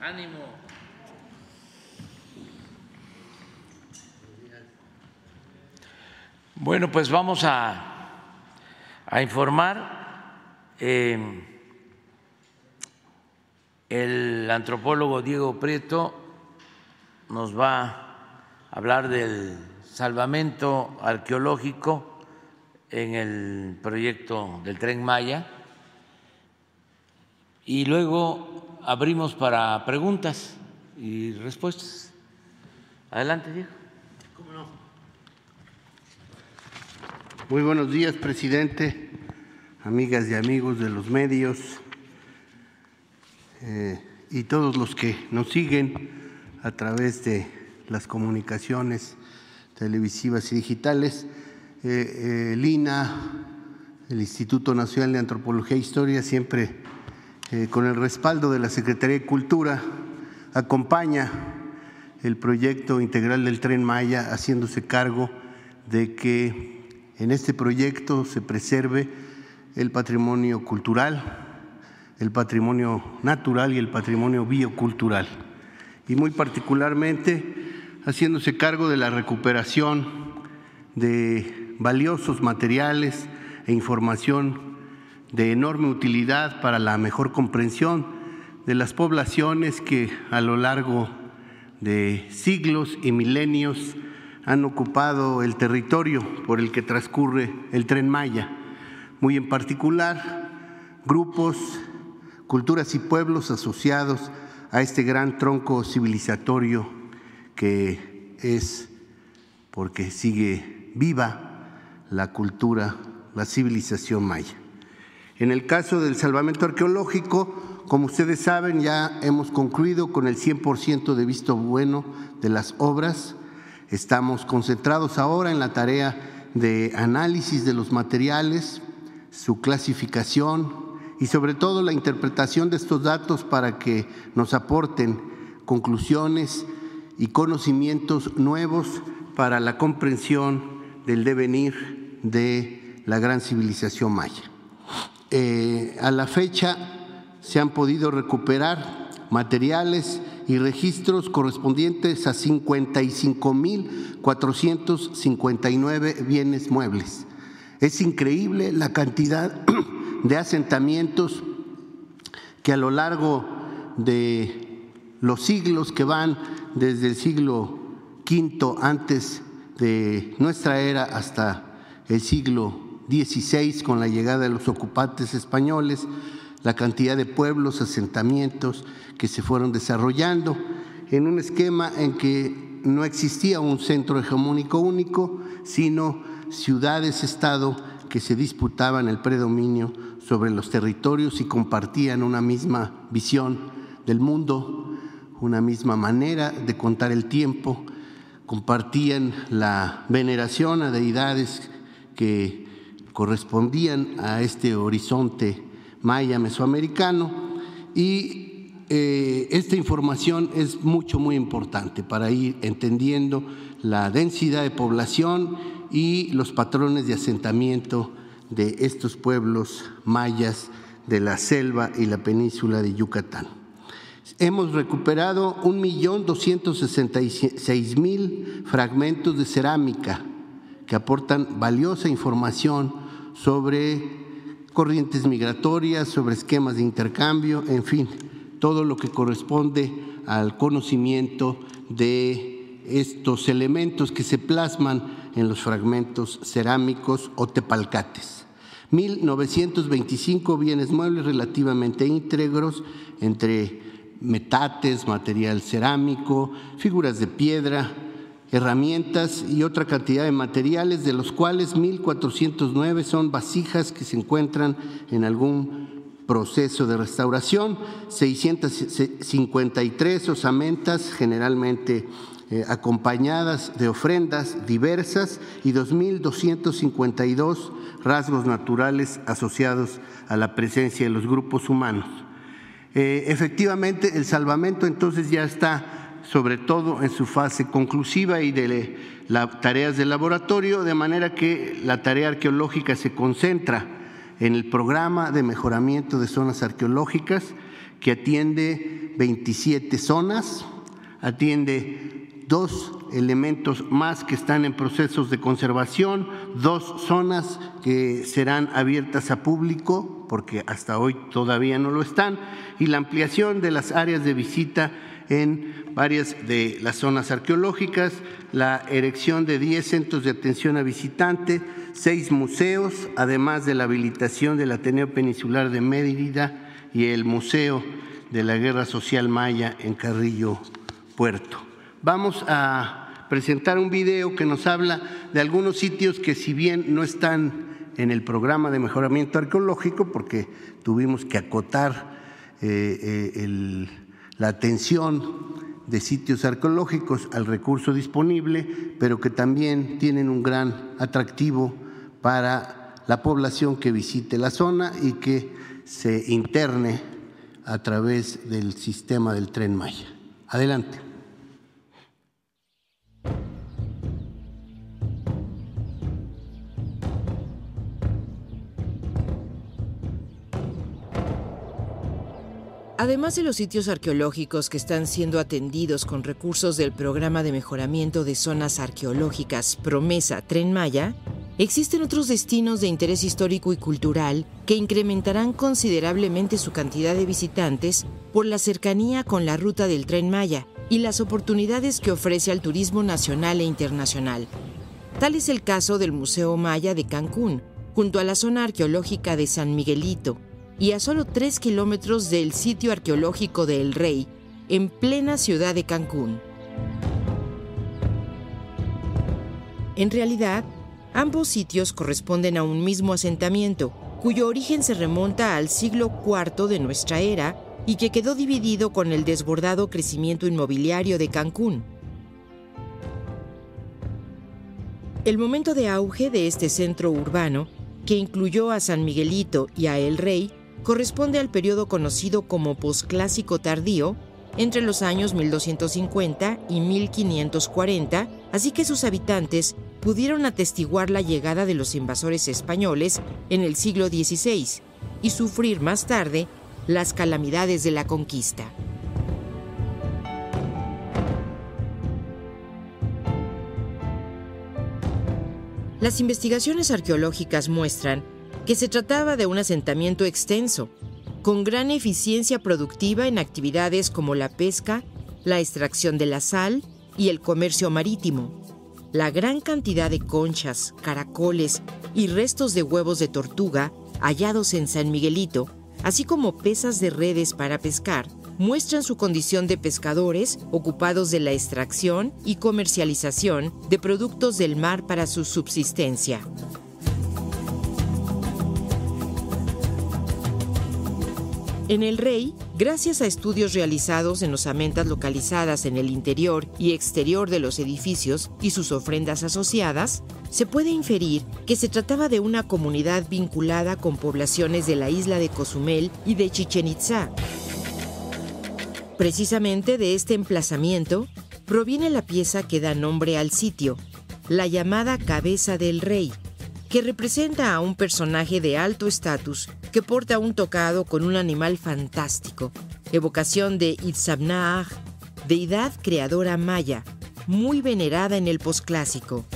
Ánimo. Bueno, pues vamos a, a informar. Eh, el antropólogo Diego Prieto nos va a hablar del salvamento arqueológico en el proyecto del tren Maya y luego abrimos para preguntas y respuestas. Adelante, Diego. Muy buenos días, presidente, amigas y amigos de los medios eh, y todos los que nos siguen a través de las comunicaciones televisivas y digitales. Eh, el INA, el Instituto Nacional de Antropología e Historia, siempre eh, con el respaldo de la Secretaría de Cultura, acompaña el proyecto integral del tren Maya, haciéndose cargo de que en este proyecto se preserve el patrimonio cultural, el patrimonio natural y el patrimonio biocultural. Y muy particularmente haciéndose cargo de la recuperación de valiosos materiales e información de enorme utilidad para la mejor comprensión de las poblaciones que a lo largo de siglos y milenios han ocupado el territorio por el que transcurre el tren Maya, muy en particular grupos, culturas y pueblos asociados a este gran tronco civilizatorio que es porque sigue viva la cultura, la civilización maya. En el caso del salvamento arqueológico, como ustedes saben, ya hemos concluido con el 100% de visto bueno de las obras Estamos concentrados ahora en la tarea de análisis de los materiales, su clasificación y sobre todo la interpretación de estos datos para que nos aporten conclusiones y conocimientos nuevos para la comprensión del devenir de la gran civilización maya. Eh, a la fecha se han podido recuperar materiales y registros correspondientes a 55.459 bienes muebles. Es increíble la cantidad de asentamientos que a lo largo de los siglos que van desde el siglo V antes de nuestra era hasta el siglo XVI con la llegada de los ocupantes españoles, la cantidad de pueblos, asentamientos que se fueron desarrollando en un esquema en que no existía un centro hegemónico único, sino ciudades-estado que se disputaban el predominio sobre los territorios y compartían una misma visión del mundo, una misma manera de contar el tiempo, compartían la veneración a deidades que correspondían a este horizonte maya mesoamericano y eh, esta información es mucho, muy importante para ir entendiendo la densidad de población y los patrones de asentamiento de estos pueblos mayas de la selva y la península de Yucatán. Hemos recuperado un millón mil fragmentos de cerámica que aportan valiosa información sobre corrientes migratorias, sobre esquemas de intercambio, en fin, todo lo que corresponde al conocimiento de estos elementos que se plasman en los fragmentos cerámicos o tepalcates. 1925 bienes muebles relativamente íntegros entre metates, material cerámico, figuras de piedra, herramientas y otra cantidad de materiales, de los cuales 1.409 son vasijas que se encuentran en algún proceso de restauración, 653 osamentas generalmente eh, acompañadas de ofrendas diversas y 2.252 rasgos naturales asociados a la presencia de los grupos humanos. Eh, efectivamente, el salvamento entonces ya está sobre todo en su fase conclusiva y de las tareas de laboratorio, de manera que la tarea arqueológica se concentra en el programa de mejoramiento de zonas arqueológicas que atiende 27 zonas, atiende dos elementos más que están en procesos de conservación, dos zonas que serán abiertas a público, porque hasta hoy todavía no lo están, y la ampliación de las áreas de visita en varias de las zonas arqueológicas, la erección de 10 centros de atención a visitante, seis museos, además de la habilitación del Ateneo Peninsular de Mérida y el Museo de la Guerra Social Maya en Carrillo Puerto. Vamos a presentar un video que nos habla de algunos sitios que si bien no están en el programa de mejoramiento arqueológico, porque tuvimos que acotar eh, eh, el la atención de sitios arqueológicos al recurso disponible, pero que también tienen un gran atractivo para la población que visite la zona y que se interne a través del sistema del tren Maya. Adelante. Además de los sitios arqueológicos que están siendo atendidos con recursos del Programa de Mejoramiento de Zonas Arqueológicas Promesa Tren Maya, existen otros destinos de interés histórico y cultural que incrementarán considerablemente su cantidad de visitantes por la cercanía con la ruta del Tren Maya y las oportunidades que ofrece al turismo nacional e internacional. Tal es el caso del Museo Maya de Cancún, junto a la zona arqueológica de San Miguelito, y a solo tres kilómetros del sitio arqueológico de El Rey, en plena ciudad de Cancún. En realidad, ambos sitios corresponden a un mismo asentamiento, cuyo origen se remonta al siglo IV de nuestra era y que quedó dividido con el desbordado crecimiento inmobiliario de Cancún. El momento de auge de este centro urbano, que incluyó a San Miguelito y a El Rey, corresponde al periodo conocido como posclásico tardío, entre los años 1250 y 1540, así que sus habitantes pudieron atestiguar la llegada de los invasores españoles en el siglo XVI y sufrir más tarde las calamidades de la conquista. Las investigaciones arqueológicas muestran que se trataba de un asentamiento extenso, con gran eficiencia productiva en actividades como la pesca, la extracción de la sal y el comercio marítimo. La gran cantidad de conchas, caracoles y restos de huevos de tortuga hallados en San Miguelito, así como pesas de redes para pescar, muestran su condición de pescadores ocupados de la extracción y comercialización de productos del mar para su subsistencia. En el Rey, gracias a estudios realizados en osamentas localizadas en el interior y exterior de los edificios y sus ofrendas asociadas, se puede inferir que se trataba de una comunidad vinculada con poblaciones de la isla de Cozumel y de Chichen Itzá. Precisamente de este emplazamiento proviene la pieza que da nombre al sitio, la llamada Cabeza del Rey, que representa a un personaje de alto estatus que porta un tocado con un animal fantástico, evocación de Itzamnaag, deidad creadora maya, muy venerada en el posclásico.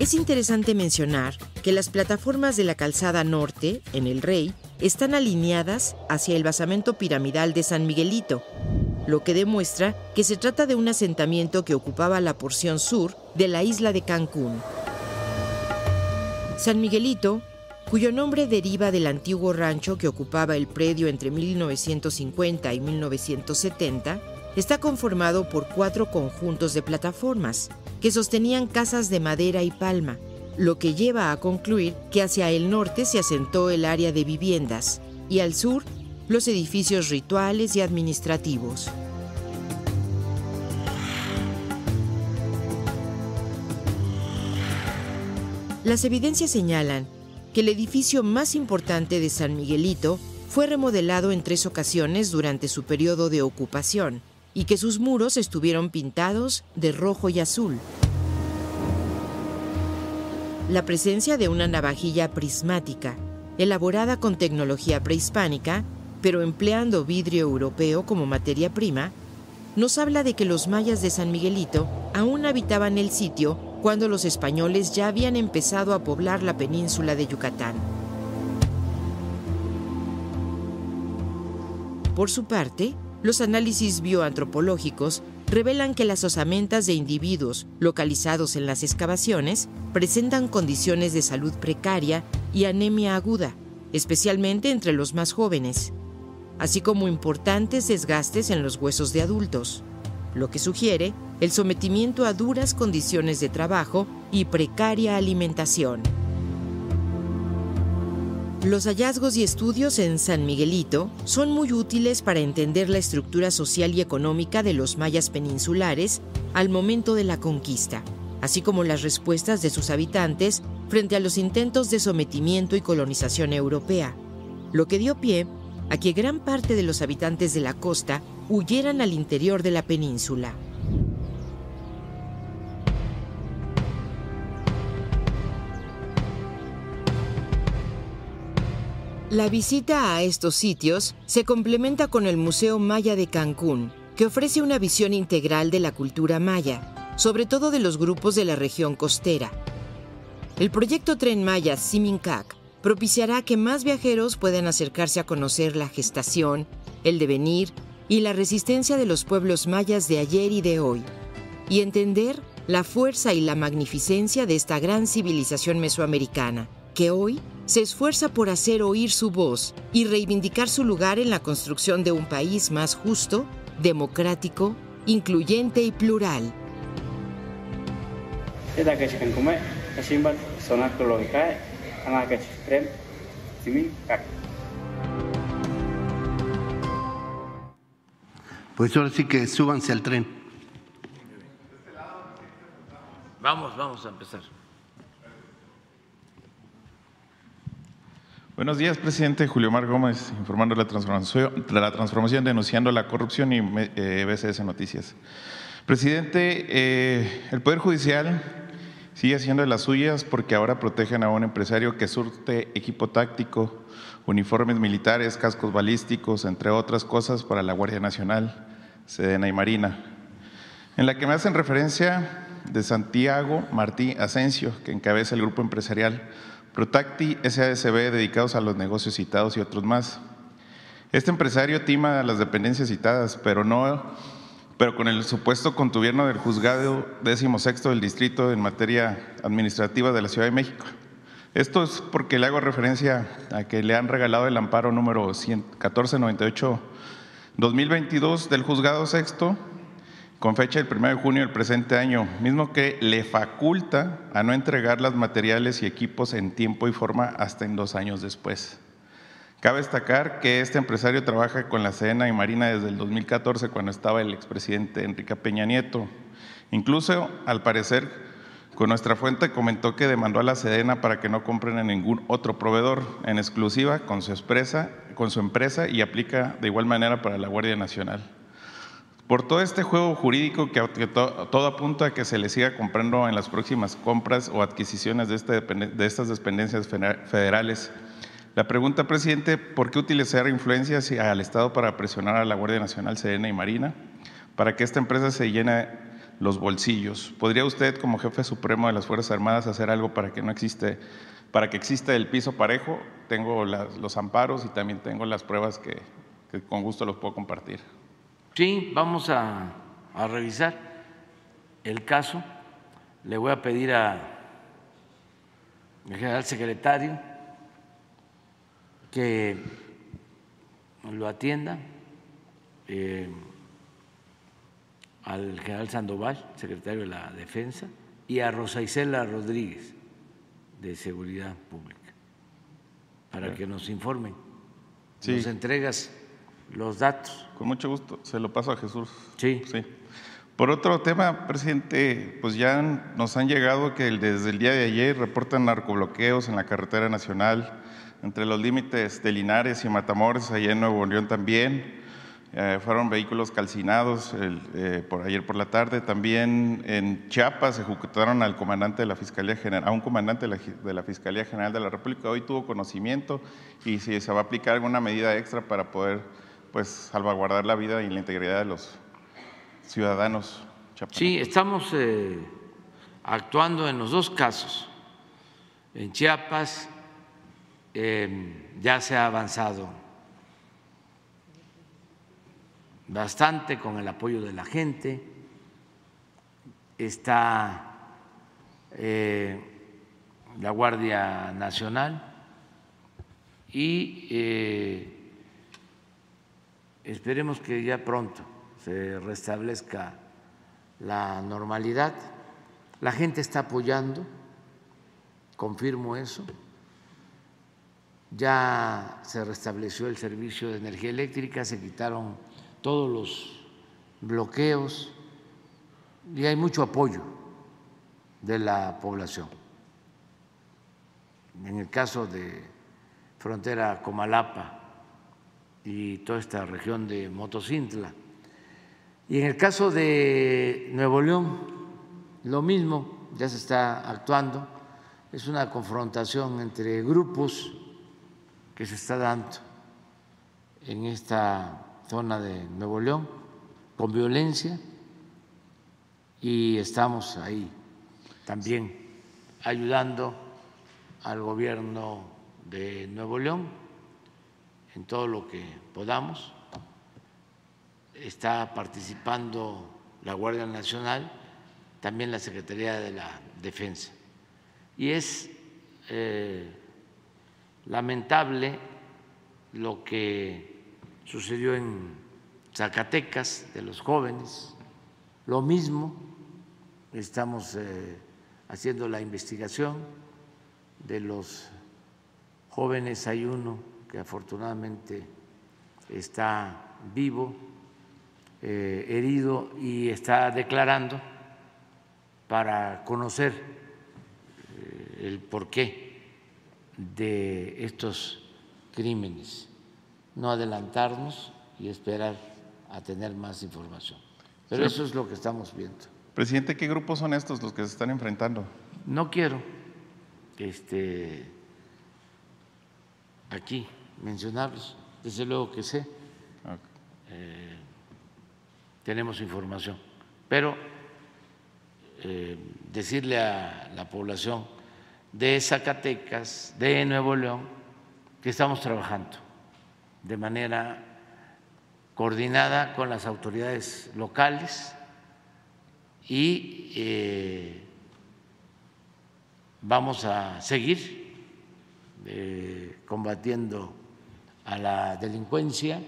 Es interesante mencionar que las plataformas de la calzada norte, en el Rey, están alineadas hacia el basamento piramidal de San Miguelito, lo que demuestra que se trata de un asentamiento que ocupaba la porción sur de la isla de Cancún. San Miguelito, cuyo nombre deriva del antiguo rancho que ocupaba el predio entre 1950 y 1970, está conformado por cuatro conjuntos de plataformas que sostenían casas de madera y palma, lo que lleva a concluir que hacia el norte se asentó el área de viviendas y al sur los edificios rituales y administrativos. Las evidencias señalan que el edificio más importante de San Miguelito fue remodelado en tres ocasiones durante su periodo de ocupación y que sus muros estuvieron pintados de rojo y azul. la presencia de una navajilla prismática, elaborada con tecnología prehispánica, pero empleando vidrio europeo como materia prima, nos habla de que los mayas de San Miguelito aún habitaban el sitio cuando los españoles ya habían empezado a poblar la península de Yucatán. Por su parte, los análisis bioantropológicos revelan que las osamentas de individuos localizados en las excavaciones presentan condiciones de salud precaria y anemia aguda, especialmente entre los más jóvenes, así como importantes desgastes en los huesos de adultos, lo que sugiere el sometimiento a duras condiciones de trabajo y precaria alimentación. Los hallazgos y estudios en San Miguelito son muy útiles para entender la estructura social y económica de los mayas peninsulares al momento de la conquista, así como las respuestas de sus habitantes frente a los intentos de sometimiento y colonización europea, lo que dio pie a que gran parte de los habitantes de la costa huyeran al interior de la península. La visita a estos sitios se complementa con el Museo Maya de Cancún, que ofrece una visión integral de la cultura maya, sobre todo de los grupos de la región costera. El proyecto Tren Maya Simincac propiciará que más viajeros puedan acercarse a conocer la gestación, el devenir y la resistencia de los pueblos mayas de ayer y de hoy, y entender la fuerza y la magnificencia de esta gran civilización mesoamericana, que hoy se esfuerza por hacer oír su voz y reivindicar su lugar en la construcción de un país más justo, democrático, incluyente y plural. Pues ahora sí que súbanse al tren. Vamos, vamos a empezar. Buenos días, presidente. Julio Mar Gómez, informando de la transformación, la transformación denunciando la corrupción y eh, BCS Noticias. Presidente, eh, el Poder Judicial sigue haciendo las suyas porque ahora protegen a un empresario que surte equipo táctico, uniformes militares, cascos balísticos, entre otras cosas, para la Guardia Nacional, Sedena y Marina. En la que me hacen referencia de Santiago Martí Asensio, que encabeza el grupo empresarial Protacti SASB dedicados a los negocios citados y otros más. Este empresario tima a las dependencias citadas, pero no pero con el supuesto contubierno del juzgado décimo sexto del distrito en materia administrativa de la Ciudad de México. Esto es porque le hago referencia a que le han regalado el amparo número 1498-2022 del juzgado sexto con fecha del 1 de junio del presente año, mismo que le faculta a no entregar los materiales y equipos en tiempo y forma hasta en dos años después. Cabe destacar que este empresario trabaja con la Sedena y Marina desde el 2014, cuando estaba el expresidente Enrique Peña Nieto. Incluso, al parecer, con nuestra fuente comentó que demandó a la Sedena para que no compren a ningún otro proveedor, en exclusiva con su, expresa, con su empresa y aplica de igual manera para la Guardia Nacional. Por todo este juego jurídico que, todo apunta a que se le siga comprando en las próximas compras o adquisiciones de, este de estas dependencias federales. La pregunta, presidente, ¿por qué utilizar influencias al Estado para presionar a la Guardia Nacional, Sedena y Marina para que esta empresa se llene los bolsillos? ¿Podría usted, como jefe supremo de las Fuerzas Armadas, hacer algo para que no existe, para que exista el piso parejo? Tengo los amparos y también tengo las pruebas que con gusto los puedo compartir. Sí, vamos a, revisar el caso. Le voy a pedir al general secretario que lo atienda, eh, al general Sandoval, secretario de la Defensa, y a Rosa Isela Rodríguez, de Seguridad Pública, para que nos informen. Nos entregas los datos. Con mucho gusto, se lo paso a Jesús. Sí. sí. Por otro tema, presidente, pues ya nos han llegado que desde el día de ayer reportan narcobloqueos en la carretera nacional entre los límites de Linares y Matamoros, allá en Nuevo León también. eh, fueron vehículos calcinados eh, por ayer por la tarde. También en Chiapas ejecutaron al comandante de la Fiscalía General, a un comandante de la, Fiscalía General de la República. Hoy tuvo conocimiento y si se va a aplicar alguna medida extra para poder pues, salvaguardar la vida y la integridad de los ciudadanos chiapas. Sí, estamos eh, actuando en los dos casos. En Chiapas ya se ha avanzado bastante con el apoyo de la gente. Está eh, la Guardia Nacional y eh, esperemos que ya pronto se restablezca la normalidad. La gente está apoyando, confirmo eso. Ya se restableció el servicio de energía eléctrica, se quitaron todos los bloqueos y hay mucho apoyo de la población. En el caso de frontera Comalapa y toda esta región de Motocintla. Y en el caso de Nuevo León, lo mismo, ya se está actuando, es una confrontación entre grupos que se está dando en esta zona de Nuevo León, con violencia, y estamos ahí también ayudando al gobierno de Nuevo León en todo lo que podamos. Está participando la Guardia Nacional, también la Secretaría de la Defensa. Y es eh, lamentable lo que sucedió en Zacatecas de los jóvenes, lo mismo, estamos eh, haciendo la investigación de los jóvenes, hay uno que afortunadamente está vivo, eh, herido y está declarando para conocer eh, el porqué de estos crímenes no adelantarnos y esperar a tener más información. Pero eso es lo que estamos viendo. Presidente, ¿qué grupos son estos los que se están enfrentando? No quiero este, aquí mencionarlos, desde luego que sé, eh, tenemos información, pero eh, decirle a la población de Zacatecas, de Nuevo León, que estamos trabajando de manera coordinada con las autoridades locales y eh, vamos a seguir eh, combatiendo a la delincuencia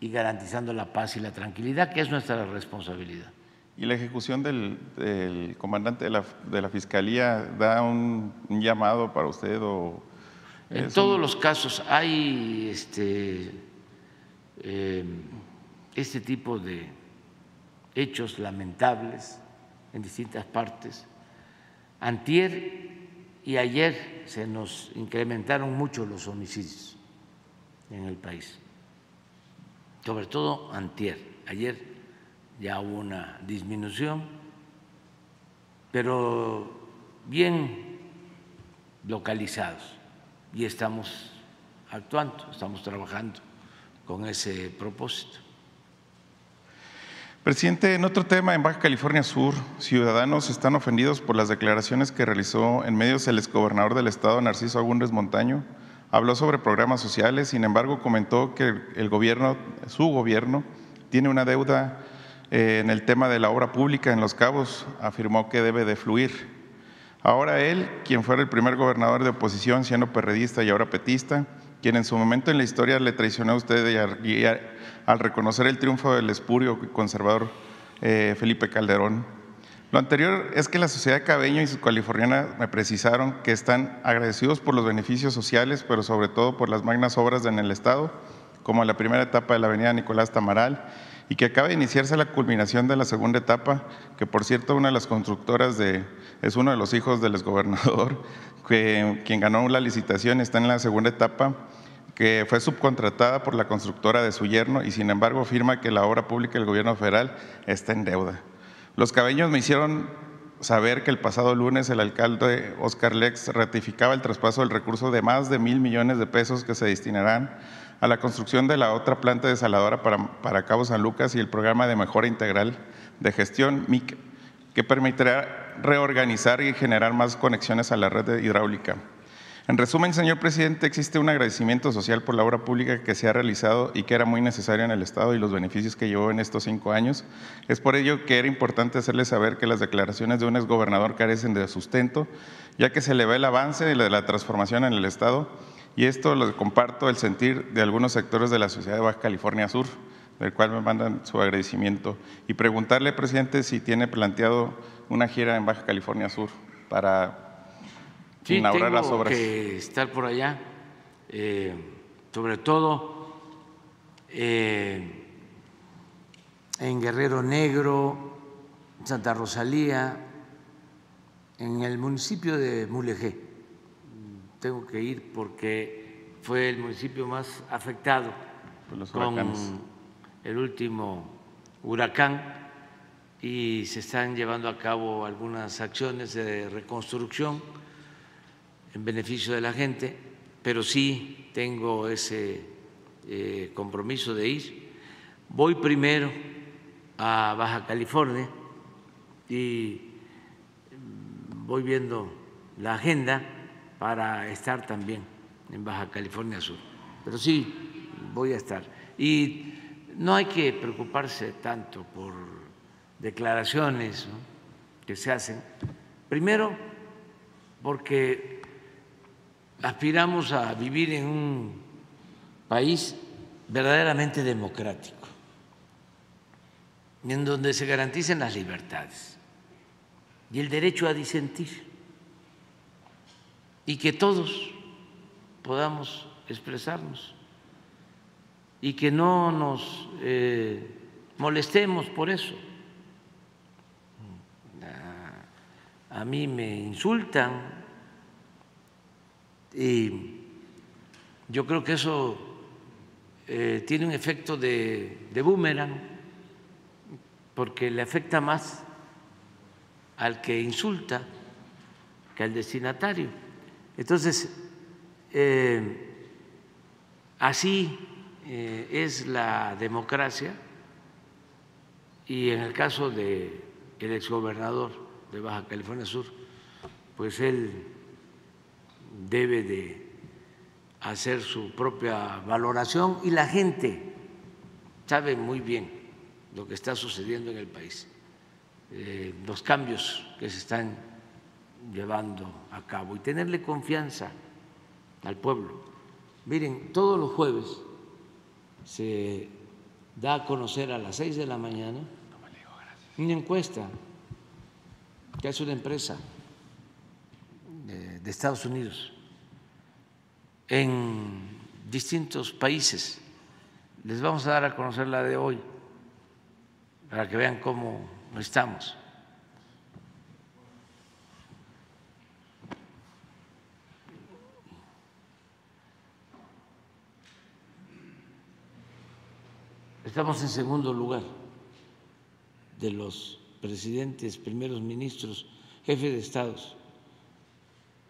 y garantizando la paz y la tranquilidad, que es nuestra responsabilidad. ¿Y la ejecución del, comandante de la, de la, Fiscalía da un, llamado para usted o en todos los casos hay este, eh, este tipo de hechos lamentables en distintas partes. Antier y ayer se nos incrementaron mucho los homicidios en el país, sobre todo antier. Ayer ya hubo una disminución, pero bien localizados y estamos actuando, estamos trabajando con ese propósito. Presidente, en otro tema, en Baja California Sur, ciudadanos están ofendidos por las declaraciones que realizó en medios el exgobernador del estado, Narciso Agúndez Montaño. Habló sobre programas sociales, sin embargo, comentó que el gobierno, su gobierno, tiene una deuda en el tema de la obra pública en Los Cabos. Afirmó que debe de fluir. Ahora él, quien fuera el primer gobernador de oposición, siendo perredista y ahora petista, quien en su momento en la historia le traicionó a usted y, al reconocer el triunfo del espurio conservador eh, Felipe Calderón. Lo anterior es que la sociedad cabeño y su californiana me precisaron que están agradecidos por los beneficios sociales, pero sobre todo por las magnas obras en el Estado, como la primera etapa de la avenida Nicolás Tamaral y que acaba de iniciarse la culminación de la segunda etapa, que por cierto una de las constructoras de, es uno de los hijos del exgobernador, que, quien ganó la licitación está en la segunda etapa que fue subcontratada por la constructora de su yerno y sin embargo afirma que la obra pública del gobierno federal está en deuda. Los cabeños me hicieron saber que el pasado lunes el alcalde Oscar Lex ratificaba el traspaso del recurso de más de mil millones de pesos que se destinarán a la construcción de la otra planta desaladora para, para Cabo San Lucas y el programa de mejora integral de gestión MIC, que permitirá reorganizar y generar más conexiones a la red hidráulica. En resumen, señor presidente, existe un agradecimiento social por la obra pública que se ha realizado y que era muy necesaria en el Estado y los beneficios que llevó en estos cinco años. Es por ello que era importante hacerle saber que las declaraciones de un exgobernador carecen de sustento, ya que se le ve el avance de la transformación en el Estado y esto lo comparto el sentir de algunos sectores de la sociedad de Baja California Sur, del cual me mandan su agradecimiento. Y preguntarle, presidente, si tiene planteado una gira en Baja California Sur para sí, tengo que estar por allá, eh, sobre todo eh, en Guerrero Negro, Santa Rosalía, en el municipio de Mulegé. Tengo que ir porque fue el municipio más afectado con el último huracán y se están llevando a cabo algunas acciones de reconstrucción en beneficio de la gente, pero sí tengo ese eh, compromiso de ir. Voy primero a Baja California y voy viendo la agenda para estar también en Baja California Sur. Pero sí, voy a estar. Y no hay que preocuparse tanto por declaraciones que se hacen. Primero, porque aspiramos a vivir en un país verdaderamente democrático, en donde se garanticen las libertades y el derecho a disentir, y que todos podamos expresarnos y que no nos eh, molestemos por eso. a mí me insultan y yo creo que eso eh, tiene un efecto de, de boomerang, porque le afecta más al que insulta que al destinatario. Entonces, eh, así eh, es la democracia y en el caso del el exgobernador de Baja California Sur, pues él debe de hacer su propia valoración y la gente sabe muy bien lo que está sucediendo en el país, eh, los cambios que se están llevando a cabo y tenerle confianza al pueblo. Miren, todos los jueves se da a conocer a las seis de la mañana una encuesta que hace una empresa de Estados Unidos en distintos países. Les vamos a dar a conocer la de hoy para que vean cómo estamos. Estamos en segundo lugar de los presidentes, primeros ministros, jefes de estados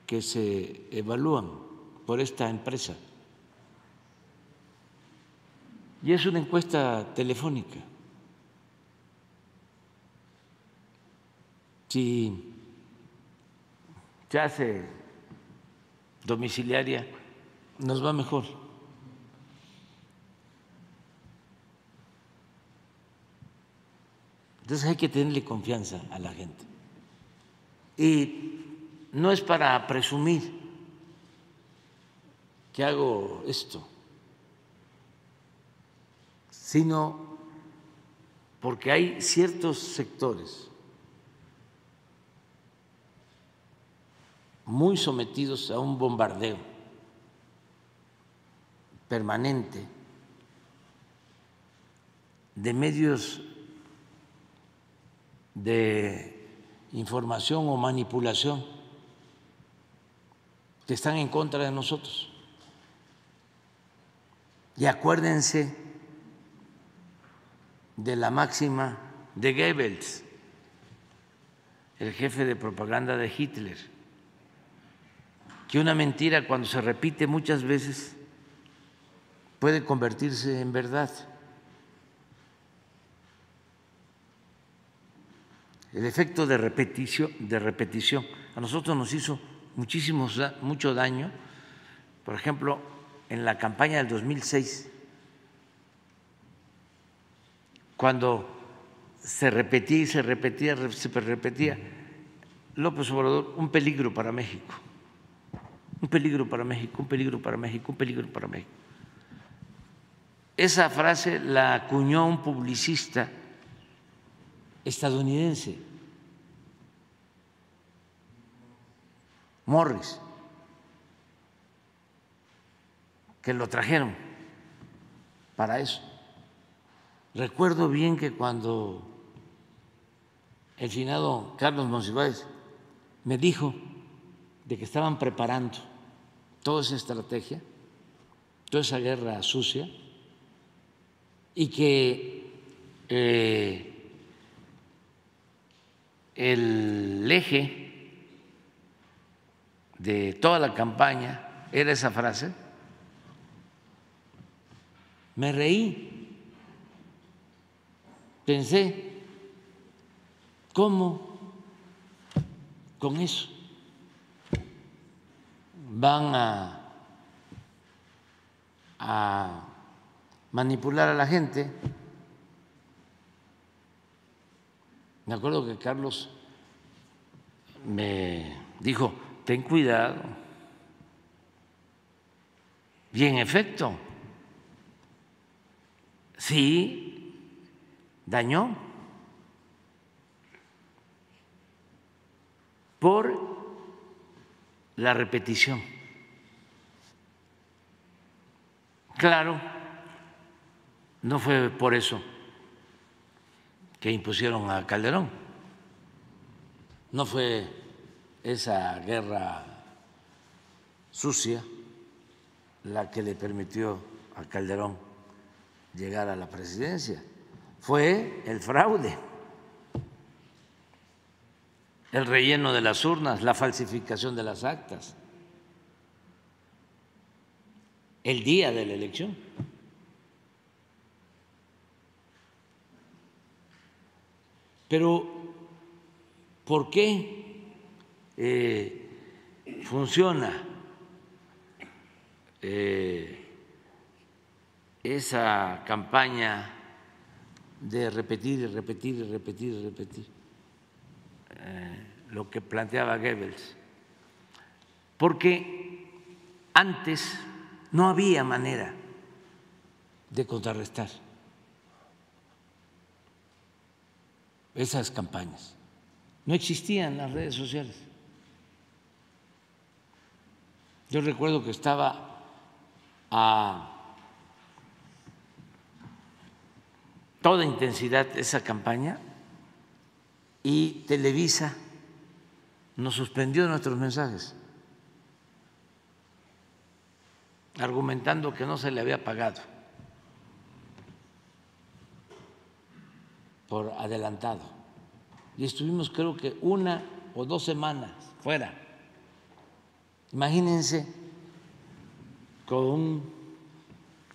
que se evalúan por esta empresa. Y es una encuesta telefónica. Si se hace domiciliaria, nos va mejor. Entonces hay que tenerle confianza a la gente. Y no es para presumir que hago esto, sino porque hay ciertos sectores muy sometidos a un bombardeo permanente de medios de información o manipulación que están en contra de nosotros. Y acuérdense de la máxima de Goebbels, el jefe de propaganda de Hitler, que una mentira cuando se repite muchas veces puede convertirse en verdad. El efecto de repetición, de repetición. A nosotros nos hizo muchísimo, mucho daño, por ejemplo, en la campaña del 2006, cuando se repetía y se repetía, se repetía, López Obrador, un peligro para México, un peligro para México, un peligro para México, un peligro para México. Esa frase la acuñó un publicista estadounidense, Morris, que lo trajeron para eso. Recuerdo bien que cuando el finado Carlos Monsiváis me dijo de que estaban preparando toda esa estrategia, toda esa guerra sucia, y que eh, el eje de toda la campaña era esa frase, me reí, pensé, ¿cómo con eso van a, manipular a la gente. Me acuerdo que Carlos me dijo, ten cuidado. Y en efecto, sí, dañó por la repetición. Claro no fue por eso que impusieron a Calderón, no fue esa guerra sucia la que le permitió a Calderón llegar a la presidencia, fue el fraude, el relleno de las urnas, la falsificación de las actas, el día de la elección. Pero, ¿por qué eh, funciona eh, esa campaña de repetir y repetir y repetir y repetir eh, lo que planteaba Goebbels? Porque antes no había manera de contrarrestar esas campañas. No existían las redes sociales. Yo recuerdo que estaba a toda intensidad esa campaña y Televisa nos suspendió nuestros mensajes, argumentando que no se le había pagado por adelantado. Y estuvimos creo que una o dos semanas fuera. Imagínense con un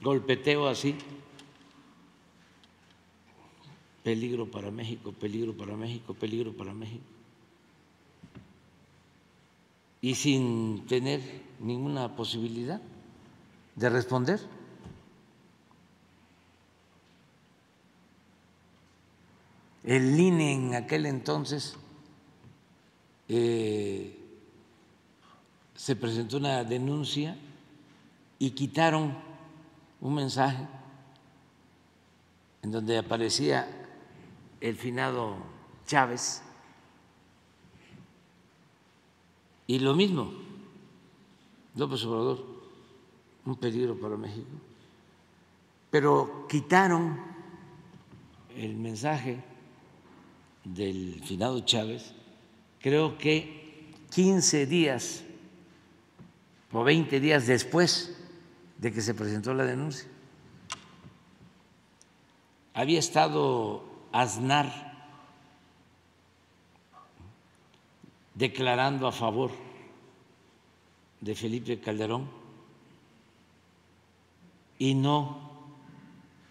golpeteo así, peligro para México, peligro para México, peligro para México. Y sin tener ninguna posibilidad de responder. El INE en aquel entonces eh, se presentó una denuncia y quitaron un mensaje en donde aparecía el finado Chávez. Y lo mismo, López Obrador, un peligro para México, pero quitaron el mensaje del finado Chávez, creo que 15 días o 20 días después de que se presentó la denuncia. había estado Aznar declarando a favor de Felipe Calderón y no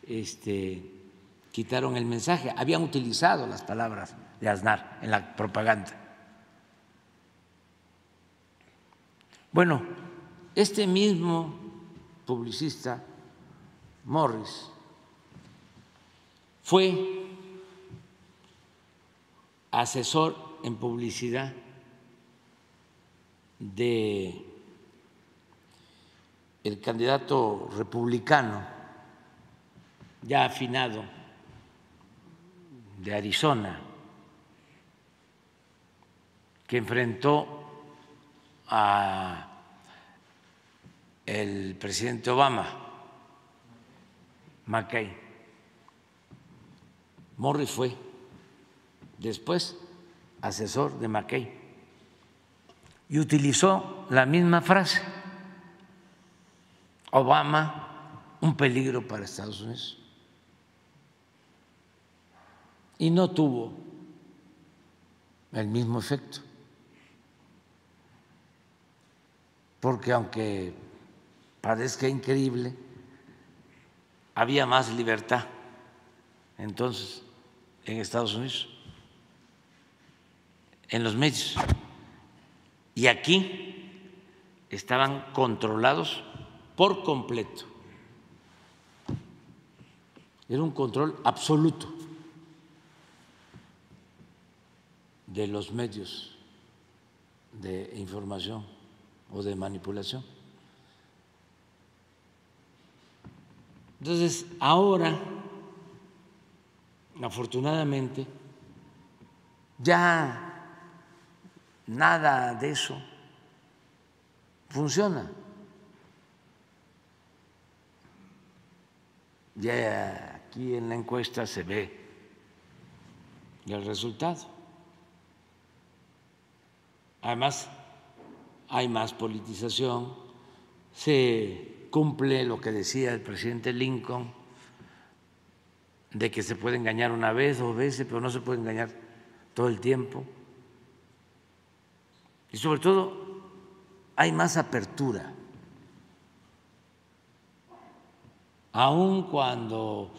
este, quitaron el mensaje. Habían utilizado las palabras de Aznar en la propaganda. Bueno, este mismo publicista, Morris, fue asesor en publicidad de el candidato republicano ya afinado de Arizona que enfrentó a el presidente Obama, McCain. Morris fue después asesor de McCain y utilizó la misma frase. Obama, un peligro para Estados Unidos. Y no tuvo el mismo efecto. Porque aunque parezca increíble, había más libertad entonces en Estados Unidos, en los medios. Y aquí estaban controlados por completo. Era un control absoluto de los medios de información o de manipulación. Entonces, ahora, afortunadamente, ya nada de eso funciona. Ya aquí en la encuesta se ve el resultado. Además, hay más politización, se cumple lo que decía el presidente Lincoln, de que se puede engañar una vez, dos veces, pero no se puede engañar todo el tiempo. Y sobre todo, hay más apertura aun cuando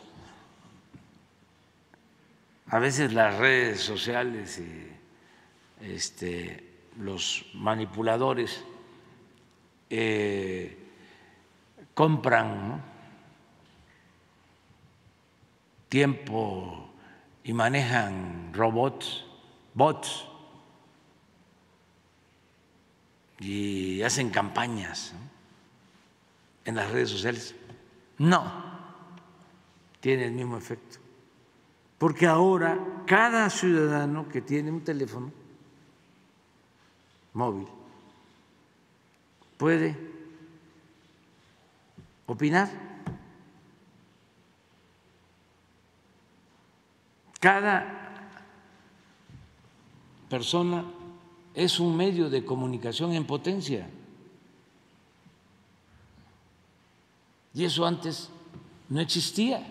a veces las redes sociales y este, los manipuladores eh, compran tiempo y manejan robots, bots, y hacen campañas en las redes sociales. No, tiene el mismo efecto. Porque ahora cada ciudadano que tiene un teléfono móvil puede opinar. Cada persona es un medio de comunicación en potencia. Y eso antes no existía.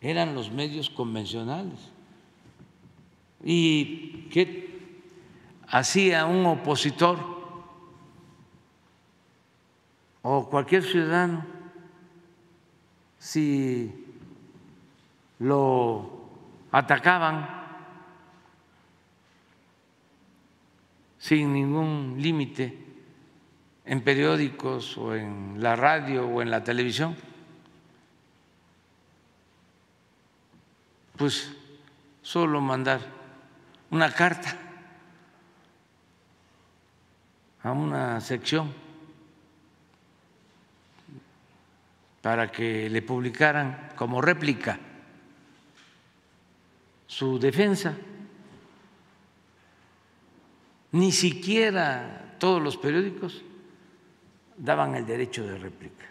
Eran los medios convencionales. ¿Y qué hacía un opositor o cualquier ciudadano si lo atacaban sin ningún límite? en periódicos o en la radio o en la televisión, pues solo mandar una carta a una sección para que le publicaran como réplica su defensa. Ni siquiera todos los periódicos daban el derecho de réplica,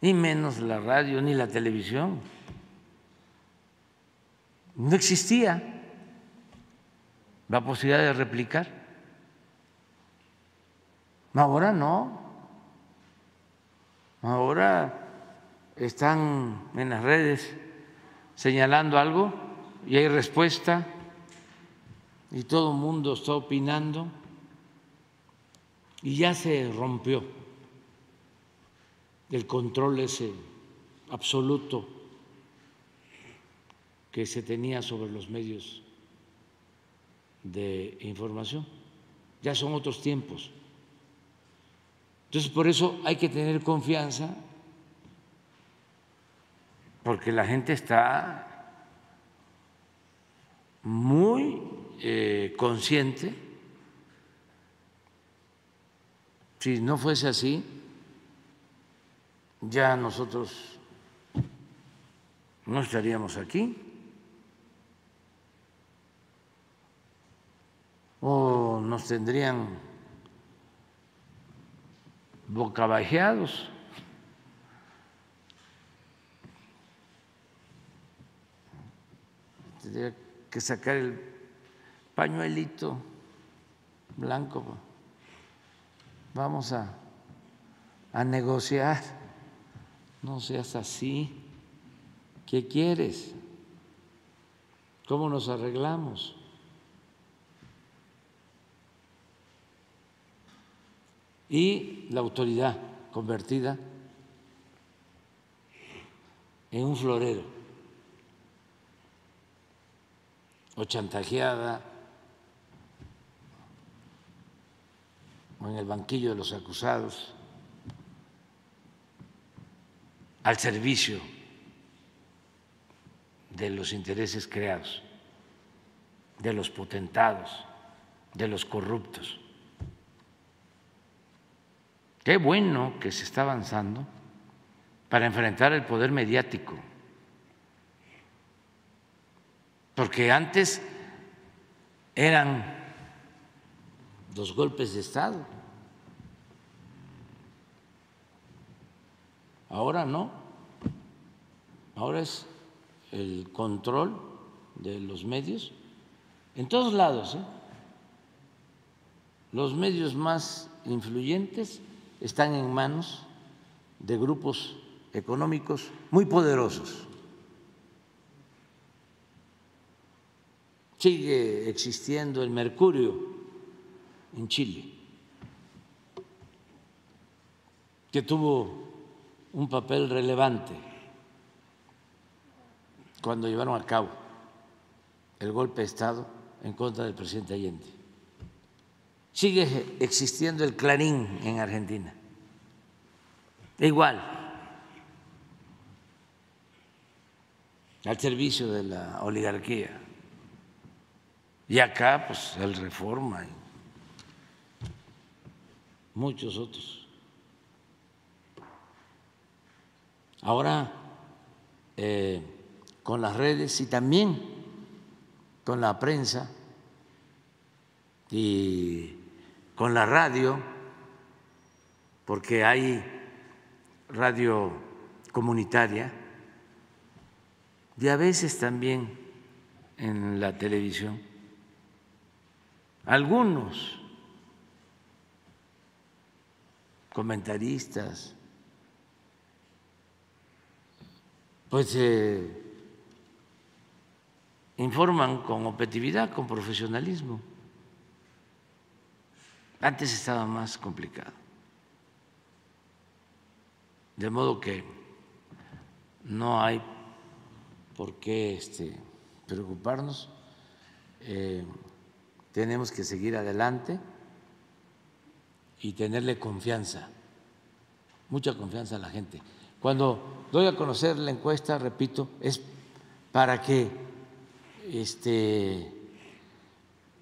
ni menos la radio ni la televisión. No existía la posibilidad de replicar. Ahora no. Ahora están en las redes señalando algo y hay respuesta y todo el mundo está opinando y ya se rompió el control ese absoluto que se tenía sobre los medios de información. Ya son otros tiempos. Entonces, por eso hay que tener confianza, porque la gente está muy eh, consciente. Si no fuese así, ya nosotros no estaríamos aquí. O nos tendrían bocabajeados. Tendría que sacar el pañuelito blanco. Vamos a, a negociar. No seas así. ¿Qué quieres? ¿Cómo nos arreglamos? Y la autoridad convertida en un florero o chantajeada o en el banquillo de los acusados al servicio de los intereses creados, de los potentados, de los corruptos. Qué bueno que se está avanzando para enfrentar el poder mediático, porque antes eran los golpes de Estado, ahora no, ahora es el control de los medios en todos lados. ¿eh? Los medios más influyentes están en manos de grupos económicos muy poderosos. Sigue existiendo el mercurio en Chile, que tuvo un papel relevante cuando llevaron a cabo el golpe de Estado en contra del presidente Allende. Sigue existiendo el Clarín en Argentina. Igual, al servicio de la oligarquía. Y acá, pues, el Reforma y muchos otros. Ahora, eh, con las redes y también con la prensa y con la radio, porque hay radio comunitaria y a veces también en la televisión. Algunos comentaristas, pues eh, informan con objetividad, con profesionalismo. Antes estaba más complicado. De modo que no hay por qué este, preocuparnos. Eh, tenemos que seguir adelante y tenerle confianza, mucha confianza a la gente. Cuando doy a conocer la encuesta, repito, es para que este,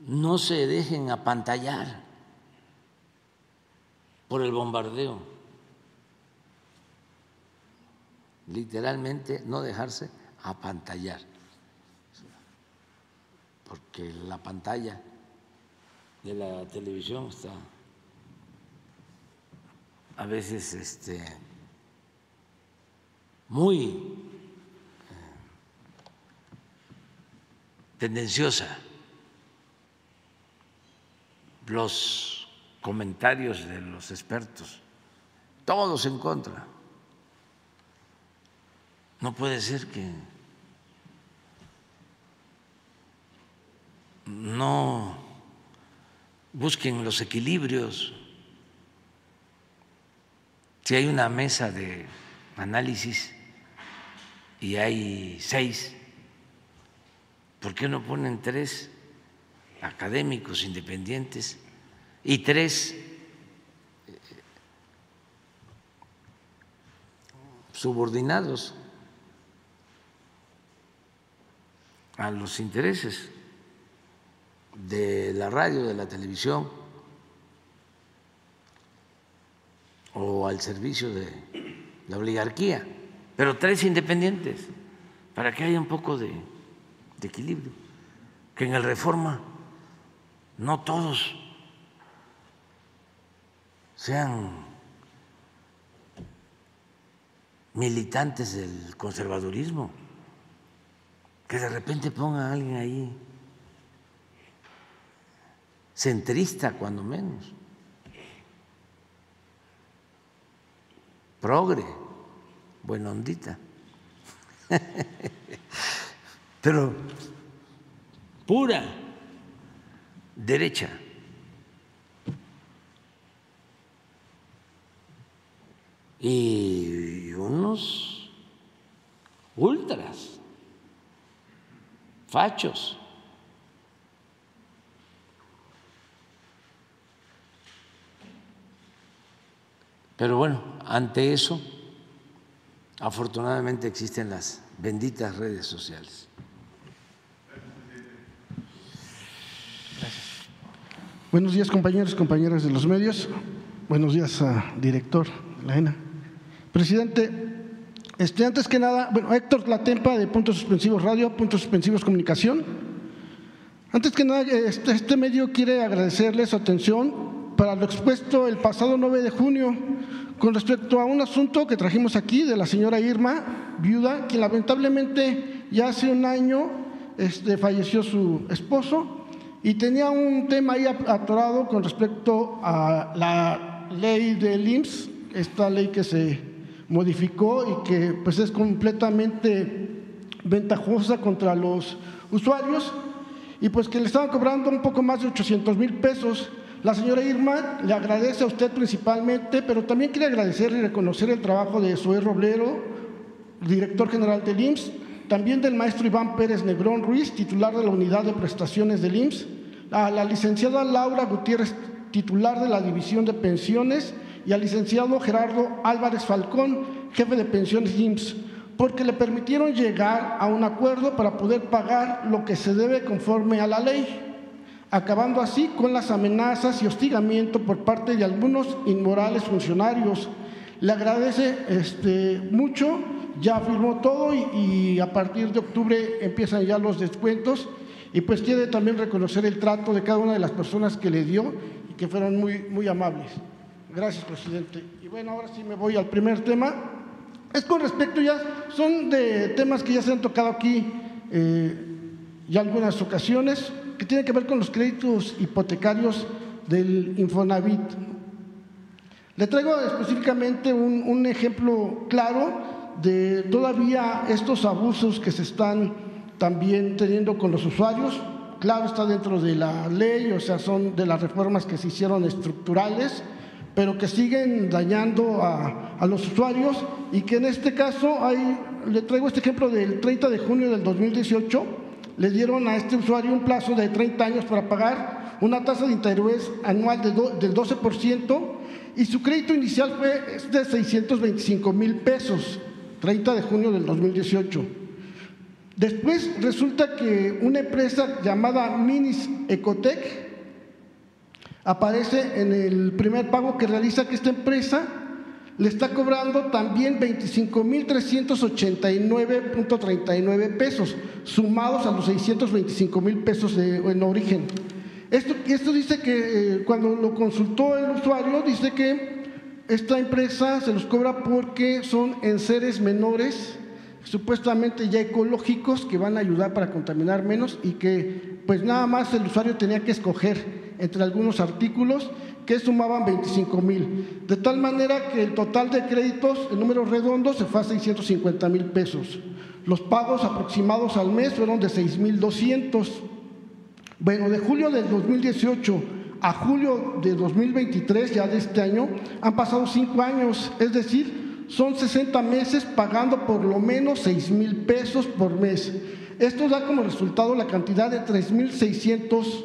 no se dejen apantallar por el bombardeo. Literalmente no dejarse apantallar, porque la pantalla de la televisión está a veces este, muy tendenciosa. Los comentarios de los expertos, todos en contra. No puede ser que no busquen los equilibrios. Si hay una mesa de análisis y hay seis, ¿por qué no ponen tres académicos independientes y tres subordinados a los intereses de la radio, de la televisión o al servicio de la oligarquía, pero tres independientes para que haya un poco de equilibrio, que en el reforma no todos sean militantes del conservadurismo, que de repente ponga a alguien ahí centrista cuando menos, progre, buena ondita, pero pura derecha. Y unos ultras, fachos. Pero bueno, ante eso, afortunadamente existen las benditas redes sociales. Buenos días compañeros compañeras de los medios. Buenos días, director de la ENA. Presidente, este, antes que nada, bueno, Héctor Latempa de Puntos Suspensivos Radio, Puntos Suspensivos Comunicación. Antes que nada, este, este medio quiere agradecerle su atención para lo expuesto el pasado 9 de junio con respecto a un asunto que trajimos aquí de la señora Irma, viuda, que lamentablemente ya hace un año este, falleció su esposo y tenía un tema ahí atorado con respecto a la ley del IMSS, esta ley que se modificó y que pues es completamente ventajosa contra los usuarios y pues que le estaban cobrando un poco más de 800 mil pesos. La señora Irma le agradece a usted principalmente, pero también quiere agradecer y reconocer el trabajo de Zoé Roblero, director general del IMSS, también del maestro Iván Pérez Negrón Ruiz, titular de la unidad de prestaciones del IMSS, a la licenciada Laura Gutiérrez, titular de la división de pensiones, y al licenciado Gerardo Álvarez Falcón, jefe de pensiones IMSS, porque le permitieron llegar a un acuerdo para poder pagar lo que se debe conforme a la ley acabando así con las amenazas y hostigamiento por parte de algunos inmorales funcionarios. Le agradece este, mucho, ya firmó todo y, a partir de octubre empiezan ya los descuentos y pues quiere también reconocer el trato de cada una de las personas que le dio y que fueron muy, muy amables. Gracias, presidente. Y bueno, ahora sí me voy al primer tema. Es con respecto ya, son de temas que ya se han tocado aquí eh, ya algunas ocasiones que tiene que ver con los créditos hipotecarios del Infonavit. Le traigo específicamente un, ejemplo claro de todavía estos abusos que se están también teniendo con los usuarios. Claro, está dentro de la ley, o sea, son de las reformas que se hicieron estructurales, pero que siguen dañando a, a los usuarios y que en este caso hay, le traigo este ejemplo del 30 de junio del 2018 le dieron a este usuario un plazo de 30 años para pagar una tasa de interés anual del 12% y su crédito inicial fue de 625 mil pesos, 30 de junio del 2018. Después resulta que una empresa llamada Minis Ecotec aparece en el primer pago que realiza que esta empresa le está cobrando también 25.389.39 pesos, sumados a los 625 mil pesos en origen. Esto, esto dice que eh, cuando lo consultó el usuario, dice que esta empresa se los cobra porque son en seres menores, supuestamente ya ecológicos, que van a ayudar para contaminar menos y que pues nada más el usuario tenía que escoger entre algunos artículos que sumaban 25 mil, de tal manera que el total de créditos en números redondos se fue a 650 mil pesos. Los pagos aproximados al mes fueron de 6 mil 200. Bueno, de julio del 2018 a julio de 2023, ya de este año, han pasado cinco años, es decir, son 60 meses pagando por lo menos 6 mil pesos por mes. Esto da como resultado la cantidad de 3.600,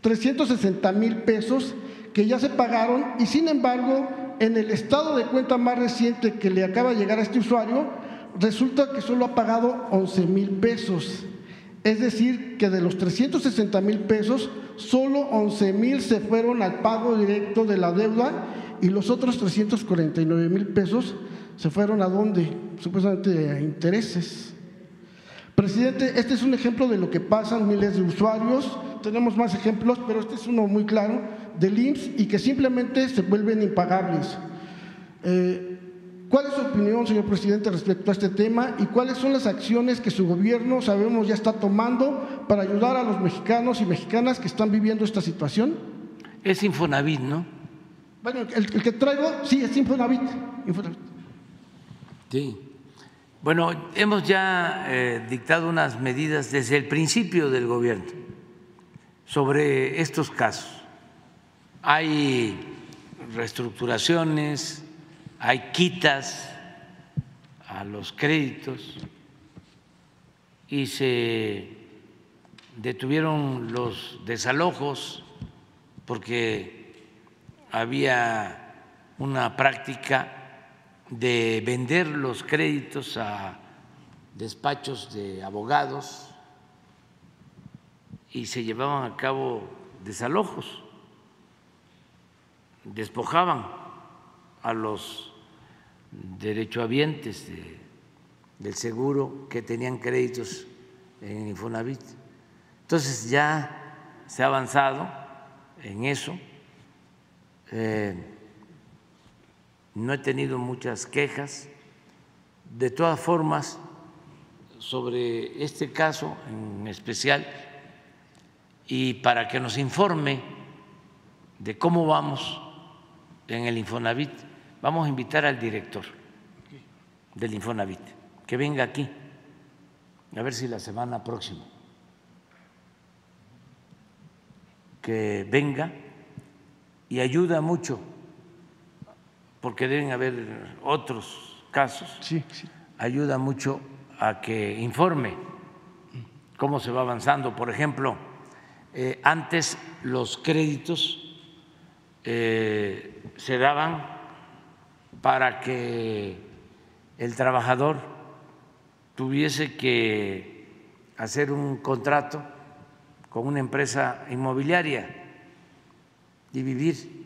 360 mil pesos que ya se pagaron y sin embargo en el estado de cuenta más reciente que le acaba de llegar a este usuario, resulta que solo ha pagado 11 mil pesos. Es decir, que de los 360 mil pesos, solo 11 mil se fueron al pago directo de la deuda y los otros 349 mil pesos se fueron a dónde? Supuestamente a intereses. Presidente, este es un ejemplo de lo que pasan miles de usuarios. Tenemos más ejemplos, pero este es uno muy claro del IMSS y que simplemente se vuelven impagables. Eh, ¿Cuál es su opinión, señor presidente, respecto a este tema y cuáles son las acciones que su gobierno, sabemos, ya está tomando para ayudar a los mexicanos y mexicanas que están viviendo esta situación? Es Infonavit, ¿no? Bueno, el, que traigo, sí, es Infonavit. Sí. Bueno, hemos ya eh, dictado unas medidas desde el principio del gobierno sobre estos casos. Hay reestructuraciones, hay quitas a los créditos y se detuvieron los desalojos porque había una práctica de vender los créditos a despachos de abogados y se llevaban a cabo desalojos, despojaban a los derechohabientes del seguro que tenían créditos en Infonavit. Entonces ya se ha avanzado en eso. Eh, no he tenido muchas quejas. De todas formas, sobre este caso en especial, y para que nos informe de cómo vamos en el Infonavit, Vamos a invitar al director del Infonavit que venga aquí, a ver si la semana próxima, que venga y ayuda mucho, porque deben haber otros casos, sí, sí. ayuda mucho a que informe cómo se va avanzando. Por ejemplo, eh, antes los créditos eh, se daban para que el trabajador tuviese que hacer un contrato con una empresa inmobiliaria y vivir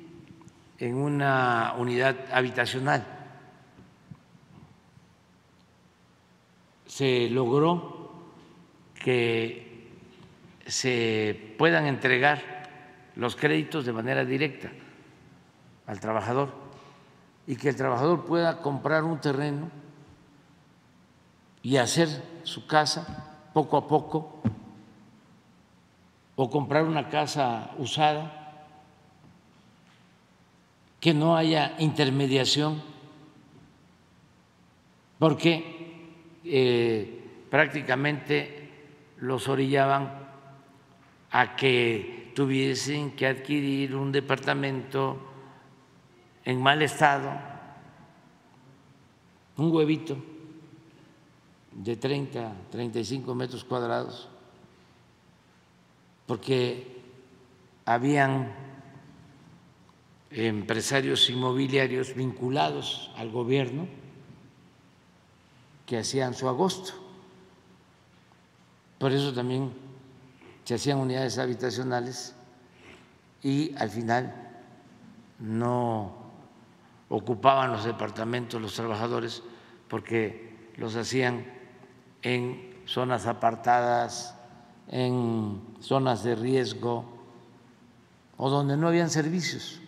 en una unidad habitacional. Se logró que se puedan entregar los créditos de manera directa al trabajador y que el trabajador pueda comprar un terreno y hacer su casa poco a poco o comprar una casa usada, que no haya intermediación, porque eh, prácticamente los orillaban a que tuviesen que adquirir un departamento en mal estado, un huevito de 30, 35 metros cuadrados, porque habían empresarios inmobiliarios vinculados al gobierno que hacían su agosto. Por eso también se hacían unidades habitacionales y al final no ocupaban los departamentos los trabajadores porque los hacían en zonas apartadas, en zonas de riesgo o donde no habían servicios.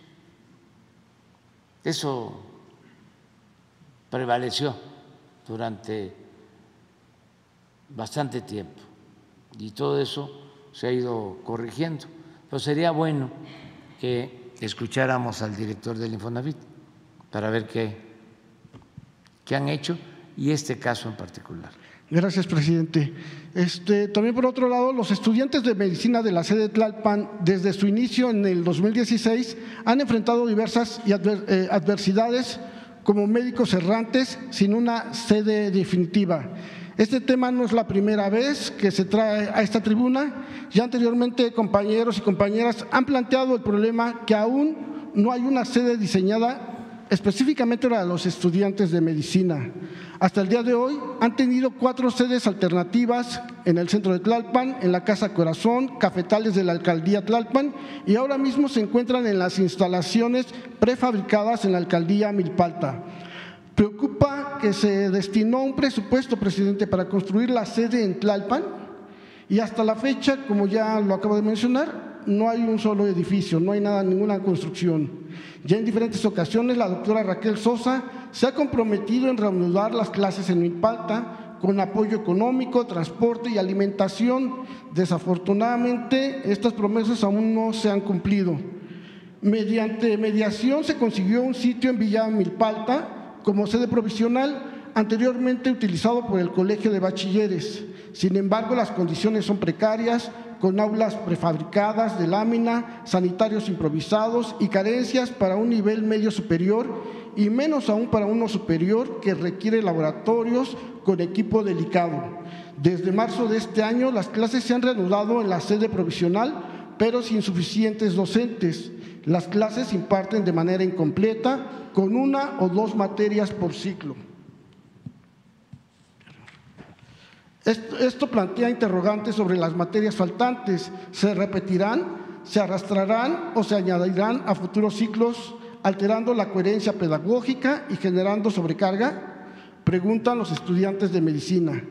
Eso prevaleció durante bastante tiempo y todo eso se ha ido corrigiendo. Pues sería bueno que escucháramos al director del Infonavit para ver qué, qué han hecho y este caso en particular. Gracias, presidente. Este, también por otro lado, los estudiantes de medicina de la sede de Tlalpan, desde su inicio en el 2016, han enfrentado diversas eh, adversidades como médicos errantes sin una sede definitiva. Este tema no es la primera vez que se trae a esta tribuna. Ya anteriormente compañeros y compañeras han planteado el problema que aún no hay una sede diseñada específicamente para los estudiantes de medicina. Hasta el día de hoy han tenido cuatro sedes alternativas en el centro de Tlalpan, en la Casa Corazón, cafetales de la alcaldía Tlalpan y ahora mismo se encuentran en las instalaciones prefabricadas en la alcaldía Milpalta. Preocupa que se destinó un presupuesto, presidente, para construir la sede en Tlalpan y hasta la fecha, como ya lo acabo de mencionar, no hay un solo edificio, no hay nada, ninguna construcción. Ya en diferentes ocasiones la doctora Raquel Sosa se ha comprometido en reanudar las clases en Milpalta con apoyo económico, transporte y alimentación. Desafortunadamente, estas promesas aún no se han cumplido. Mediante mediación se consiguió un sitio en Villa Milpalta como sede provisional anteriormente utilizado por el Colegio de Bachilleres. Sin embargo, las condiciones son precarias, con aulas prefabricadas de lámina, sanitarios improvisados y carencias para un nivel medio superior y menos aún para uno superior que requiere laboratorios con equipo delicado. Desde marzo de este año las clases se han reanudado en la sede provisional, pero sin suficientes docentes. Las clases se imparten de manera incompleta, con una o dos materias por ciclo. Esto, plantea interrogantes sobre las materias faltantes. ¿Se repetirán, se arrastrarán o se añadirán a futuros ciclos, alterando la coherencia pedagógica y generando sobrecarga? Preguntan los estudiantes de medicina.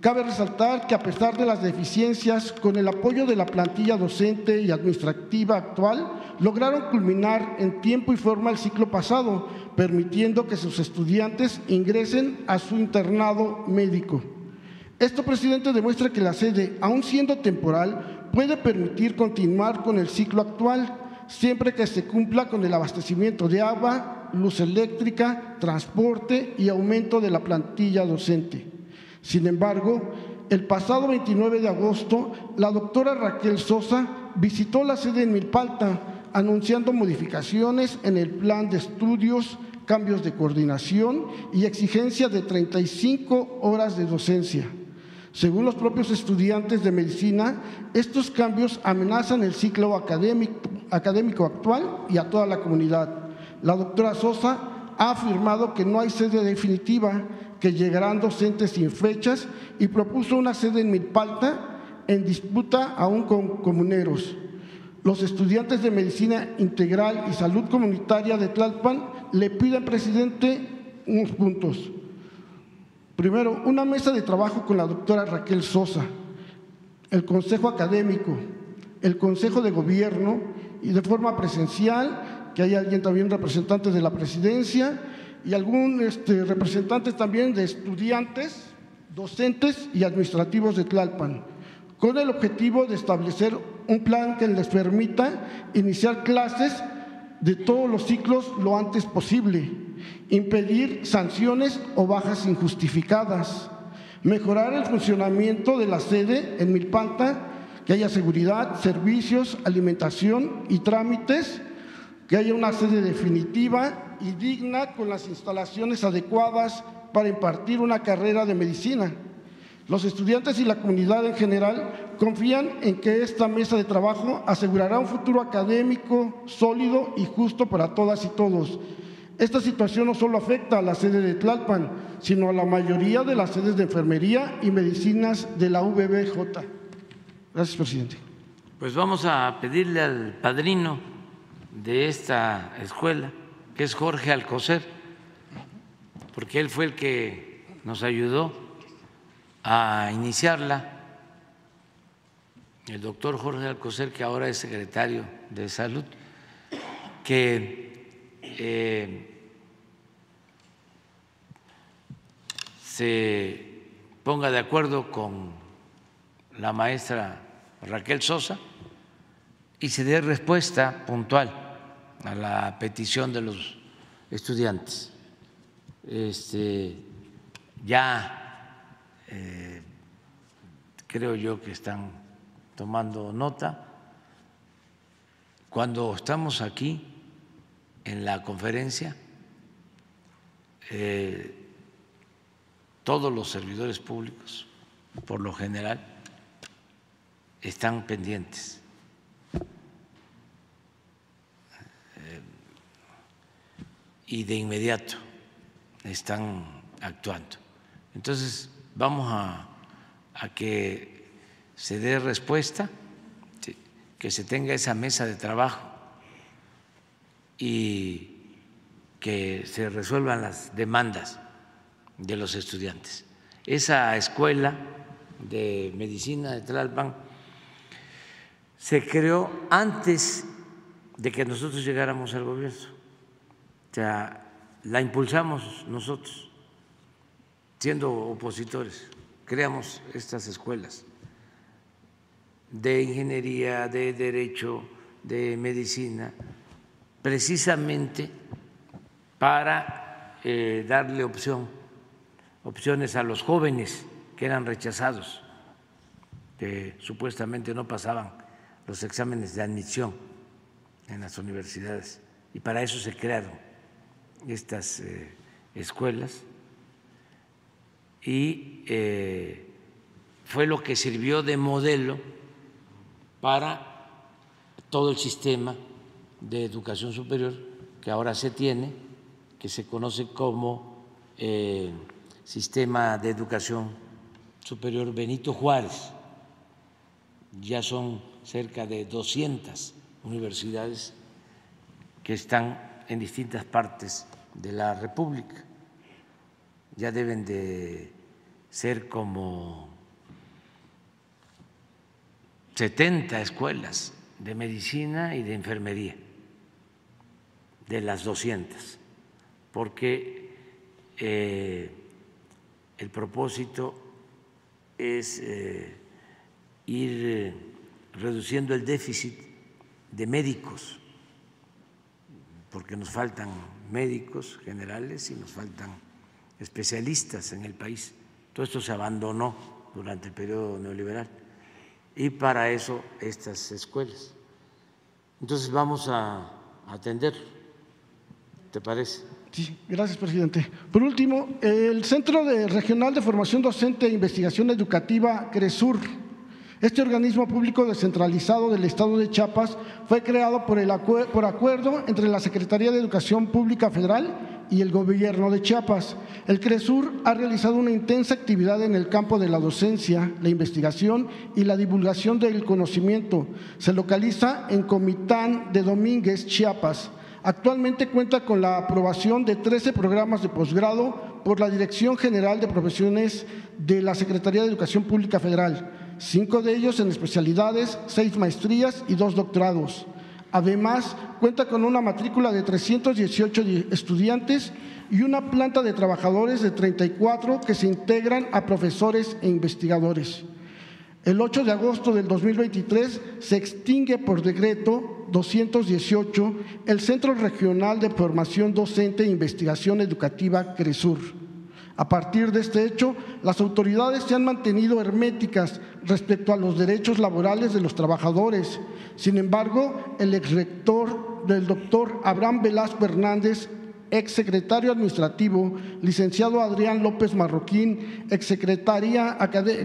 Cabe resaltar que a pesar de las deficiencias, con el apoyo de la plantilla docente y administrativa actual, lograron culminar en tiempo y forma el ciclo pasado, permitiendo que sus estudiantes ingresen a su internado médico. Esto, presidente, demuestra que la sede, aun siendo temporal, puede permitir continuar con el ciclo actual, siempre que se cumpla con el abastecimiento de agua, luz eléctrica, transporte y aumento de la plantilla docente. Sin embargo, el pasado 29 de agosto, la doctora Raquel Sosa visitó la sede en Milpalta anunciando modificaciones en el plan de estudios, cambios de coordinación y exigencia de 35 horas de docencia. Según los propios estudiantes de medicina, estos cambios amenazan el ciclo académico, actual y a toda la comunidad. La doctora Sosa ha afirmado que no hay sede definitiva que llegarán docentes sin fechas y propuso una sede en Milpalta en disputa aún con comuneros. Los estudiantes de Medicina Integral y Salud Comunitaria de Tlalpan le piden, presidente, unos puntos. Primero, una mesa de trabajo con la doctora Raquel Sosa, el Consejo Académico, el Consejo de Gobierno y de forma presencial, que haya alguien también representante de la presidencia y algún este, representante también de estudiantes, docentes y administrativos de Tlalpan, con el objetivo de establecer un plan que les permita iniciar clases de todos los ciclos lo antes posible, impedir sanciones o bajas injustificadas, mejorar el funcionamiento de la sede en Milpanta, que haya seguridad, servicios, alimentación y trámites, que haya una sede definitiva y digna con las instalaciones adecuadas para impartir una carrera de medicina. Los estudiantes y la comunidad en general confían en que esta mesa de trabajo asegurará un futuro académico sólido y justo para todas y todos. Esta situación no solo afecta a la sede de Tlalpan, sino a la mayoría de las sedes de enfermería y medicinas de la VBJ. Gracias, presidente. Pues vamos a pedirle al padrino de esta escuela que es Jorge Alcocer, porque él fue el que nos ayudó a iniciarla, el doctor Jorge Alcocer, que ahora es secretario de Salud, que eh, se ponga de acuerdo con la maestra Raquel Sosa y se dé respuesta puntual a la petición de los estudiantes. Este, ya eh, creo yo que están tomando nota. Cuando estamos aquí en la conferencia, eh, todos los servidores públicos, por lo general, están pendientes. Eh, y de inmediato están actuando. Entonces, vamos a, que se dé respuesta, que se tenga esa mesa de trabajo y que se resuelvan las demandas de los estudiantes. Esa escuela de medicina de Tlalpan se creó antes de que nosotros llegáramos al gobierno. O sea, la impulsamos nosotros, siendo opositores, creamos estas escuelas de ingeniería, de derecho, de medicina, precisamente para eh, darle opción, opciones a los jóvenes que eran rechazados, que supuestamente no pasaban los exámenes de admisión en las universidades. Y para eso se crearon estas eh, escuelas y eh, fue lo que sirvió de modelo para todo el sistema de educación superior que ahora se tiene, que se conoce como eh, Sistema de Educación Superior Benito Juárez. Ya son cerca de 200 universidades que están en distintas partes de la República. Ya deben de ser como 70 escuelas de medicina y de enfermería, de las 200, porque eh, el propósito es eh, ir eh, reduciendo el déficit de médicos, porque nos faltan médicos generales y nos faltan especialistas en el país. Todo esto se abandonó durante el periodo neoliberal y para eso estas escuelas. Entonces vamos a atender, ¿te parece? Sí, gracias, presidente. Por último, el Centro Regional de Formación Docente e Investigación Educativa, CRESUR, este organismo público descentralizado del Estado de Chiapas fue creado por, el por acuerdo entre la Secretaría de Educación Pública Federal y el Gobierno de Chiapas. El CRESUR ha realizado una intensa actividad en el campo de la docencia, la investigación y la divulgación del conocimiento. Se localiza en Comitán de Domínguez, Chiapas. Actualmente cuenta con la aprobación de 13 programas de posgrado por la Dirección General de Profesiones de la Secretaría de Educación Pública Federal cinco de ellos en especialidades, seis maestrías y dos doctorados. Además, cuenta con una matrícula de 318 estudiantes y una planta de trabajadores de 34 que se integran a profesores e investigadores. El 8 de agosto del 2023 se extingue por decreto 218 el Centro Regional de Formación Docente e Investigación Educativa CRESUR a partir de este hecho, las autoridades se han mantenido herméticas respecto a los derechos laborales de los trabajadores. Sin embargo, el exrector del doctor Abraham Velasco Hernández, exsecretario administrativo, licenciado Adrián López Marroquín, exsecretaria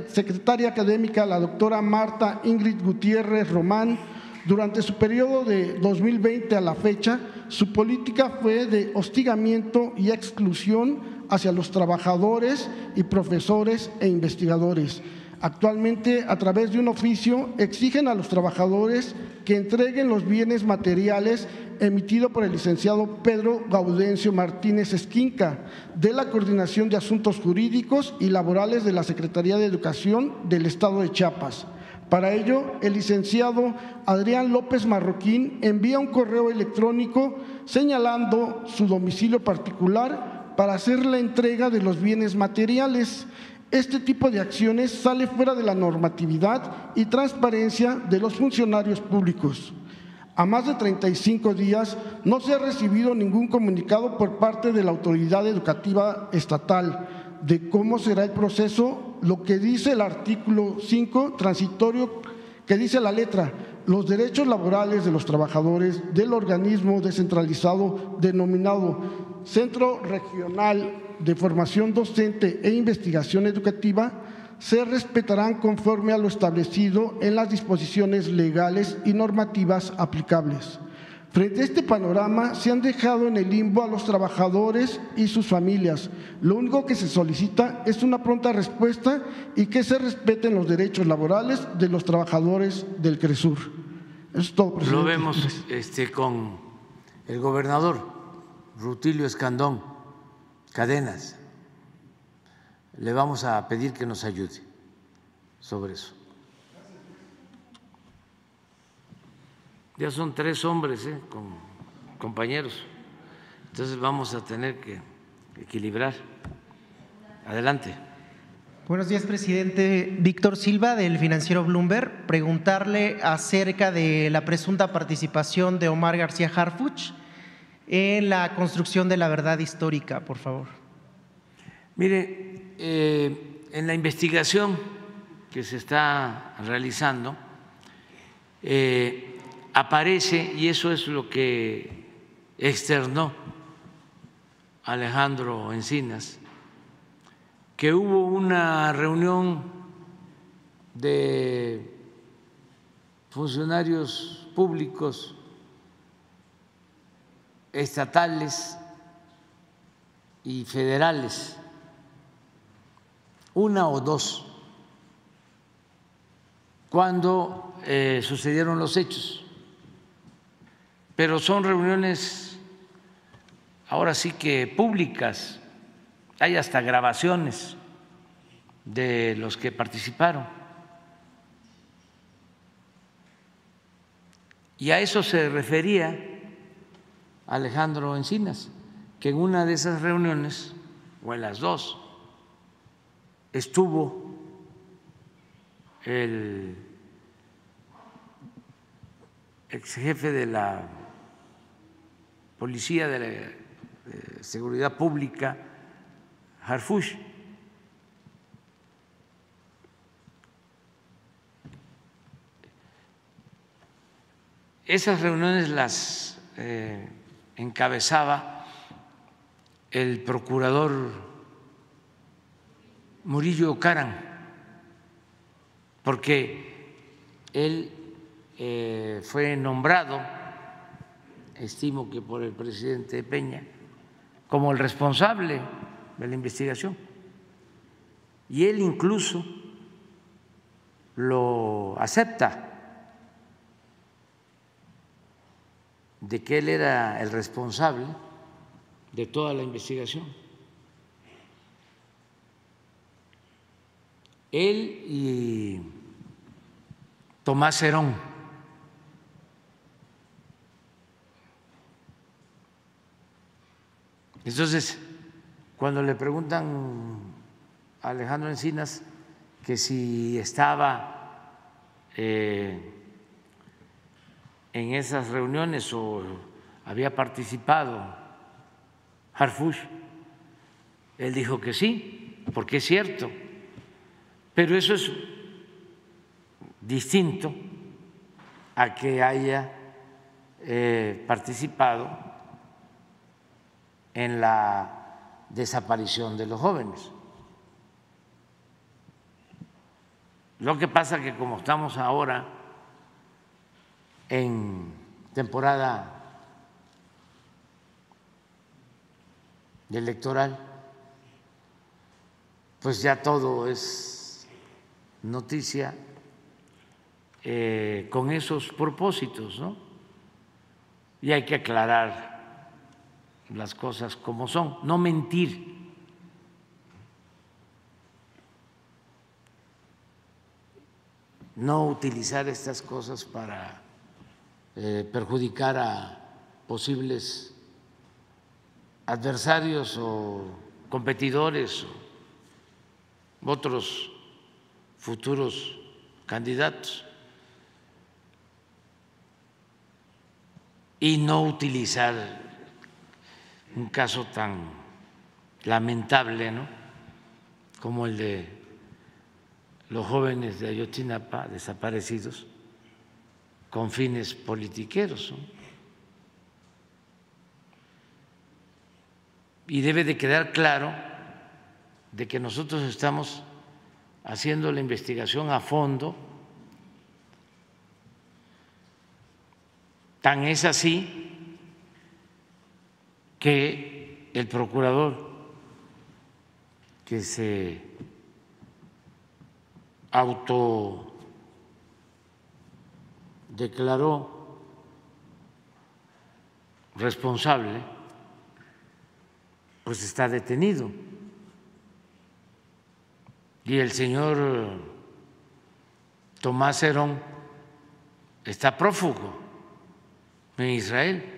secretaria académica la doctora Marta Ingrid Gutiérrez Román, durante su periodo de 2020 a la fecha, su política fue de hostigamiento y exclusión hacia los trabajadores y profesores e investigadores. Actualmente, a través de un oficio, exigen a los trabajadores que entreguen los bienes materiales emitido por el licenciado Pedro Gaudencio Martínez Esquinca, de la Coordinación de Asuntos Jurídicos y Laborales de la Secretaría de Educación del Estado de Chiapas. Para ello, el licenciado Adrián López Marroquín envía un correo electrónico señalando su domicilio particular para hacer la entrega de los bienes materiales. Este tipo de acciones sale fuera de la normatividad y transparencia de los funcionarios públicos. A más de 35 días no se ha recibido ningún comunicado por parte de la autoridad educativa estatal de cómo será el proceso, lo que dice el artículo 5 transitorio, que dice la letra, los derechos laborales de los trabajadores del organismo descentralizado denominado Centro Regional de Formación Docente e Investigación Educativa se respetarán conforme a lo establecido en las disposiciones legales y normativas aplicables. Frente a este panorama, se han dejado en el limbo a los trabajadores y sus familias. Lo único que se solicita es una pronta respuesta y que se respeten los derechos laborales de los trabajadores del CRESUR. Lo vemos este, con el gobernador Rutilio Escandón, Cadenas. Le vamos a pedir que nos ayude sobre eso. Ya son tres hombres, ¿eh? con compañeros. Entonces vamos a tener que equilibrar. Adelante. Buenos días, presidente. Víctor Silva, del financiero Bloomberg. Preguntarle acerca de la presunta participación de Omar García Harfuch en la construcción de la verdad histórica, por favor. Mire, eh, en la investigación que se está realizando, eh, aparece, y eso es lo que externó Alejandro Encinas, que hubo una reunión de funcionarios públicos estatales y federales, una o dos, cuando eh, sucedieron los hechos. Pero son reuniones ahora sí que públicas, hay hasta grabaciones de los que participaron. Y a eso se refería Alejandro Encinas, que en una de esas reuniones, o en las dos, estuvo el ex jefe de la Policía de, la, Seguridad Pública, Harfush. Esas reuniones las eh, encabezaba el procurador Murillo Caran, porque él eh, fue nombrado estimo que por el presidente Peña, como el responsable de la investigación. Y él incluso lo acepta de que él era el responsable de toda la investigación. Él y Tomás Herón Entonces, cuando le preguntan a Alejandro Encinas que si estaba eh, en esas reuniones o había participado Harfush, él dijo que sí, porque es cierto, pero eso es distinto a que haya eh, participado en la desaparición de los jóvenes. Lo que pasa que como estamos ahora en temporada electoral, pues ya todo es noticia eh, con esos propósitos, ¿no? Y hay que aclarar las cosas como son, no mentir. No utilizar estas cosas para eh, perjudicar a posibles adversarios o competidores o otros futuros candidatos. y no utilizar un caso tan lamentable ¿no? como el de los jóvenes de Ayotzinapa desaparecidos con fines politiqueros. Y debe de quedar claro de que nosotros estamos haciendo la investigación a fondo. Tan es así que el procurador que se auto declaró responsable, pues está detenido. Y el señor Tomás Herón está prófugo en Israel.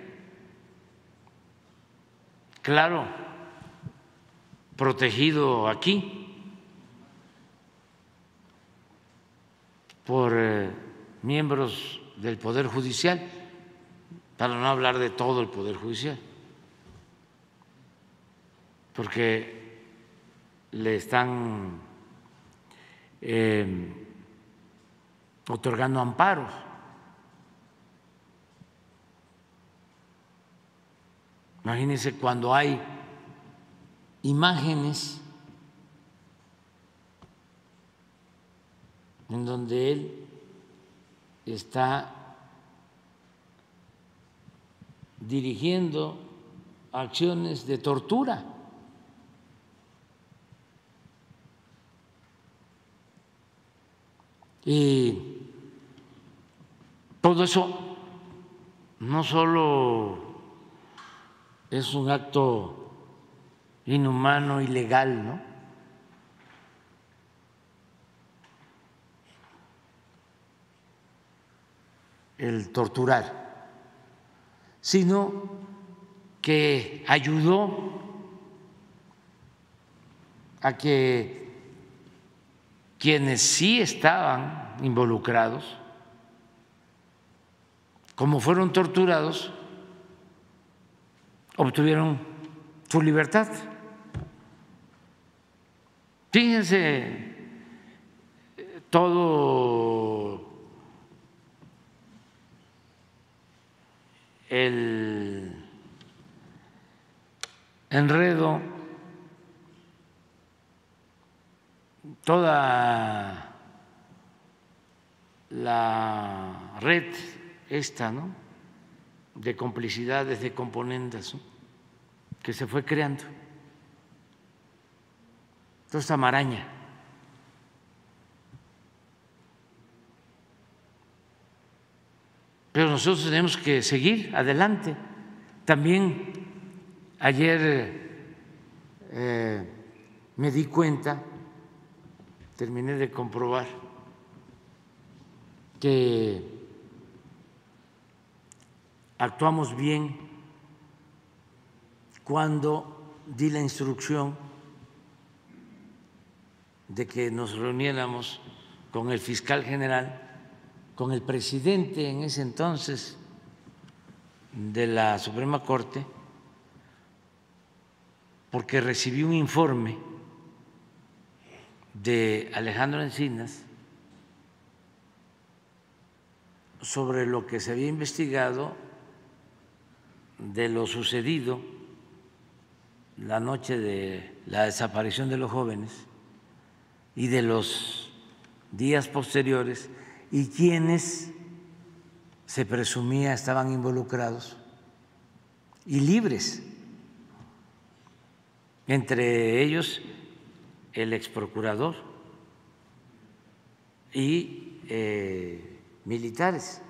Claro, protegido aquí por eh, miembros del Poder Judicial, para no hablar de todo el Poder Judicial, porque le están eh, otorgando amparos. Imagínense cuando hay imágenes en donde él está dirigiendo acciones de tortura. Y todo eso no solo es un acto inhumano, ilegal, ¿no? El torturar, sino que ayudó a que quienes sí estaban involucrados, como fueron torturados, obtuvieron su libertad. Fíjense todo el enredo, toda la red esta, ¿no? De complicidades, de componentes que se fue creando. Toda esta maraña. Pero nosotros tenemos que seguir adelante. También ayer eh, me di cuenta, terminé de comprobar, que actuamos bien cuando di la instrucción de que nos reuniéramos con el fiscal general con el presidente en ese entonces de la Suprema Corte porque recibí un informe de Alejandro Encinas sobre lo que se había investigado de lo sucedido la noche de la desaparición de los jóvenes y de los días posteriores y quienes se presumía estaban involucrados y libres, entre ellos el ex procurador y eh, militares.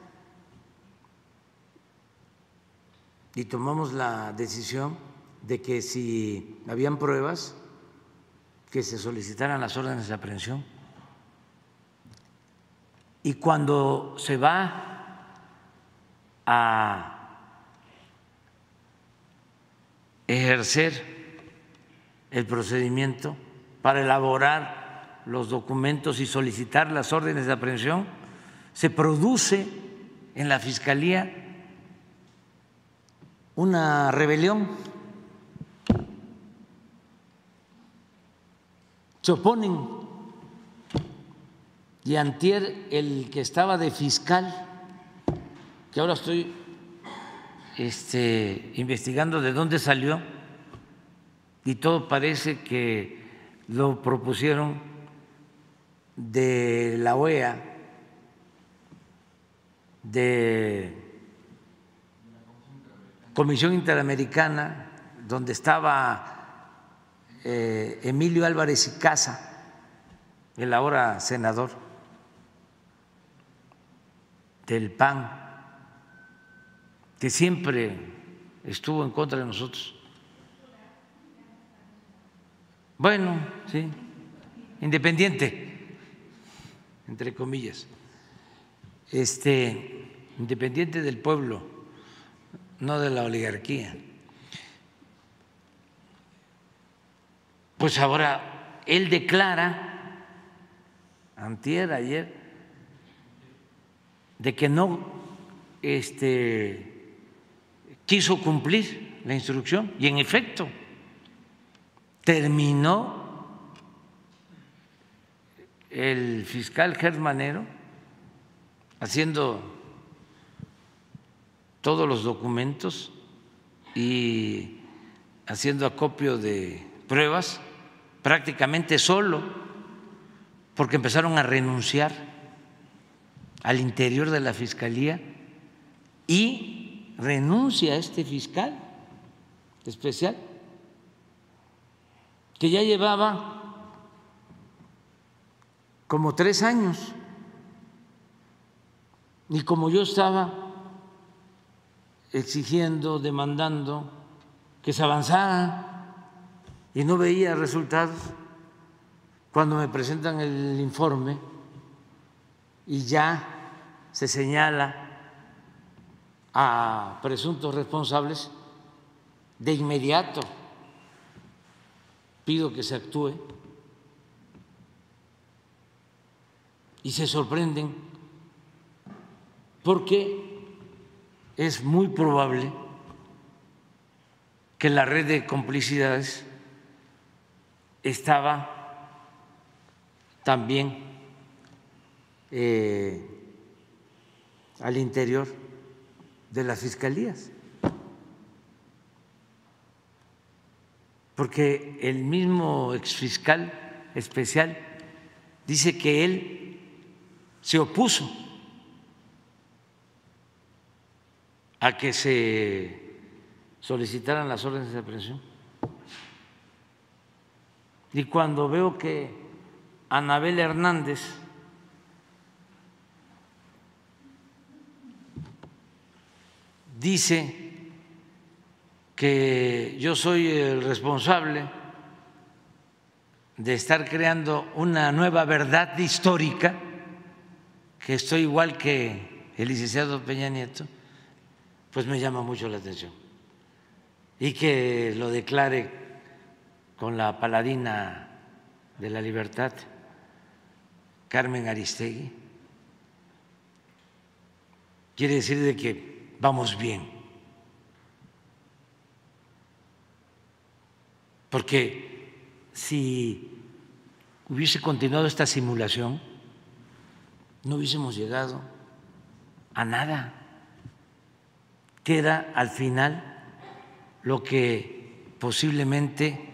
Y tomamos la decisión de que si habían pruebas, que se solicitaran las órdenes de aprehensión y cuando se va a ejercer el procedimiento para elaborar los documentos y solicitar las órdenes de aprehensión, se produce en la Fiscalía una rebelión. Se oponen. Y antier, el que estaba de fiscal, que ahora estoy este, investigando de dónde salió, y todo parece que lo propusieron de la OEA, de Comisión Interamericana, donde estaba eh, Emilio Álvarez y Casa, el ahora senador del PAN, que siempre estuvo en contra de nosotros. Bueno, sí, independiente, entre comillas, este, independiente del pueblo no de la oligarquía. Pues ahora él declara, antier, ayer, de que no este, quiso cumplir la instrucción y en efecto terminó el fiscal Germanero haciendo todos los documentos y haciendo acopio de pruebas prácticamente solo, porque empezaron a renunciar al interior de la Fiscalía y renuncia este fiscal especial, que ya llevaba como tres años, y como yo estaba exigiendo, demandando que se avanzara y no veía resultados. Cuando me presentan el informe y ya se señala a presuntos responsables, de inmediato pido que se actúe y se sorprenden porque es muy probable que la red de complicidades estaba también eh, al interior de las fiscalías. Porque el mismo exfiscal especial dice que él se opuso a que se solicitaran las órdenes de aprehensión. Y cuando veo que Anabel Hernández dice que yo soy el responsable de estar creando una nueva verdad histórica, que estoy igual que el licenciado Peña Nieto, pues me llama mucho la atención. Y que lo declare con la paladina de la libertad, Carmen Aristegui, quiere decir de que vamos bien. Porque si hubiese continuado esta simulación, no hubiésemos llegado a nada que era al final lo que posiblemente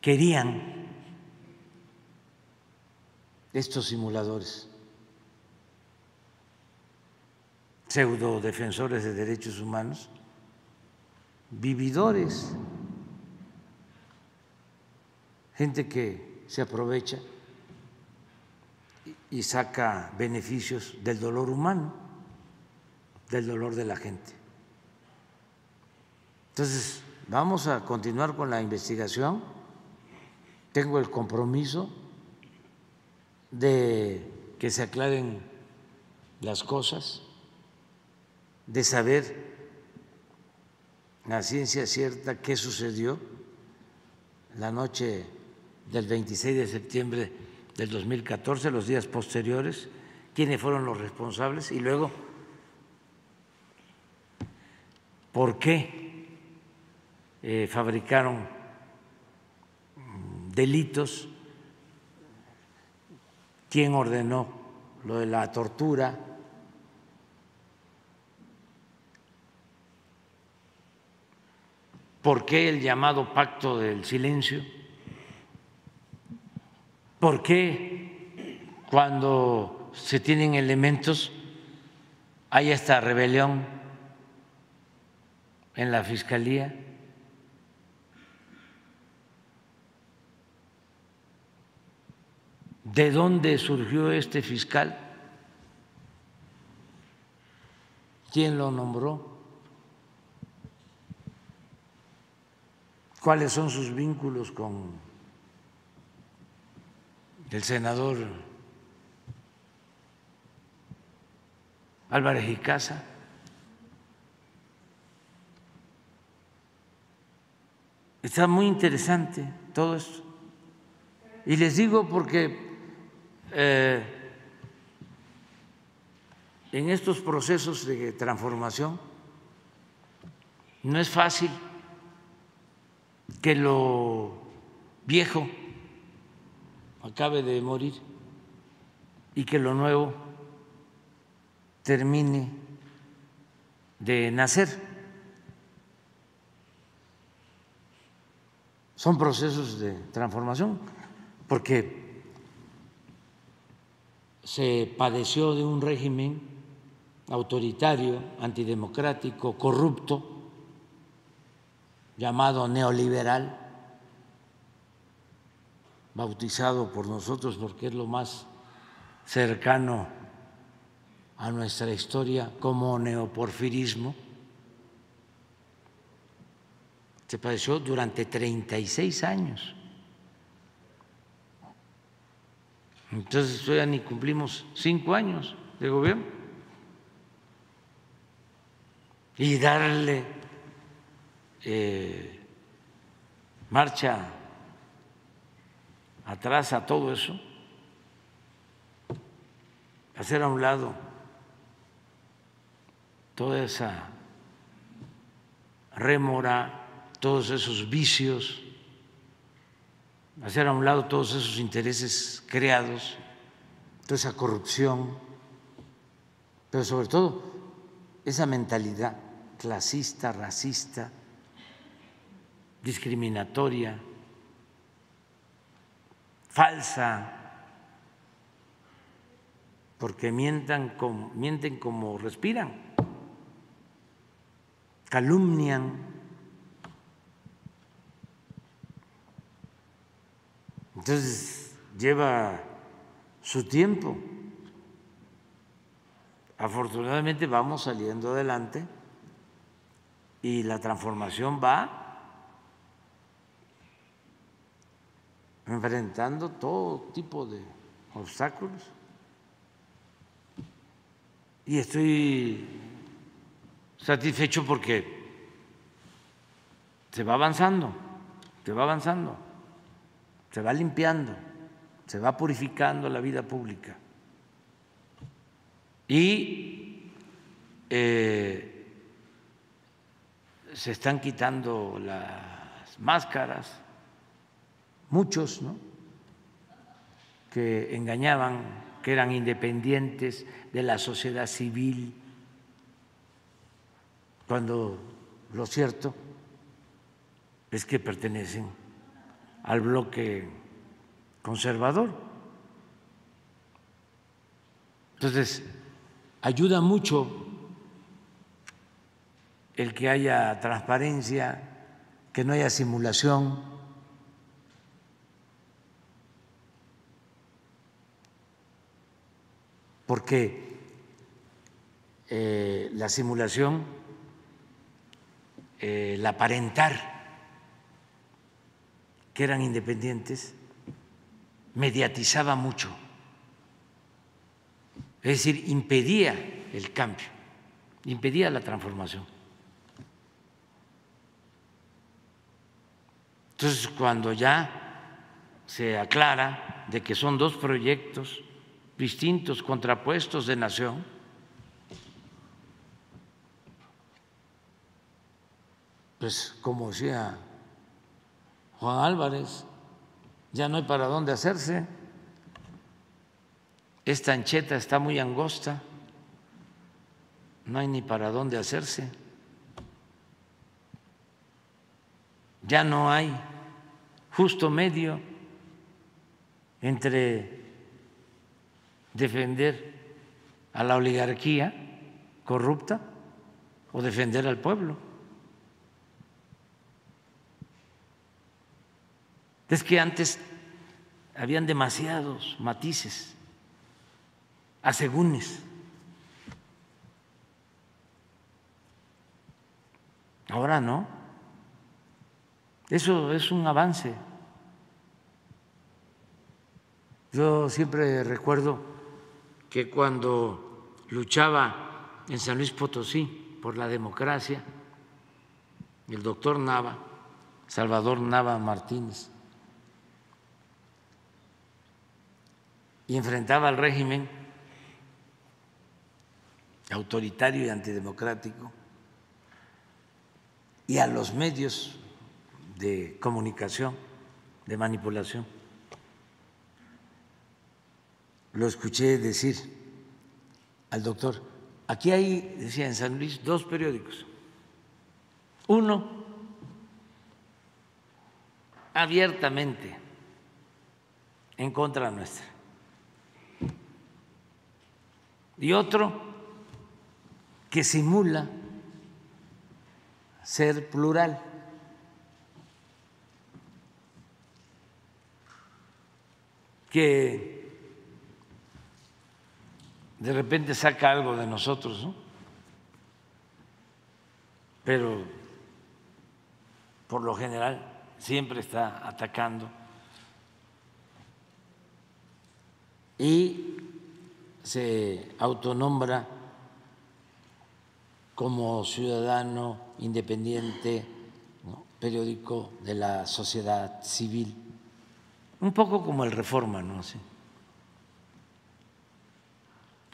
querían estos simuladores, pseudo defensores de derechos humanos, vividores, gente que se aprovecha y saca beneficios del dolor humano, del dolor de la gente. Entonces, vamos a continuar con la investigación. Tengo el compromiso de que se aclaren las cosas, de saber la ciencia cierta qué sucedió la noche del 26 de septiembre del 2014, los días posteriores, quiénes fueron los responsables y luego por qué eh, fabricaron mm, delitos, quién ordenó lo de la tortura, ¿Por qué el llamado pacto del silencio? ¿Por qué cuando se tienen elementos hay esta rebelión en la Fiscalía? ¿De dónde surgió este fiscal? ¿Quién lo nombró? ¿Cuáles son sus vínculos con el senador Álvarez y? Está muy interesante todo esto. Y les digo porque eh, en estos procesos de transformación no es fácil que lo viejo acabe de morir y que lo nuevo termine de nacer. Son procesos de transformación porque se padeció de un régimen autoritario, antidemocrático, corrupto, llamado neoliberal, bautizado por nosotros porque es lo más cercano a nuestra historia como neoporfirismo, se padeció durante 36 años. Entonces todavía ni cumplimos cinco años de gobierno. Y darle eh, marcha atrás a todo eso, hacer a un lado toda esa rémora, todos esos vicios hacer a un lado todos esos intereses creados, toda esa corrupción, pero sobre todo esa mentalidad clasista, racista, discriminatoria, falsa, porque mientan mienten como respiran, calumnian Entonces lleva su tiempo. Afortunadamente vamos saliendo adelante y la transformación va enfrentando todo tipo de obstáculos. Y estoy satisfecho porque se va avanzando, se va avanzando se va limpiando, se va purificando la vida pública. Y eh, se están quitando las máscaras, muchos, ¿no? que engañaban, que eran independientes de la sociedad civil, cuando lo cierto es que pertenecen al bloque conservador. Entonces, ayuda mucho el que haya transparencia, que no haya simulación. Porque eh, la simulación, eh, el aparentar que eran independientes, mediatizaba mucho, es decir, impedía el cambio, impedía la transformación. Entonces, cuando ya se aclara de que son dos proyectos distintos, contrapuestos de nación, pues como decía Juan Álvarez, ya no hay para dónde hacerse. Esta ancheta está muy angosta, no hay ni para dónde hacerse. Ya no hay justo medio entre defender a la oligarquía corrupta o defender al pueblo. Es que antes habían demasiados matices, asegúnes. Ahora no. Eso es un avance. Yo siempre recuerdo que cuando luchaba en San Luis Potosí por la democracia, el doctor Nava, Salvador Nava Martínez, y enfrentaba al régimen autoritario y antidemocrático y a los medios de comunicación, de manipulación. Lo escuché decir al doctor, aquí hay, decía en San Luis, dos periódicos. Uno, abiertamente en contra nuestra y otro que simula ser plural. que de repente saca algo de nosotros, ¿no? pero por lo general siempre está atacando y se autonombra como ciudadano independiente, periódico de la sociedad civil, un poco como el Reforma, ¿no?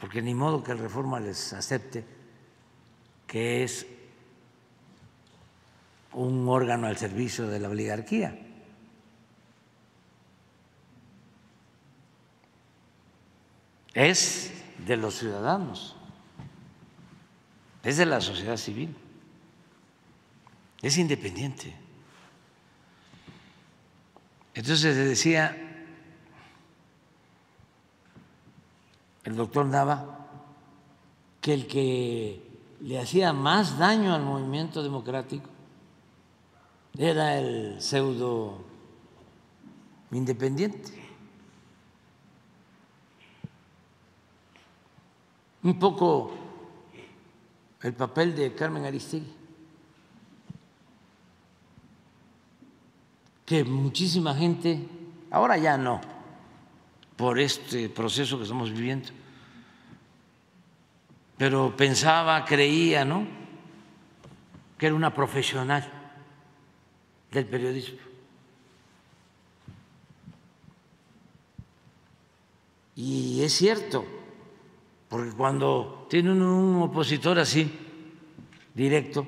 Porque ni modo que el Reforma les acepte que es un órgano al servicio de la oligarquía. es de los ciudadanos, es de la sociedad civil, es independiente. Entonces decía el doctor Nava que el que le hacía más daño al movimiento democrático era el pseudo independiente. un poco el papel de Carmen Aristegui, que muchísima gente, ahora ya no, por este proceso que estamos viviendo, pero pensaba, creía, ¿no? Que era una profesional del periodismo. Y es cierto, porque cuando tiene un opositor así, directo,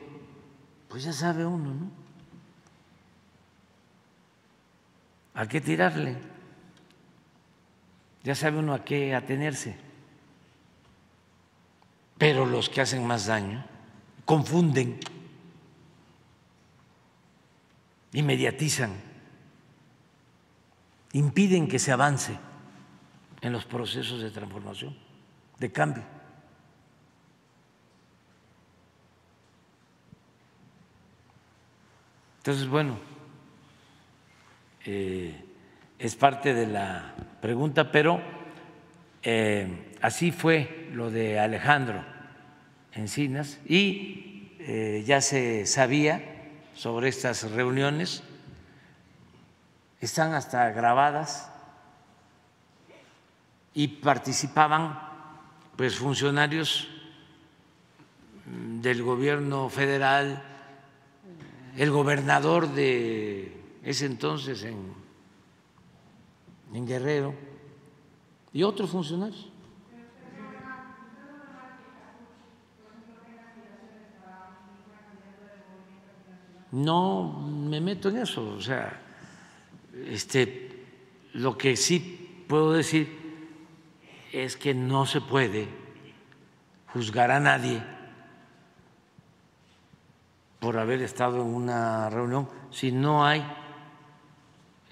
pues ya sabe uno, ¿no? ¿A qué tirarle? Ya sabe uno a qué atenerse. Pero los que hacen más daño confunden, inmediatizan, impiden que se avance en los procesos de transformación de cambio. Entonces, bueno, eh, es parte de la pregunta, pero eh, así fue lo de Alejandro Encinas y eh, ya se sabía sobre estas reuniones, están hasta grabadas y participaban pues funcionarios del gobierno federal, el gobernador de ese entonces en, en Guerrero y otros funcionarios. no me meto en eso, o sea, este, lo que sí puedo decir es que no se puede juzgar a nadie por haber estado en una reunión si no hay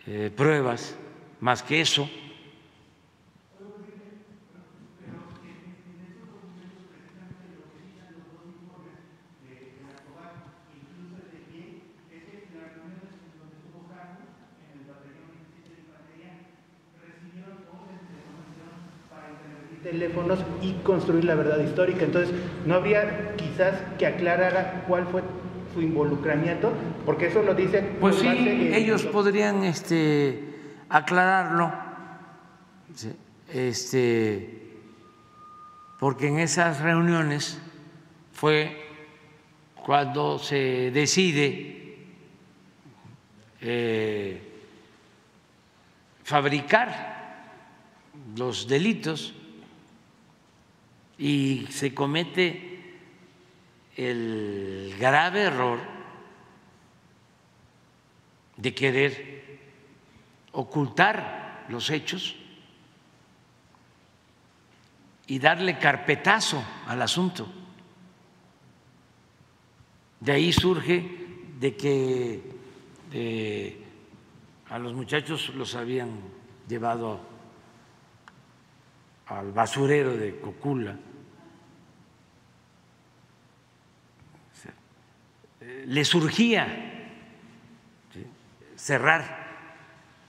eh, pruebas más que eso. teléfonos y construir la verdad histórica. Entonces, no habría quizás que aclarara cuál fue su involucramiento, porque eso lo dice. Pues sí, ellos podrían este, aclararlo, este, porque en esas reuniones fue cuando se decide eh, fabricar los delitos y se comete el grave error de querer ocultar los hechos y darle carpetazo al asunto. De ahí surge de que eh, a los muchachos los habían llevado al basurero de Cocula le surgía cerrar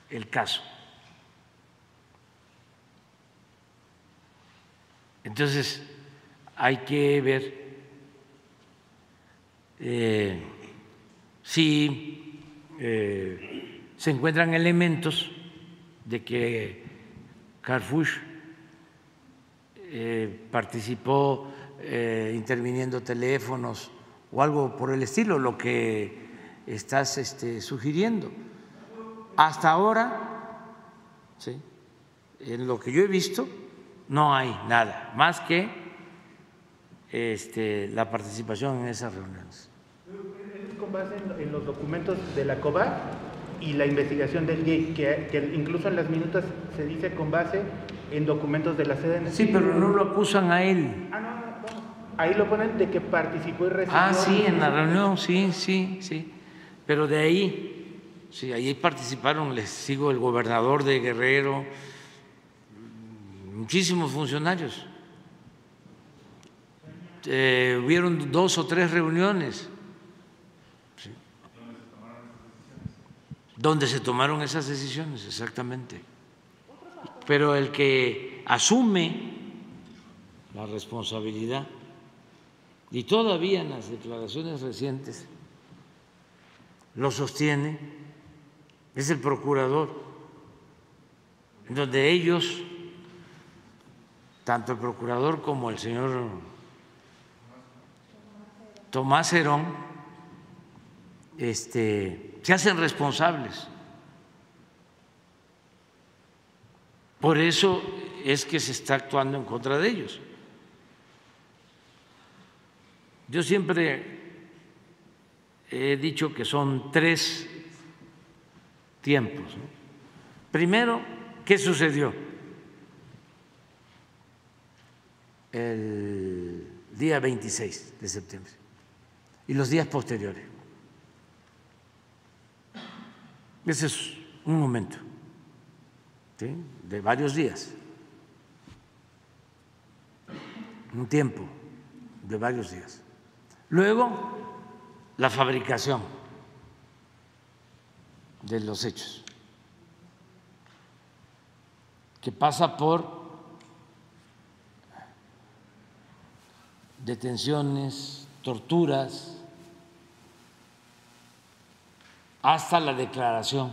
el caso. Entonces, hay que ver eh, si eh, se encuentran elementos de que Carfouche eh, participó interviniendo teléfonos o algo por el estilo, lo que estás este, sugiriendo. Hasta ahora, ¿sí? en lo que yo he visto, no hay nada más que este, la participación en esas reuniones. Es con base en, los documentos de la COBA y la investigación del GIE, que, incluso en las minutas se dice con base en documentos de la CDN. Sí, pero no lo acusan a él. Ah, no, Ahí lo ponen de que participó y recibió. Ah, sí, en la reunión, sí, sí, sí. Pero de ahí, sí, ahí participaron, les sigo el gobernador de Guerrero, muchísimos funcionarios. Eh, hubieron dos o tres reuniones donde se tomaron esas decisiones, exactamente. Pero el que asume la responsabilidad y todavía en las declaraciones recientes lo sostiene, es el procurador, donde ellos, tanto el procurador como el señor Tomás Herón, este, se hacen responsables. Por eso es que se está actuando en contra de ellos. Yo siempre he dicho que son tres tiempos. Primero, ¿qué sucedió? El día 26 de septiembre y los días posteriores. Ese es un momento de varios días, un tiempo de varios días. Luego, la fabricación de los hechos, que pasa por detenciones, torturas, hasta la declaración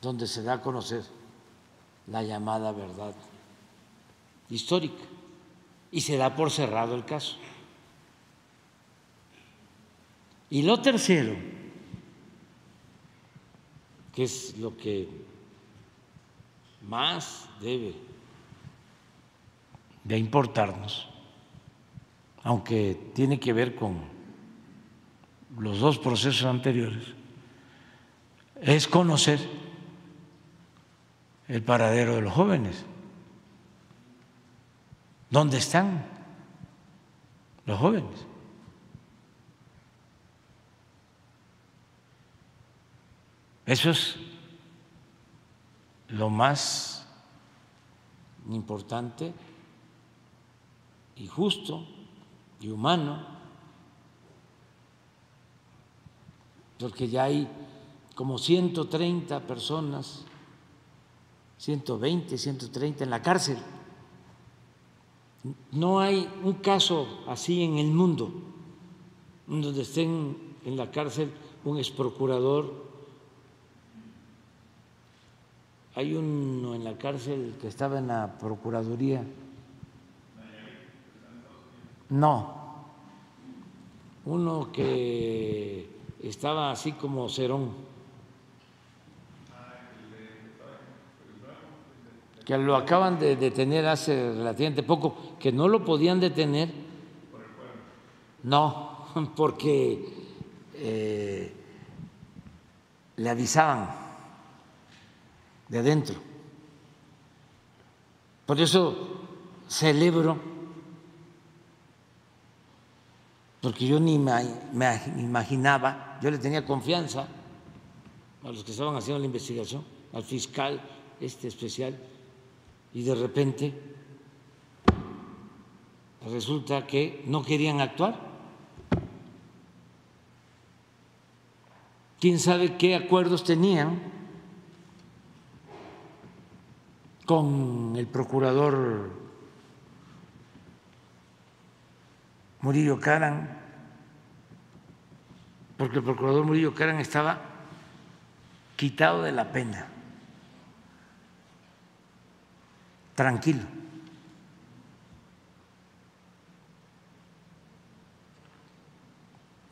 donde se da a conocer la llamada verdad histórica y se da por cerrado el caso. Y lo tercero, que es lo que más debe de importarnos, aunque tiene que ver con los dos procesos anteriores es conocer el paradero de los jóvenes. ¿Dónde están los jóvenes? Eso es lo más importante y justo y humano, porque ya hay como 130 personas, 120, 130 en la cárcel. No hay un caso así en el mundo donde estén en la cárcel un exprocurador. Hay uno en la cárcel que estaba en la Procuraduría. No, uno que estaba así como Cerón. que lo acaban de detener hace relativamente poco, que no lo podían detener. No, porque eh, le avisaban de adentro. Por eso celebro, porque yo ni me imaginaba, yo le tenía confianza a los que estaban haciendo la investigación, al fiscal este especial, y de repente resulta que no querían actuar. ¿Quién sabe qué acuerdos tenían con el procurador Murillo Caran? Porque el procurador Murillo Caran estaba quitado de la pena. tranquilo.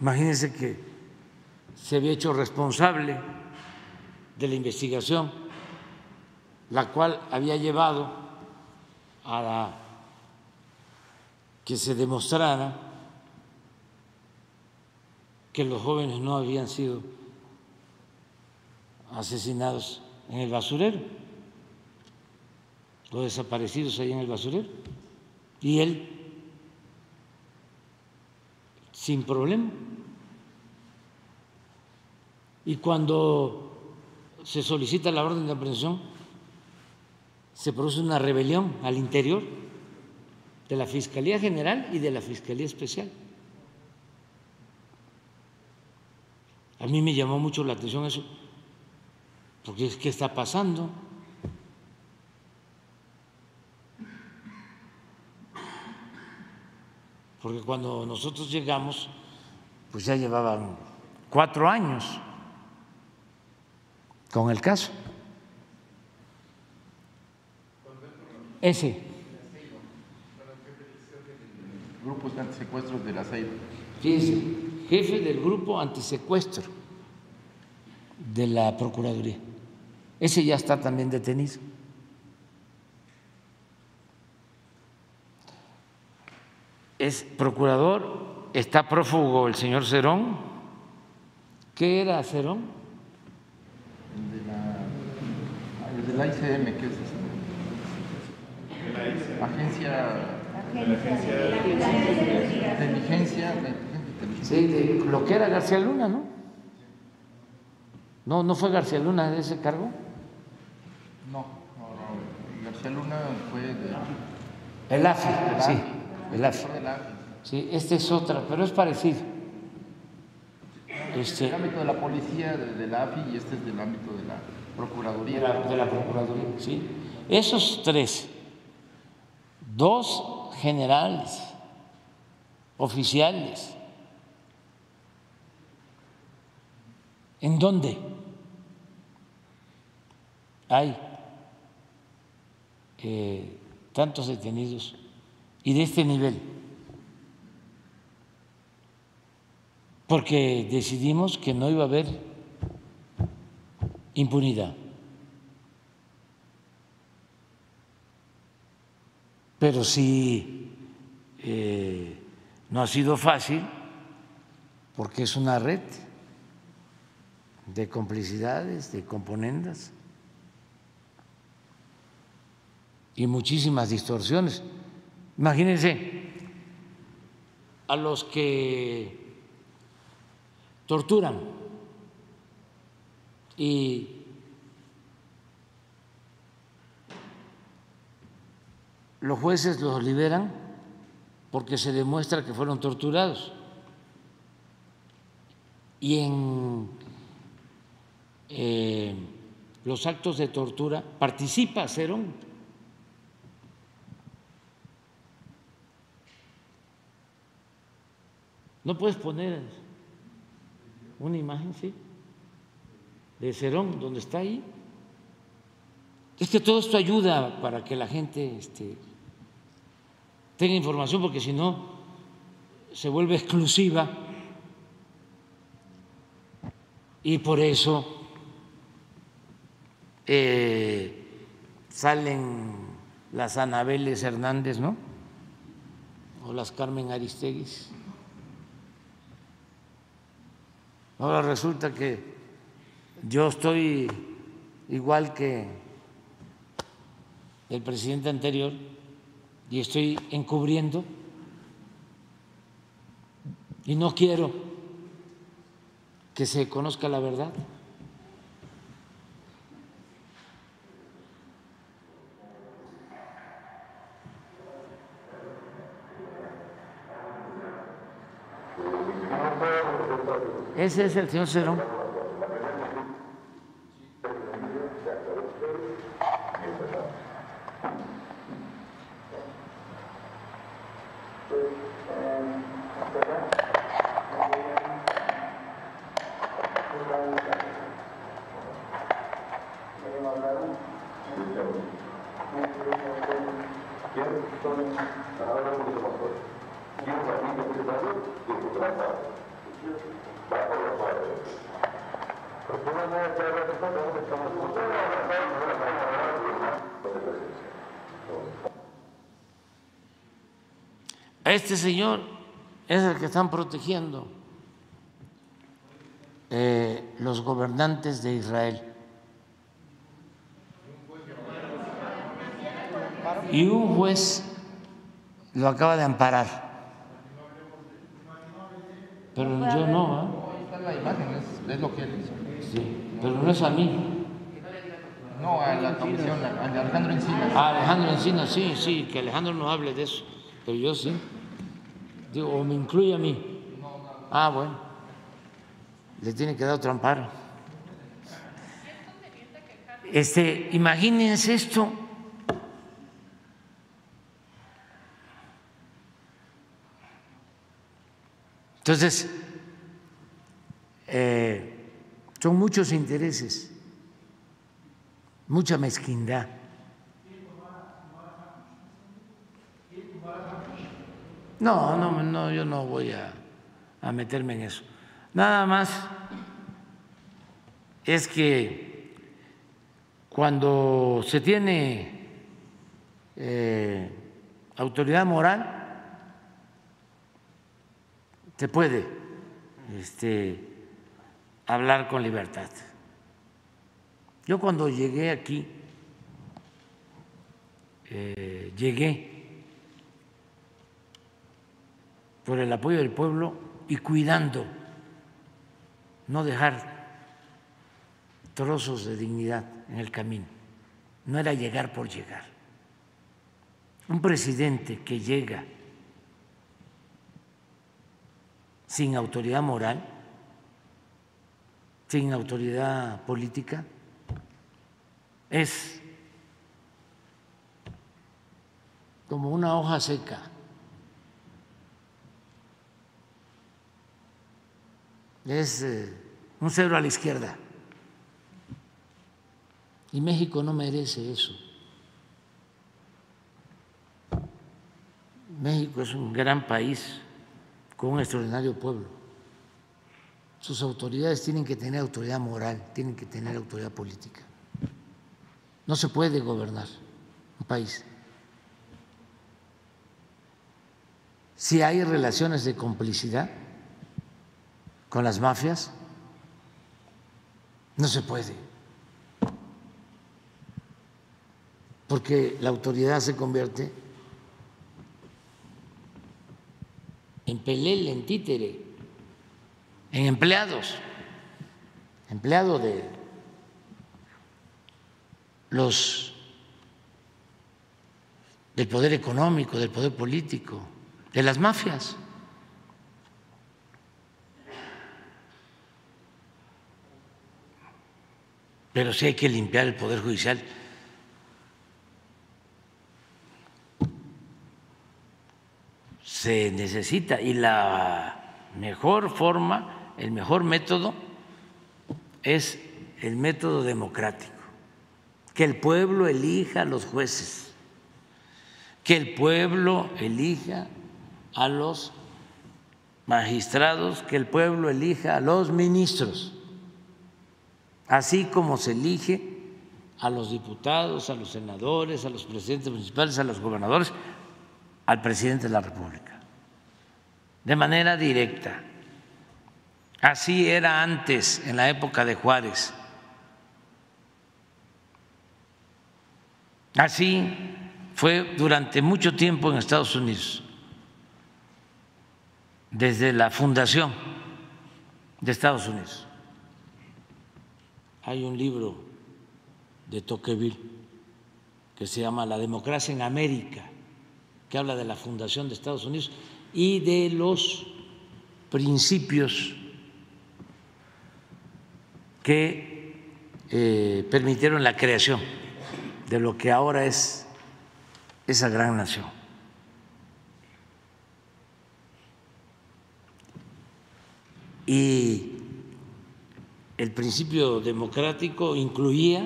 Imagínense que se había hecho responsable de la investigación, la cual había llevado a que se demostrara que los jóvenes no habían sido asesinados en el basurero los desaparecidos ahí en el basurero. Y él, sin problema. Y cuando se solicita la orden de aprehensión, se produce una rebelión al interior de la Fiscalía General y de la Fiscalía Especial. A mí me llamó mucho la atención eso, porque es que está pasando. porque cuando nosotros llegamos, pues ya llevaban cuatro años con el caso. Ese. Grupos antisecuestros de la Ceiba. Fíjese, jefe del grupo antisecuestro de la Procuraduría. Ese ya está también detenido. es procurador, está prófugo el señor Cerón. ¿Qué era Cerón? El de la, ICM, que es agencia, de inteligencia. Sí, de lo que era García Luna, ¿no? No, no fue García Luna de ese cargo. No, no, no. García Luna fue de. El AFI, sí. El AFI. Sí, este es otra, pero es parecido. Este, el ámbito de la policía, del AFI, y este es del ámbito de la Procuraduría. De la, Procuraduría, sí. Esos tres, dos generales, oficiales, ¿en dónde hay eh, tantos detenidos y de este nivel. Porque decidimos que no iba a haber impunidad. Pero sí eh, no ha sido fácil porque es una red de complicidades, de componendas y muchísimas distorsiones. Imagínense a los que torturan y los jueces los liberan porque se demuestra que fueron torturados. Y en eh, los actos de tortura participa Cerón. ¿No puedes poner una imagen, sí? De Cerón, donde está ahí. Es que todo esto ayuda para que la gente este, tenga información, porque si no se vuelve exclusiva y por eso eh, salen las Anabeles Hernández, ¿no? O las Carmen Aristeguis. Ahora resulta que yo estoy igual que el presidente anterior y estoy encubriendo y no quiero que se conozca la verdad. Ese es el señor Cerón. Este señor es el que están protegiendo eh, los gobernantes de Israel. Y un juez lo acaba de amparar. Pero yo no. ¿eh? la imagen, es, lo que él hizo. Sí, pero no es a mí. No, a la comisión, a Alejandro Encinas. A Alejandro Encinas, sí, sí, que Alejandro no hable de eso, pero yo sí. Digo, o me incluye a mí. Ah, bueno. Le tiene que dar otro amparo. Este, imagínense esto. Entonces, eh, son muchos intereses, mucha mezquindad. No, no, no, yo no voy a, meterme en eso. Nada más es que cuando se tiene eh, autoridad moral, se puede este, hablar con libertad. Yo cuando llegué aquí, eh, llegué por el apoyo del pueblo y cuidando, no dejar trozos de dignidad en el camino. No era llegar por llegar. Un presidente que llega sin autoridad moral, sin autoridad política, es como una hoja seca es eh, un cero a la izquierda. Y México no merece eso. México es un gran país con un extraordinario pueblo. Sus autoridades tienen que tener autoridad moral, tienen que tener autoridad política. No se puede gobernar un país si hay relaciones de complicidad con las mafias? No se puede. Porque la autoridad se convierte en pelele, en títere, en empleados, empleado de los del poder económico, del poder político, de las mafias. Pero sí hay que limpiar el poder judicial. Se necesita y la mejor forma, el mejor método es el método democrático, que el pueblo elija a los jueces, que el pueblo elija a los magistrados, que el pueblo elija a los ministros, así como se elige a los diputados, a los senadores, a los presidentes municipales, a los gobernadores, al presidente de la República, de manera directa. Así era antes, en la época de Juárez. Así fue durante mucho tiempo en Estados Unidos, desde la fundación de Estados Unidos. Hay un libro de Tocqueville que se llama La democracia en América, que habla de la fundación de Estados Unidos y de los principios que eh, permitieron la creación de lo que ahora es esa gran nación. Y el principio democrático incluía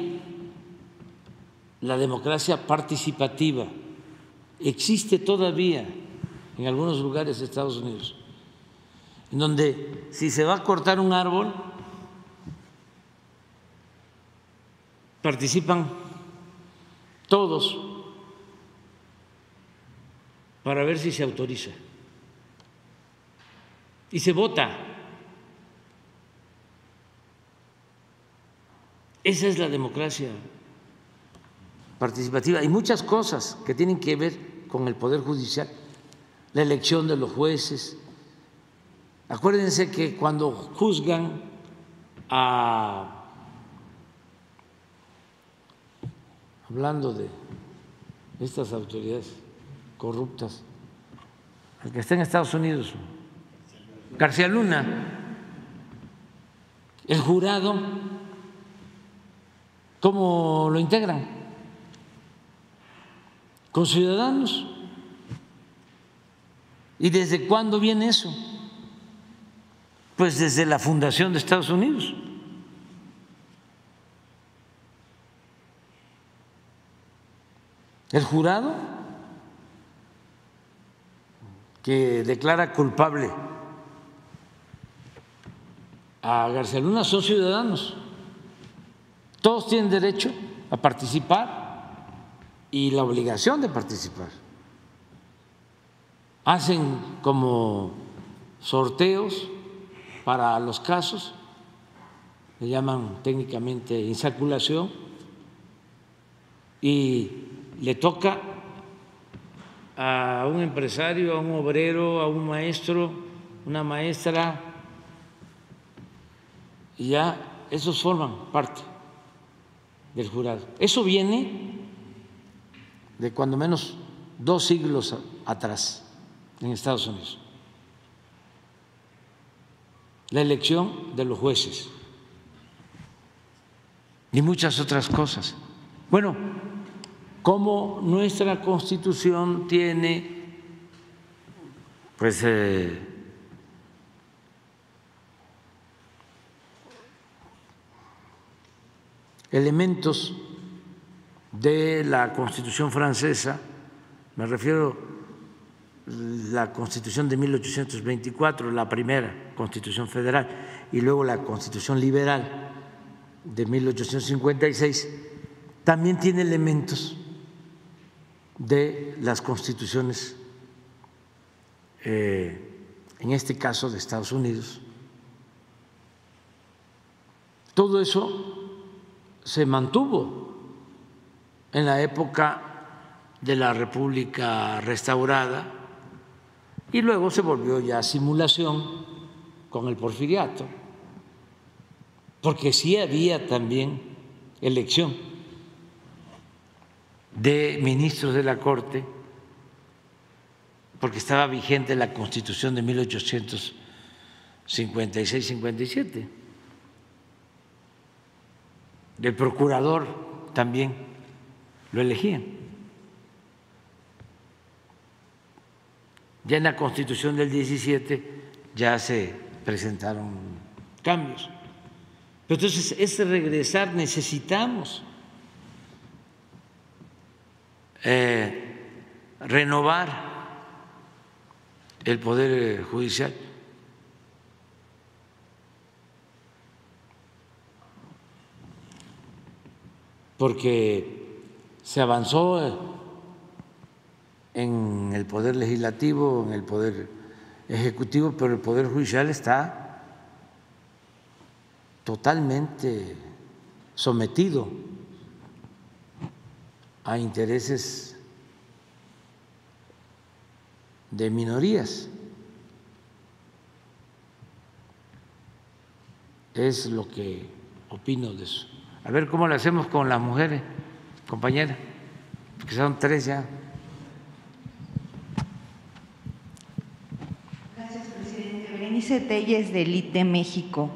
la democracia participativa. Existe todavía en algunos lugares de Estados Unidos, en donde si se va a cortar un árbol, participan todos para ver si se autoriza. Y se vota. Esa es la democracia participativa. Hay muchas cosas que tienen que ver con el Poder Judicial, la elección de los jueces. Acuérdense que cuando juzgan a hablando de estas autoridades corruptas, el que está en Estados Unidos, García Luna, el jurado, ¿cómo lo integran? Con ciudadanos. ¿Y desde cuándo viene eso? Pues desde la fundación de Estados Unidos. El jurado que declara culpable a García Luna son ciudadanos. Todos tienen derecho a participar y la obligación de participar. Hacen como sorteos para los casos, le llaman técnicamente insaculación, y le toca a un empresario, a un obrero, a un maestro, una maestra, y ya esos forman parte del jurado. Eso viene de cuando menos dos siglos atrás en Estados Unidos. La elección de los jueces y muchas otras cosas. Bueno, como nuestra constitución tiene pues eh, elementos de la constitución francesa, me refiero a la constitución de 1824, la primera constitución federal, y luego la constitución liberal de 1856, también tiene elementos de las constituciones, eh, en este caso de Estados Unidos, todo eso se mantuvo en la época de la República restaurada y luego se volvió ya simulación con el porfiriato, porque sí había también elección de ministros de la Corte, porque estaba vigente la Constitución de 1856-57. El procurador también lo elegían. Ya en la Constitución del 17 ya se presentaron cambios. Pero entonces, ese regresar necesitamos eh, renovar el Poder Judicial. Porque se avanzó en el Poder Legislativo, en el Poder Ejecutivo, pero el Poder Judicial está totalmente sometido a intereses de minorías. Es lo que opino de eso. A ver cómo lo hacemos con las mujeres, compañera, que son tres ya. Gracias, presidente. Berenice Telles del ITE México.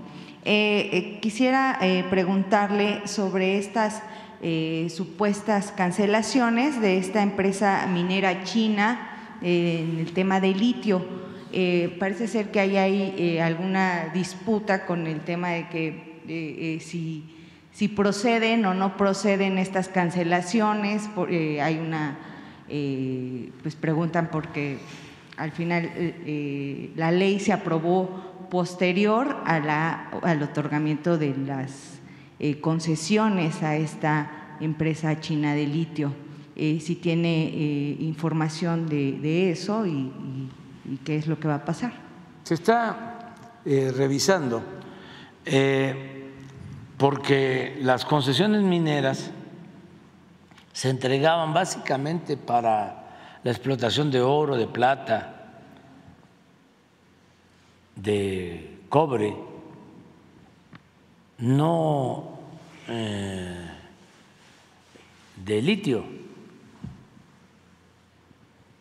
Eh, eh, quisiera eh, preguntarle sobre estas supuestas cancelaciones de esta empresa minera china en el tema de litio. Parece ser que hay ahí eh, alguna disputa con el tema de que si, si, proceden o no proceden estas cancelaciones. hay una, pues preguntan porque al final la ley se aprobó posterior a la, al otorgamiento de las concesiones a esta empresa china de litio. Eh, si tiene eh, información de, eso y, qué es lo que va a pasar. Se está eh, revisando porque las concesiones mineras se entregaban básicamente para la explotación de oro, de plata, de cobre, no de litio.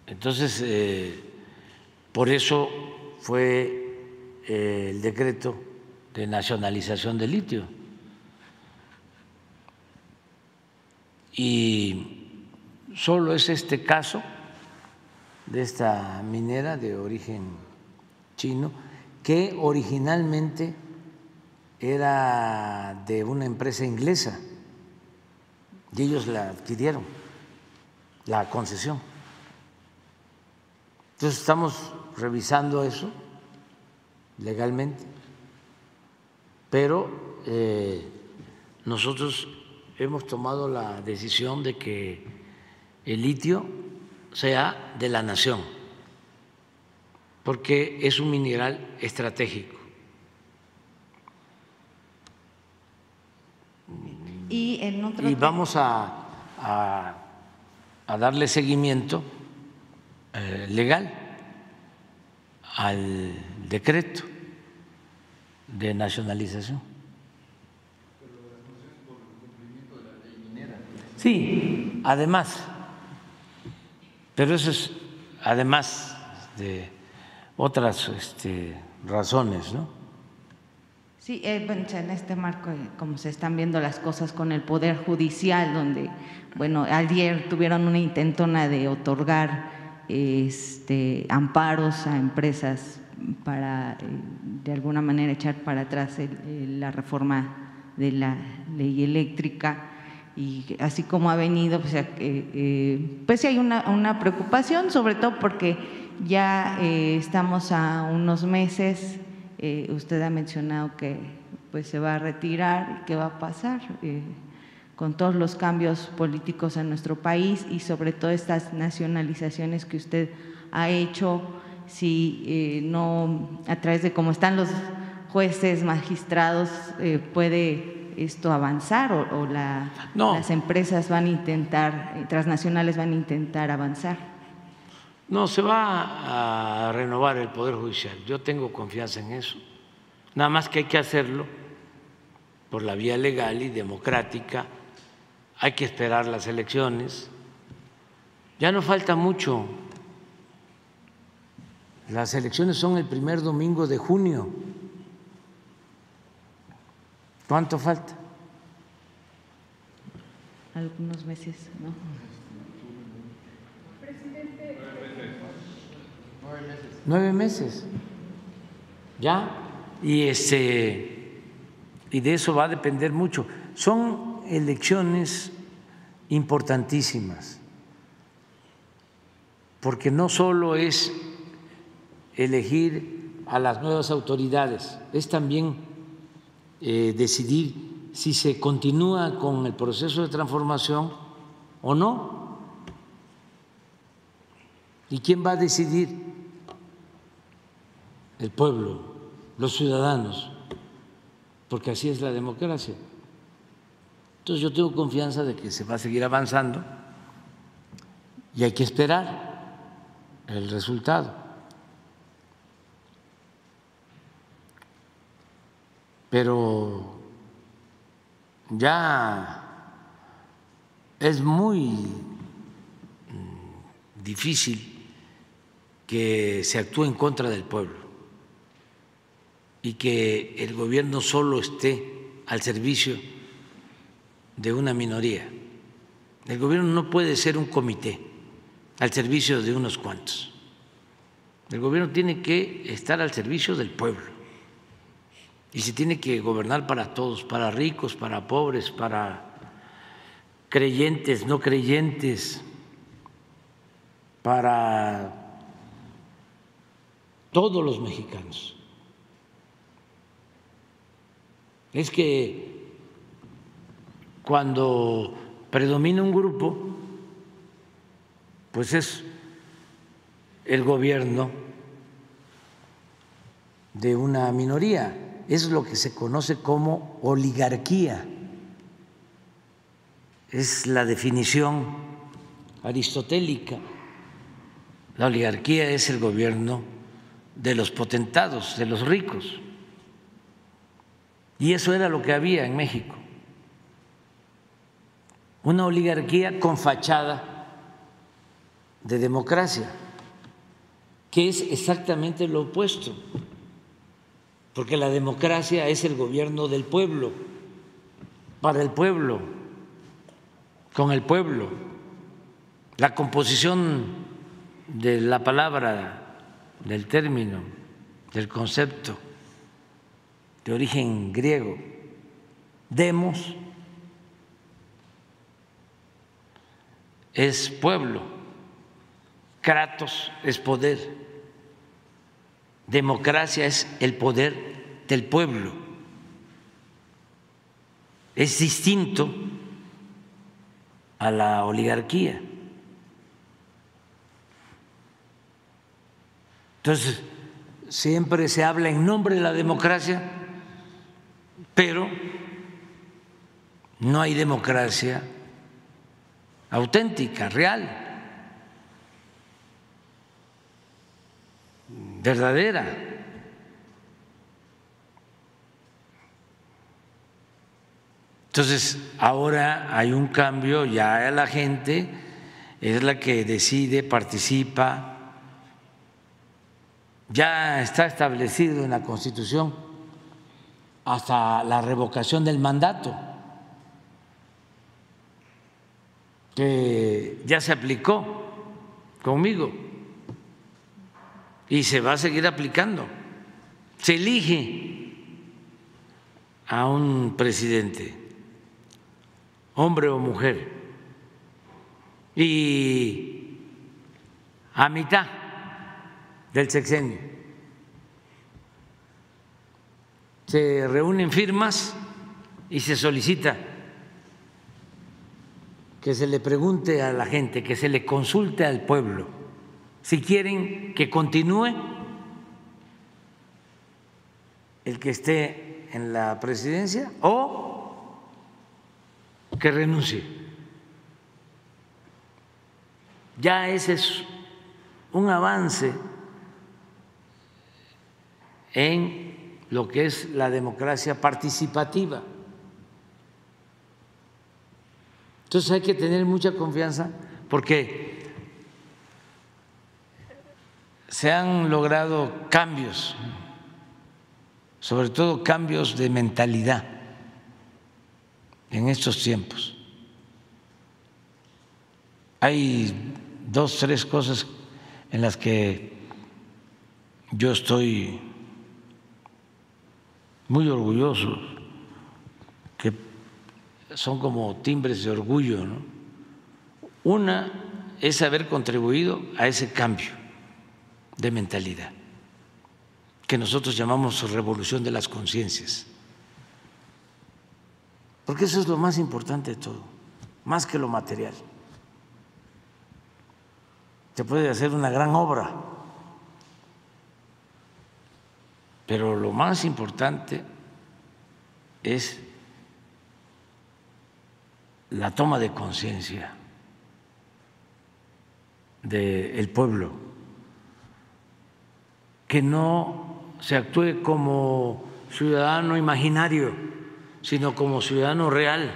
Entonces, eh, por eso fue eh, el decreto de nacionalización del litio. Y solo es este caso de esta minera de origen chino que originalmente era de una empresa inglesa y ellos la adquirieron, la concesión. Entonces estamos revisando eso legalmente, pero eh, nosotros hemos tomado la decisión de que el litio sea de la nación, porque es un mineral estratégico. Y, vamos a darle seguimiento eh, legal al decreto de nacionalización. Sí, además, pero eso es además de otras este, razones, ¿no? Sí, eh, en este marco, eh, como se están viendo las cosas con el Poder Judicial, donde, bueno, ayer tuvieron una intentona de otorgar este, amparos a empresas para eh, de alguna manera echar para atrás la reforma de la ley eléctrica y así como ha venido, pues, eh, eh, pues hay una, una, preocupación, sobre todo porque ya estamos a unos meses, usted ha mencionado que pues se va a retirar, ¿qué va a pasar? con todos los cambios políticos en nuestro país y sobre todo estas nacionalizaciones que usted ha hecho, si eh, no, a través de cómo están los jueces, magistrados, eh, puede esto avanzar o, las empresas van a intentar, eh, transnacionales van a intentar avanzar? No, se va a renovar el Poder Judicial. Yo tengo confianza en eso. Nada más que hay que hacerlo por la vía legal y democrática. Hay que esperar las elecciones. Ya no falta mucho. Las elecciones son el primer domingo de junio. ¿Cuánto falta? Algunos meses, ¿no? Nueve meses. ¿Ya? Y este y de eso va a depender mucho. Son elecciones importantísimas, porque no solo es elegir a las nuevas autoridades, es también eh, decidir si se continúa con el proceso de transformación o no. ¿Y quién va a decidir? El pueblo, los ciudadanos, porque así es la democracia. Entonces yo tengo confianza de que se va a seguir avanzando y hay que esperar el resultado. Pero ya es muy mm, difícil que se actúe en contra del pueblo y que el gobierno solo esté al servicio de una minoría. El gobierno no puede ser un comité al servicio de unos cuantos. El gobierno tiene que estar al servicio del pueblo y se tiene que gobernar para todos, para ricos, para pobres, para creyentes, no creyentes, para todos los mexicanos. Es que cuando predomina un grupo, pues es el gobierno de una minoría es lo que se conoce como oligarquía. Es la definición aristotélica. La oligarquía es el gobierno de los potentados, de los ricos. Y eso era lo que había en México. Una oligarquía con fachada de democracia, que es exactamente lo opuesto porque la democracia es el gobierno del pueblo, para el pueblo, con el pueblo. La composición de la palabra, del término, del concepto de origen griego, demos, es pueblo, kratos es poder Democracia es el poder del pueblo. Es distinto a la oligarquía. Entonces, siempre se habla en nombre de la democracia, pero no hay democracia auténtica, real. Verdadera. Entonces, ahora hay un cambio, ya la gente es la que decide, participa, ya está establecido en la Constitución hasta la revocación del mandato, que ya se aplicó conmigo y se va a seguir aplicando. Se elige a un presidente, hombre o mujer, y a mitad del sexenio se reúnen firmas y se solicita que se le pregunte a la gente, que se le consulte al pueblo si quieren que continúe el que esté en la presidencia o que renuncie. Ya ese es un avance en lo que es la democracia participativa. Entonces hay que tener mucha confianza porque se han logrado cambios, sobre todo cambios de mentalidad en estos tiempos. Hay dos, tres cosas en las que yo estoy muy orgulloso, que son como timbres de orgullo. Una es haber contribuido a ese cambio de mentalidad, que nosotros llamamos revolución de las conciencias. Porque eso es lo más importante de todo, más que lo material. Se puede hacer una gran obra, pero lo más importante es la toma de conciencia del pueblo, que no se actúe como ciudadano imaginario, sino como ciudadano real.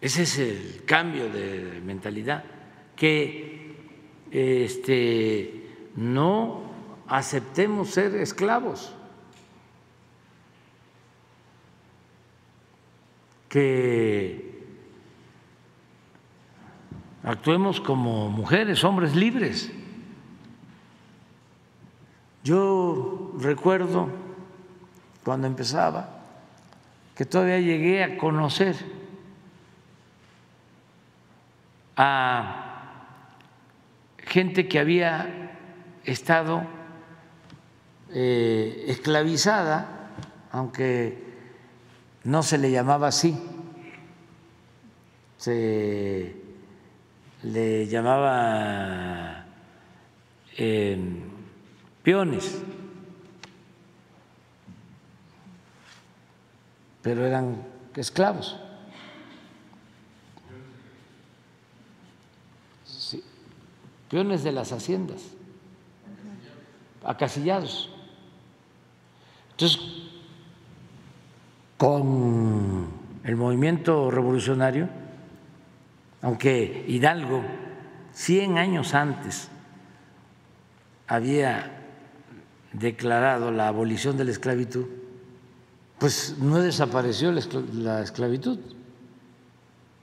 Ese es el cambio de mentalidad, que este, no aceptemos ser esclavos, que actuemos como mujeres, hombres libres. Yo recuerdo cuando empezaba que todavía llegué a conocer a gente que había estado eh, esclavizada, aunque no se le llamaba así, se le llamaba eh, peones, pero eran esclavos. peones de las haciendas, acasillados. Entonces, con el movimiento revolucionario, aunque Hidalgo, 100 años antes, había declarado la abolición de la esclavitud, pues no desapareció la esclavitud,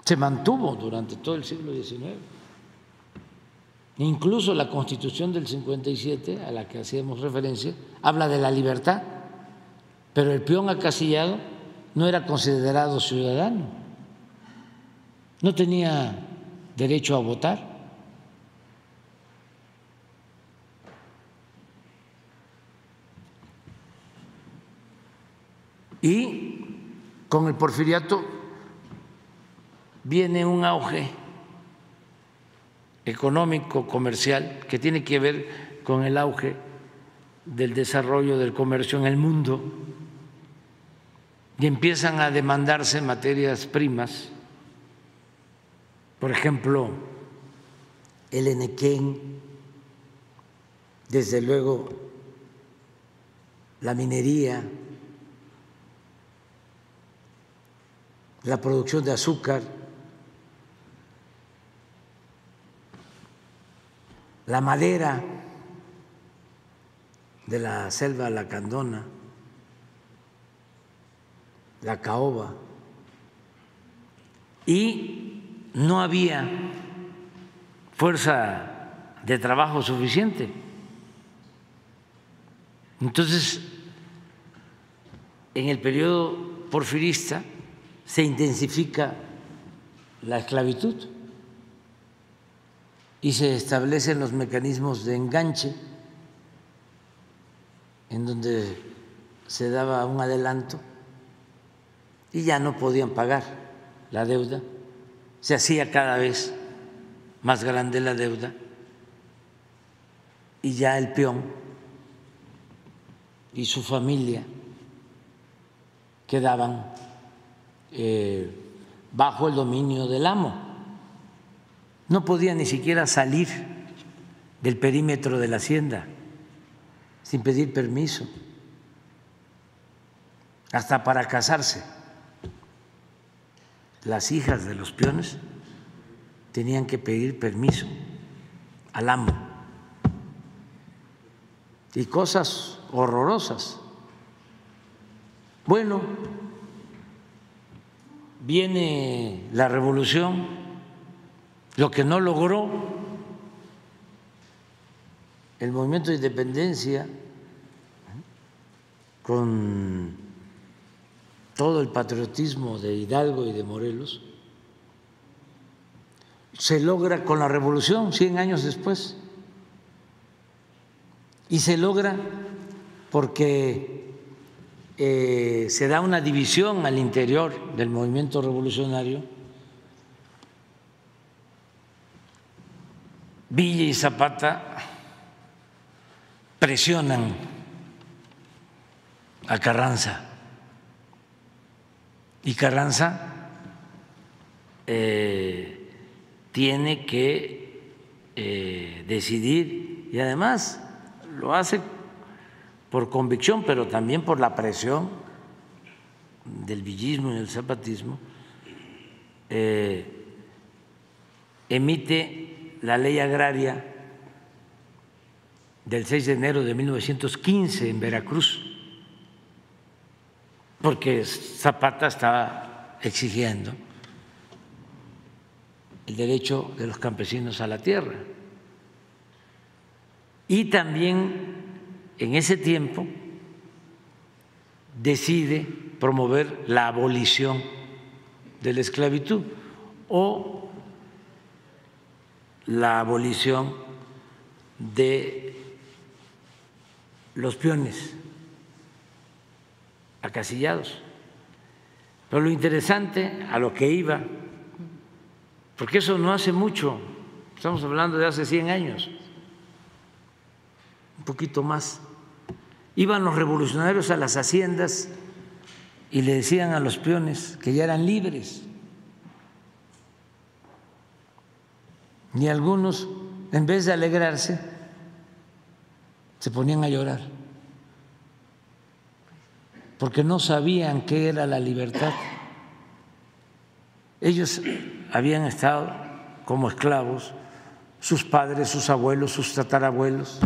se mantuvo durante todo el siglo XIX. Incluso la constitución del 57, a la que hacíamos referencia, habla de la libertad, pero el peón acasillado no era considerado ciudadano, no tenía derecho a votar. Y con el porfiriato viene un auge económico, comercial, que tiene que ver con el auge del desarrollo del comercio en el mundo y empiezan a demandarse materias primas, por ejemplo, el enequén, desde luego la minería, la producción de azúcar, la madera de la selva lacandona, la caoba, y no había fuerza de trabajo suficiente. Entonces, en el periodo porfirista se intensifica la esclavitud y se establecen los mecanismos de enganche en donde se daba un adelanto y ya no podían pagar la deuda, se hacía cada vez más grande la deuda y ya el peón y su familia quedaban eh, bajo el dominio del amo. No podía ni siquiera salir del perímetro de la hacienda sin pedir permiso, hasta para casarse. Las hijas de los peones tenían que pedir permiso al amo. Y cosas horrorosas. Bueno, viene la revolución, lo que no logró el movimiento de independencia con todo el patriotismo de Hidalgo y de Morelos, se logra con la revolución 100 años después. Y se logra porque eh, se da una división al interior del movimiento revolucionario. Villa y Zapata presionan a Carranza y Carranza eh, tiene que eh, decidir y además lo hace por convicción, pero también por la presión del villismo y del zapatismo, eh, emite la ley agraria del 6 de enero de 1915 en Veracruz, porque Zapata estaba exigiendo el derecho de los campesinos a la tierra. Y también en ese tiempo decide promover la abolición de la esclavitud o la abolición de los peones acasillados. Pero lo interesante a lo que iba, porque eso no hace mucho, estamos hablando de hace 100 años, un poquito más, iban los revolucionarios a las haciendas y le decían a los peones que ya eran libres. Y algunos, en vez de alegrarse, se ponían a llorar, porque no sabían qué era la libertad. Ellos habían estado como esclavos, sus padres, sus abuelos, sus tatarabuelos.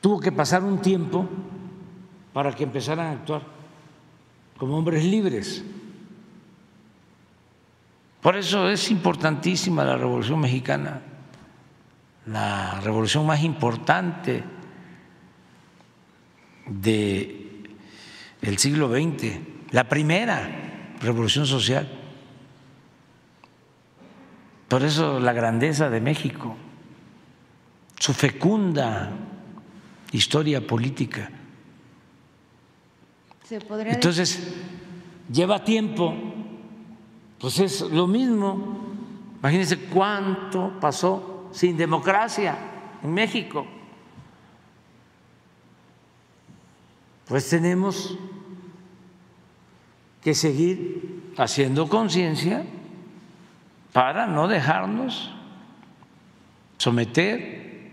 Tuvo que pasar un tiempo para que empezaran a actuar como hombres libres. Por eso es importantísima la Revolución Mexicana la revolución más importante del el siglo XX, la primera revolución social. Por eso la grandeza de México, su fecunda historia política. Entonces, lleva tiempo, pues es lo mismo. Imagínense cuánto pasó sin democracia en México. Pues tenemos que seguir haciendo conciencia para no dejarnos someter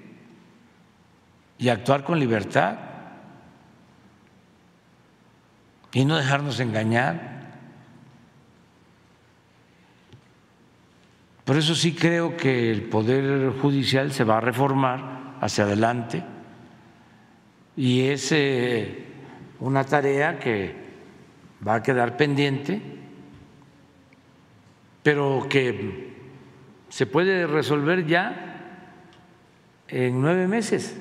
y actuar con libertad y no dejarnos engañar. Por eso sí creo que el Poder Judicial se va a reformar hacia adelante y es eh, una tarea que va a quedar pendiente, pero que se puede resolver ya en nueve meses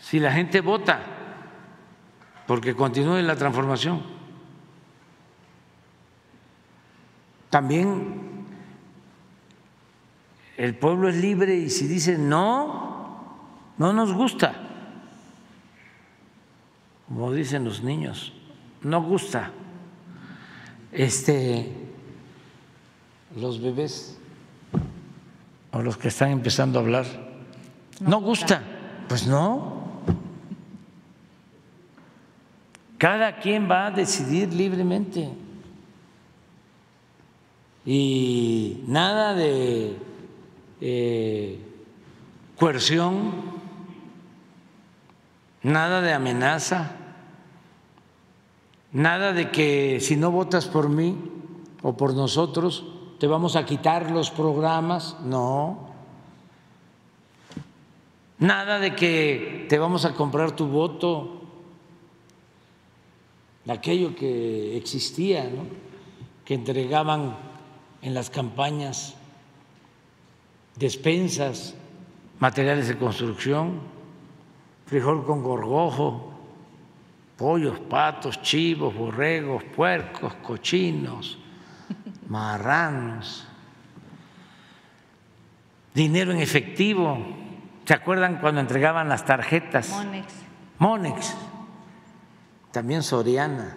si la gente vota porque continúe la transformación. También el pueblo es libre y si dice no, no nos gusta, como dicen los niños, no gusta, este, los bebés o los que están empezando a hablar. No, gusta. Pues no. Cada quien va a decidir libremente. Y nada de eh, coerción, nada de amenaza, nada de que si no votas por mí o por nosotros, te vamos a quitar los programas, no. Nada de que te vamos a comprar tu voto, aquello que existía, ¿no? que entregaban en las campañas. Despensas, materiales de construcción, frijol con gorgojo, pollos, patos, chivos, borregos, puercos, cochinos, marranos, dinero en efectivo. ¿Se acuerdan cuando entregaban las tarjetas? Monex. Monex, también Soriana,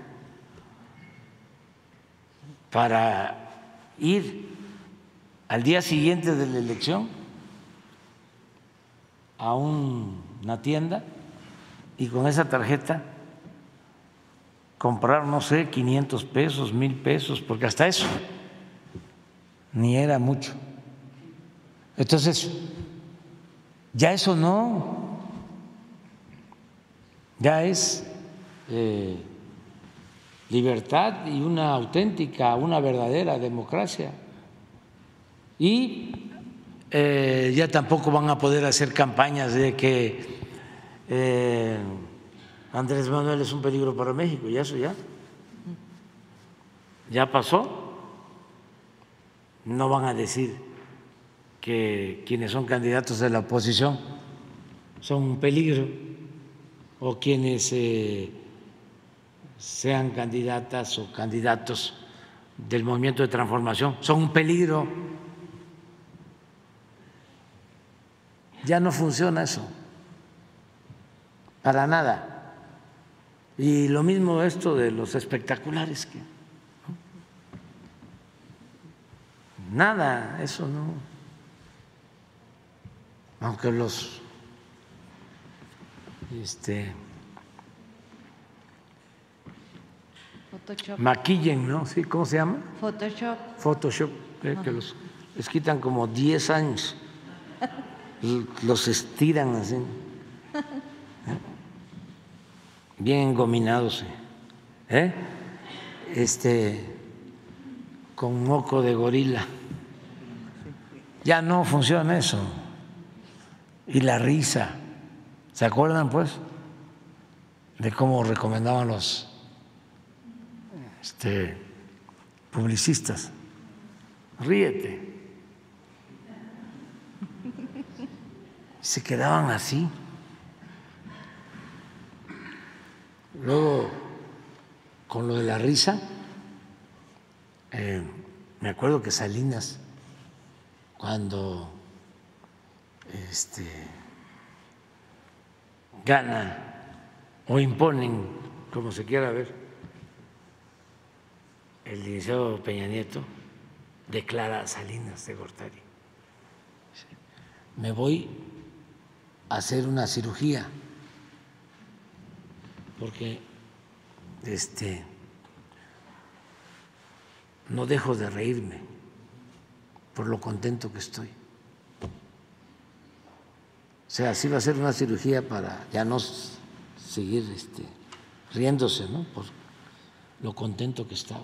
para ir al día siguiente de la elección a una tienda y con esa tarjeta comprar, no sé, 500 pesos, mil pesos, porque hasta eso ni era mucho. Entonces, ya eso no, ya es eh, libertad y una auténtica, una verdadera democracia. Y eh, ya tampoco van a poder hacer campañas de que eh, Andrés Manuel es un peligro para México, y eso ya. Ya pasó. No van a decir que quienes son candidatos de la oposición son un peligro o quienes eh, sean candidatas o candidatos del movimiento de transformación son un peligro. Ya no funciona eso, para nada. Y lo mismo esto de los espectaculares, que nada, eso no. Aunque los este, Photoshop. maquillen, ¿no? ¿Sí? ¿Cómo se llama? Photoshop. Photoshop, eh, que los les quitan como 10 años, los estiran así, ¿eh? bien engominados, ¿eh? este, con moco de gorila. Ya no funciona eso. Y la risa, ¿se acuerdan pues? De cómo recomendaban los este, publicistas. Ríete. Se quedaban así. Luego, con lo de la risa, eh, me acuerdo que Salinas, cuando este, gana o imponen, como se quiera ver, el licenciado Peña Nieto declara Salinas de Gortari. Me voy hacer una cirugía porque este no dejo de reírme por lo contento que estoy. O sea, sí va a ser una cirugía para ya no seguir este, riéndose, ¿no? Por lo contento que estaba.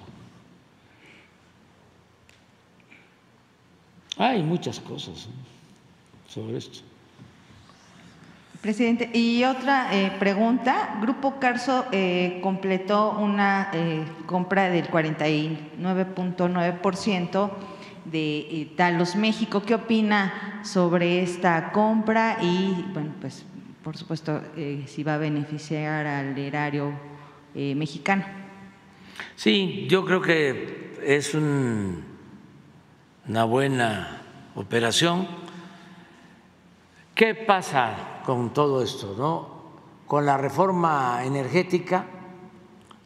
Hay muchas cosas ¿no? sobre esto. Presidente, y otra eh, pregunta. Grupo Carso eh, completó una eh, compra del 49.9% de Talos México. ¿Qué opina sobre esta compra? Y, bueno, pues, por supuesto, eh, si va a beneficiar al erario eh, mexicano. Sí, yo creo que es un- una buena operación. ¿Qué pasa con todo esto? No? Con la reforma energética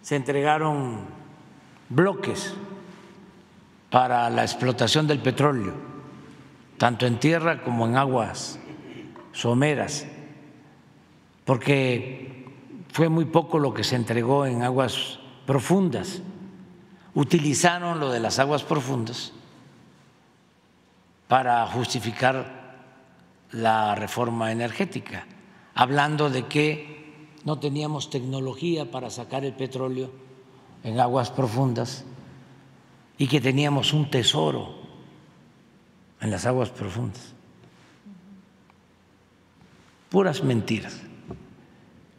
se entregaron bloques para la explotación del petróleo, tanto en tierra como en aguas someras, porque fue muy poco lo que se entregó en aguas profundas. Utilizaron lo de las aguas profundas para justificar la reforma energética, hablando de que no teníamos tecnología para sacar el petróleo en aguas profundas y que teníamos un tesoro en las aguas profundas. Puras mentiras.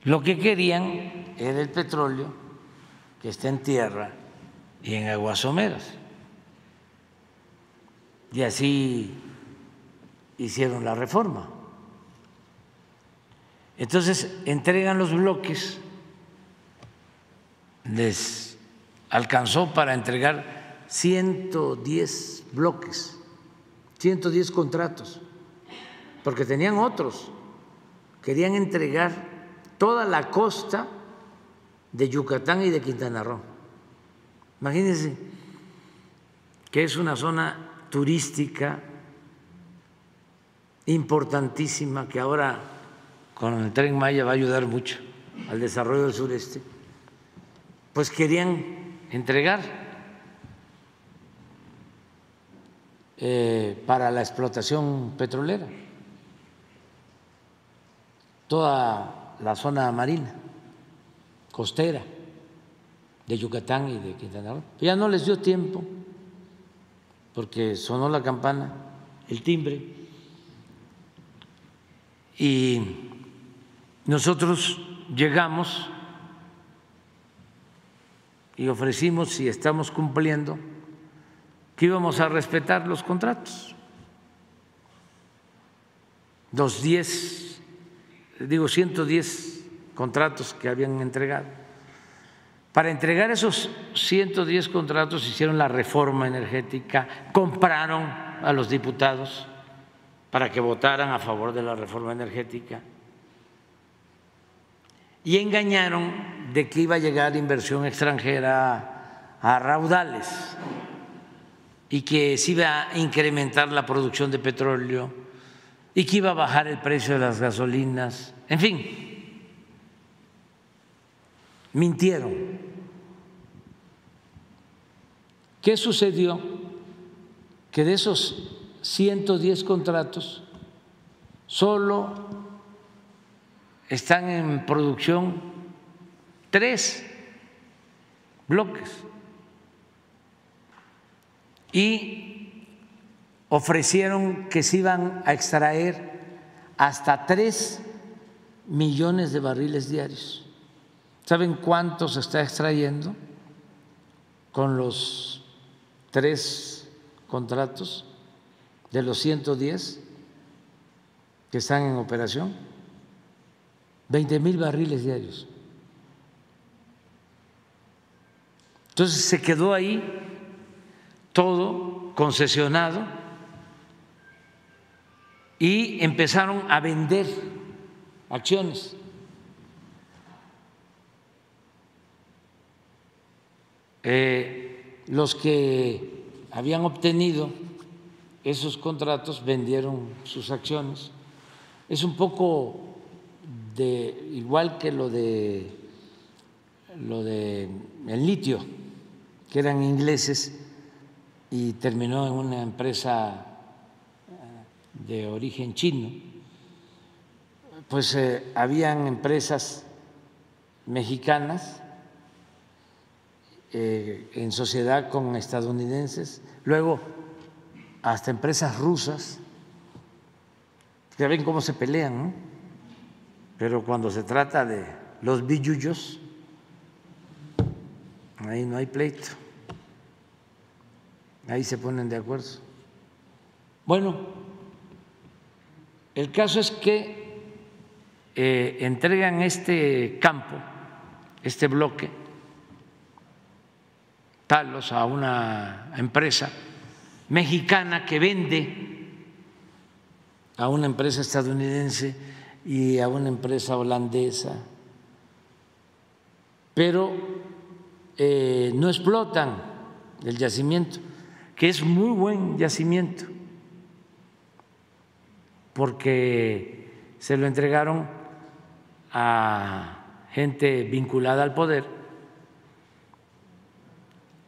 Lo que querían era el petróleo que está en tierra y en aguas someras. Y así hicieron la reforma. Entonces entregan los bloques, les alcanzó para entregar 110 bloques, 110 contratos, porque tenían otros, querían entregar toda la costa de Yucatán y de Quintana Roo. Imagínense que es una zona turística importantísima que ahora con el tren Maya va a ayudar mucho al desarrollo del sureste, pues querían entregar eh, para la explotación petrolera toda la zona marina, costera de Yucatán y de Quintana Roo. Ya no les dio tiempo porque sonó la campana, el timbre, y nosotros llegamos y ofrecimos, y estamos cumpliendo, que íbamos a respetar los contratos. Los 10, digo 110 contratos que habían entregado para entregar esos 110 contratos hicieron la reforma energética, compraron a los diputados para que votaran a favor de la reforma energética y engañaron de que iba a llegar inversión extranjera a raudales y que se iba a incrementar la producción de petróleo y que iba a bajar el precio de las gasolinas, en fin, mintieron. ¿Qué sucedió? Que de esos 110 contratos, solo están en producción tres bloques y ofrecieron que se iban a extraer hasta tres millones de barriles diarios. ¿Saben cuánto se está extrayendo con los tres contratos de los 110 que están en operación, 20 mil barriles diarios. Entonces se quedó ahí todo concesionado y empezaron a vender acciones. Eh, los que habían obtenido esos contratos vendieron sus acciones. Es un poco de igual que lo de lo de el litio, que eran ingleses y terminó en una empresa eh, de origen chino. Pues eh, habían empresas mexicanas eh, en sociedad con estadounidenses, luego hasta empresas rusas. Ya ven cómo se pelean, Pero cuando se trata de los billullos, ahí no hay pleito. Ahí se ponen de acuerdo. Bueno, el caso es que eh, entregan este campo, este bloque, talos a una empresa mexicana que vende a una empresa estadounidense y a una empresa holandesa, pero eh, no explotan el yacimiento. que es muy buen yacimiento, porque se lo entregaron a gente vinculada al poder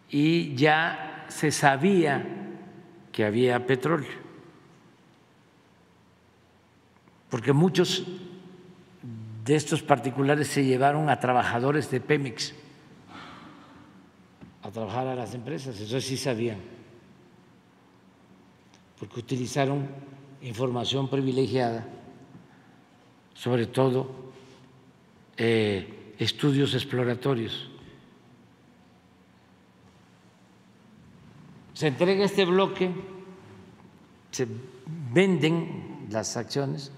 y ya se sabía que había petróleo, porque muchos de estos particulares se llevaron a trabajadores de Pemex a trabajar a las empresas, eso sí sabían, porque utilizaron información privilegiada, sobre todo eh, estudios exploratorios. Se entrega este bloque, se venden las acciones,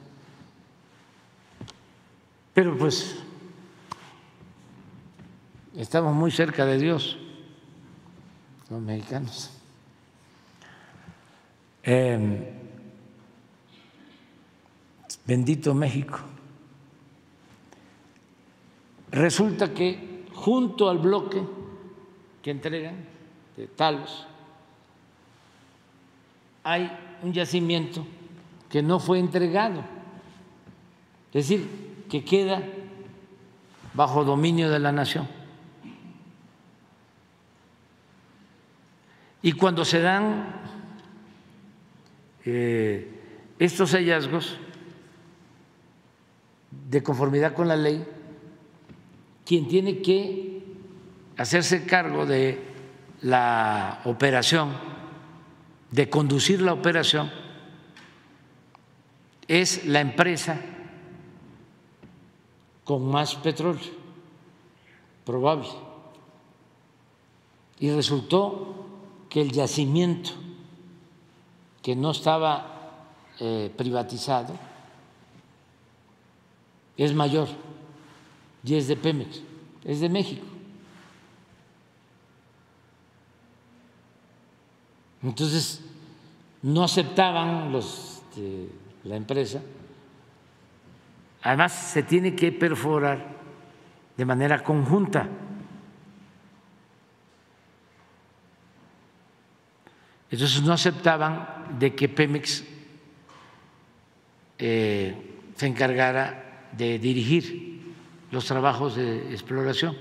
pero pues estamos muy cerca de Dios los mexicanos. Em, bendito México. Resulta que junto al bloque que entregan de Talos hay un yacimiento que no fue entregado, es decir, que queda bajo dominio de la nación. Y cuando se dan eh, estos hallazgos de conformidad con la ley, quien tiene que hacerse cargo de la operación, de conducir la operación, es la empresa con más petróleo probable. Y resultó que el yacimiento que no estaba eh, privatizado es mayor y es de Pemex, es de México. Entonces, no aceptaban los de la empresa. Además, se tiene que perforar de manera conjunta. Entonces no aceptaban de que Pemex eh, se encargara de dirigir los trabajos de exploración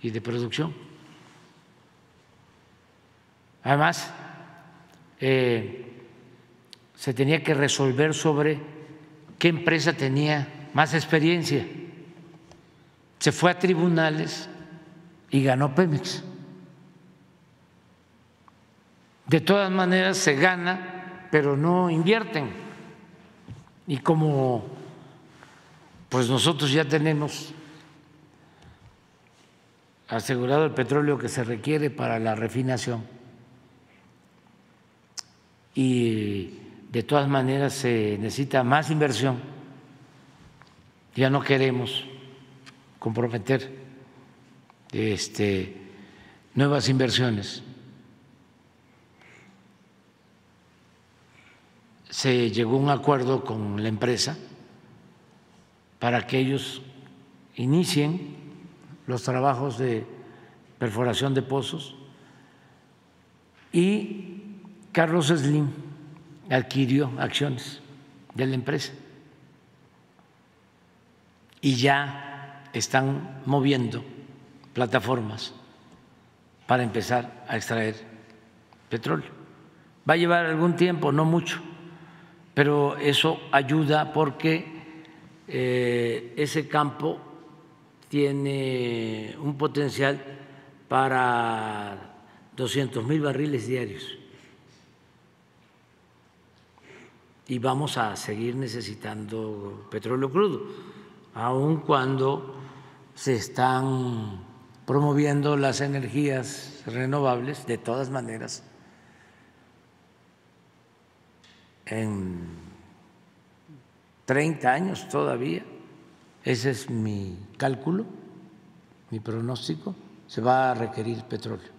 y de producción. Además, eh, se tenía que resolver sobre qué empresa tenía más experiencia. Se fue a tribunales y ganó Pemex. De todas maneras se gana, pero no invierten. Y como pues nosotros ya tenemos asegurado el petróleo que se requiere para la refinación y de todas maneras se necesita más inversión, ya no queremos comprometer este, nuevas inversiones. se llegó a un acuerdo con la empresa para que ellos inicien los trabajos de perforación de pozos y Carlos Slim adquirió acciones de la empresa y ya están moviendo plataformas para empezar a extraer petróleo. Va a llevar algún tiempo, no mucho, pero eso ayuda porque eh, ese campo tiene un potencial para 200 mil barriles diarios y vamos a seguir necesitando petróleo crudo, aun cuando se están promoviendo las energías renovables, de todas maneras en 30 años todavía, ese es mi cálculo, mi pronóstico, se va a requerir petróleo.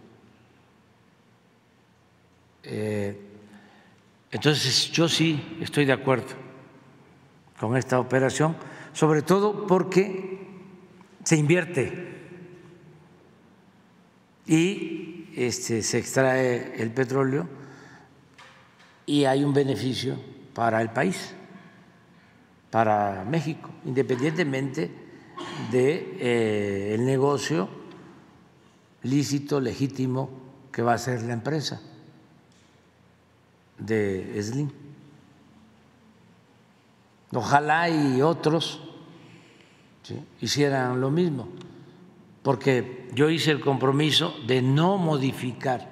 Eh, entonces yo sí estoy de acuerdo con esta operación, sobre todo porque se invierte y este, se extrae el petróleo y hay un beneficio para el país, para México, independientemente del de, eh, negocio lícito, legítimo que va a ser la empresa de Slim. Ojalá y otros hicieran lo mismo, porque yo hice el compromiso de no modificar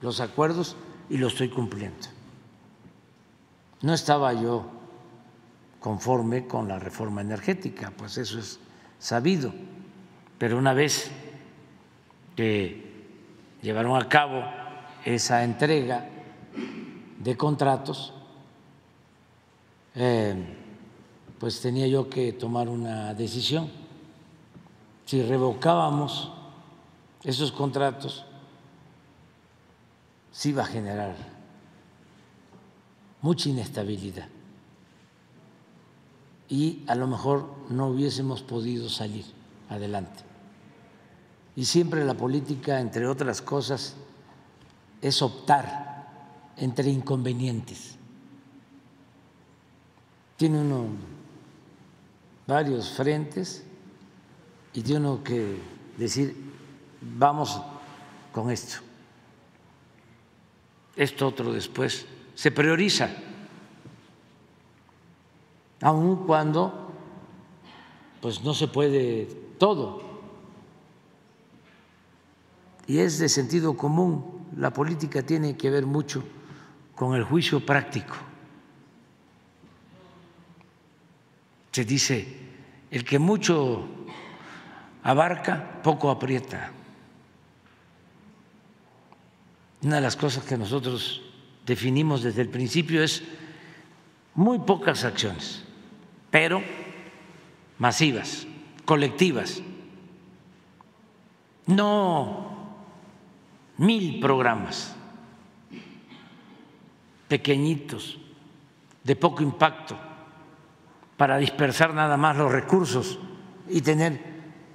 los acuerdos y lo estoy cumpliendo. No estaba yo conforme con la reforma energética, pues eso es sabido, pero una vez que llevaron a cabo esa entrega de contratos, eh, pues tenía yo que tomar una decisión. Si revocábamos esos contratos, sí iba a generar mucha inestabilidad y a lo mejor no hubiésemos podido salir adelante. Y siempre la política, entre otras cosas, es optar entre inconvenientes. Tiene uno varios frentes y tiene uno que decir, vamos con esto. Esto otro después. Se prioriza, aun cuando pues no se puede todo y es de sentido común. La política tiene que ver mucho con el juicio práctico. Se dice, el que mucho abarca, poco aprieta. Una de las cosas que nosotros definimos desde el principio es muy pocas acciones, pero masivas, colectivas. No mil programas pequeñitos, de poco impacto, para dispersar nada más los recursos y tener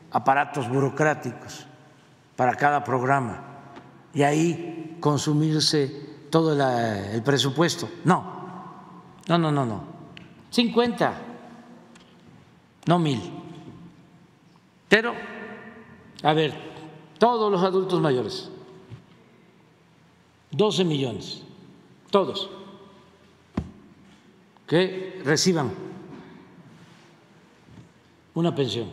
aparatos burocráticos para cada programa y ahí consumirse todo el presupuesto. No, no, no, no, no. 50, no mil. Pero, a ver, todos los adultos mayores 12 millones, todos, que reciban una pensión.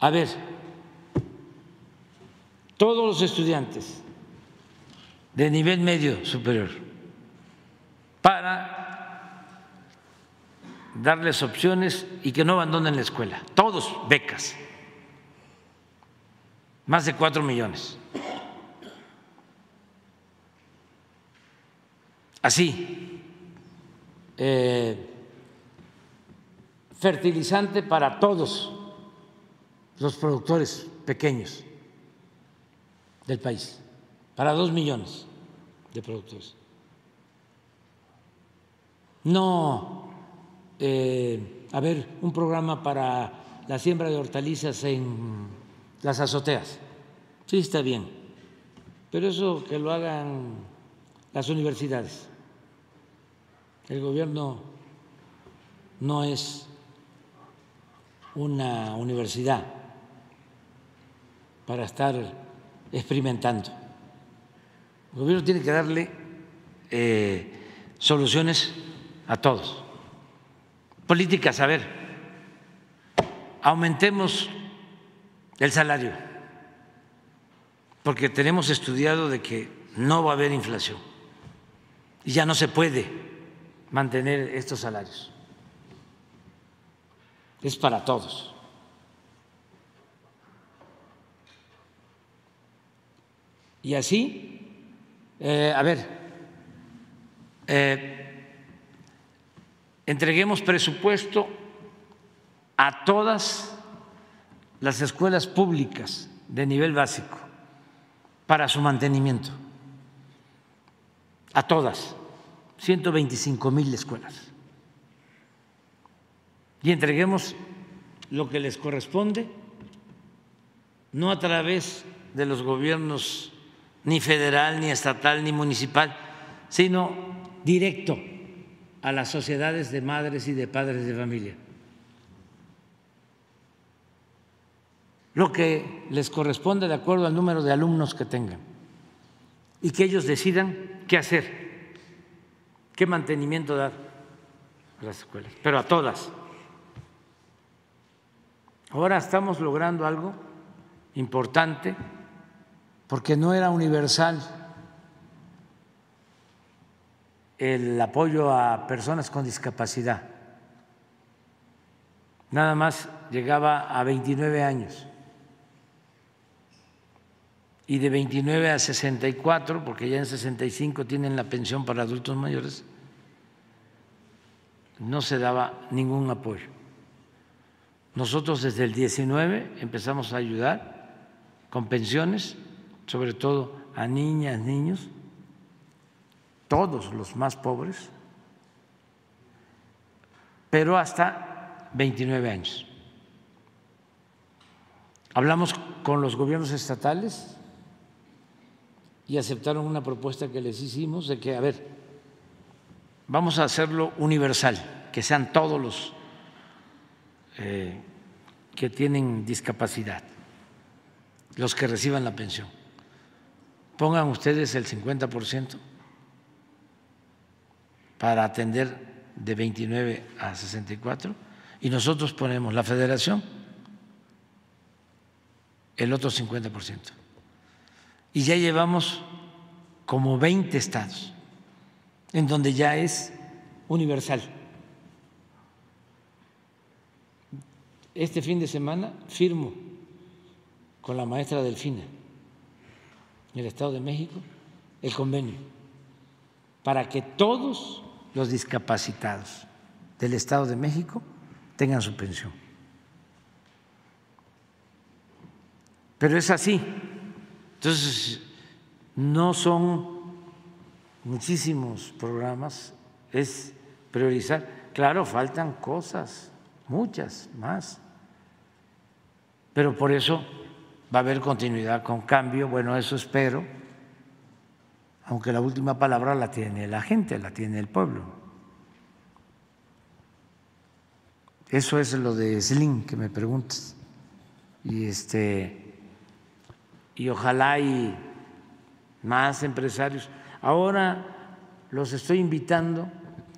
A ver, todos los estudiantes de nivel medio superior, para darles opciones y que no abandonen la escuela, todos becas más de cuatro millones. Así, eh, fertilizante para todos los productores pequeños del país, para dos millones de productores. No, eh, a ver, un programa para la siembra de hortalizas en las azoteas. Sí, está bien, pero eso que lo hagan las universidades. El gobierno no es una universidad para estar experimentando. El gobierno tiene que darle eh, soluciones a todos. Políticas, a ver, aumentemos el salario, porque tenemos estudiado de que no va a haber inflación y ya no se puede mantener estos salarios. Es para todos. Y así, eh, a ver, eh, entreguemos presupuesto a todas las escuelas públicas de nivel básico para su mantenimiento, a todas, 125 mil escuelas. Y entreguemos lo que les corresponde no a través de los gobiernos ni federal, ni estatal, ni municipal, sino directo a las sociedades de madres y de padres de familia. Lo que les corresponde de acuerdo al número de alumnos que tengan y que ellos decidan qué hacer, qué mantenimiento dar a las escuelas, pero a todas. Ahora estamos logrando algo importante porque no era universal el apoyo a personas con discapacidad. Nada más llegaba a 29 años. Y de 29 a 64, porque ya en 65 tienen la pensión para adultos mayores, no se daba ningún apoyo. Nosotros desde el 19 empezamos a ayudar con pensiones, sobre todo a niñas, niños, todos los más pobres, pero hasta 29 años. Hablamos con los gobiernos estatales y aceptaron una propuesta que les hicimos de que, a ver, vamos a hacerlo universal, que sean todos los eh, que tienen discapacidad, los que reciban la pensión. Pongan ustedes el 50 por ciento para atender de 29 a 64 y nosotros ponemos la federación el otro 50%. Y ya llevamos como 20 estados en donde ya es universal. Este fin de semana firmo con la maestra Delfina en el Estado de México el convenio para que todos los discapacitados del Estado de México tengan su pensión. Pero es así. Entonces, no son muchísimos programas, es priorizar. Claro, faltan cosas, muchas más. Pero por eso va a haber continuidad con cambio, bueno, eso espero aunque la última palabra la tiene la gente, la tiene el pueblo. Eso es lo de Slim que me preguntas. Y este y ojalá hay más empresarios. Ahora los estoy invitando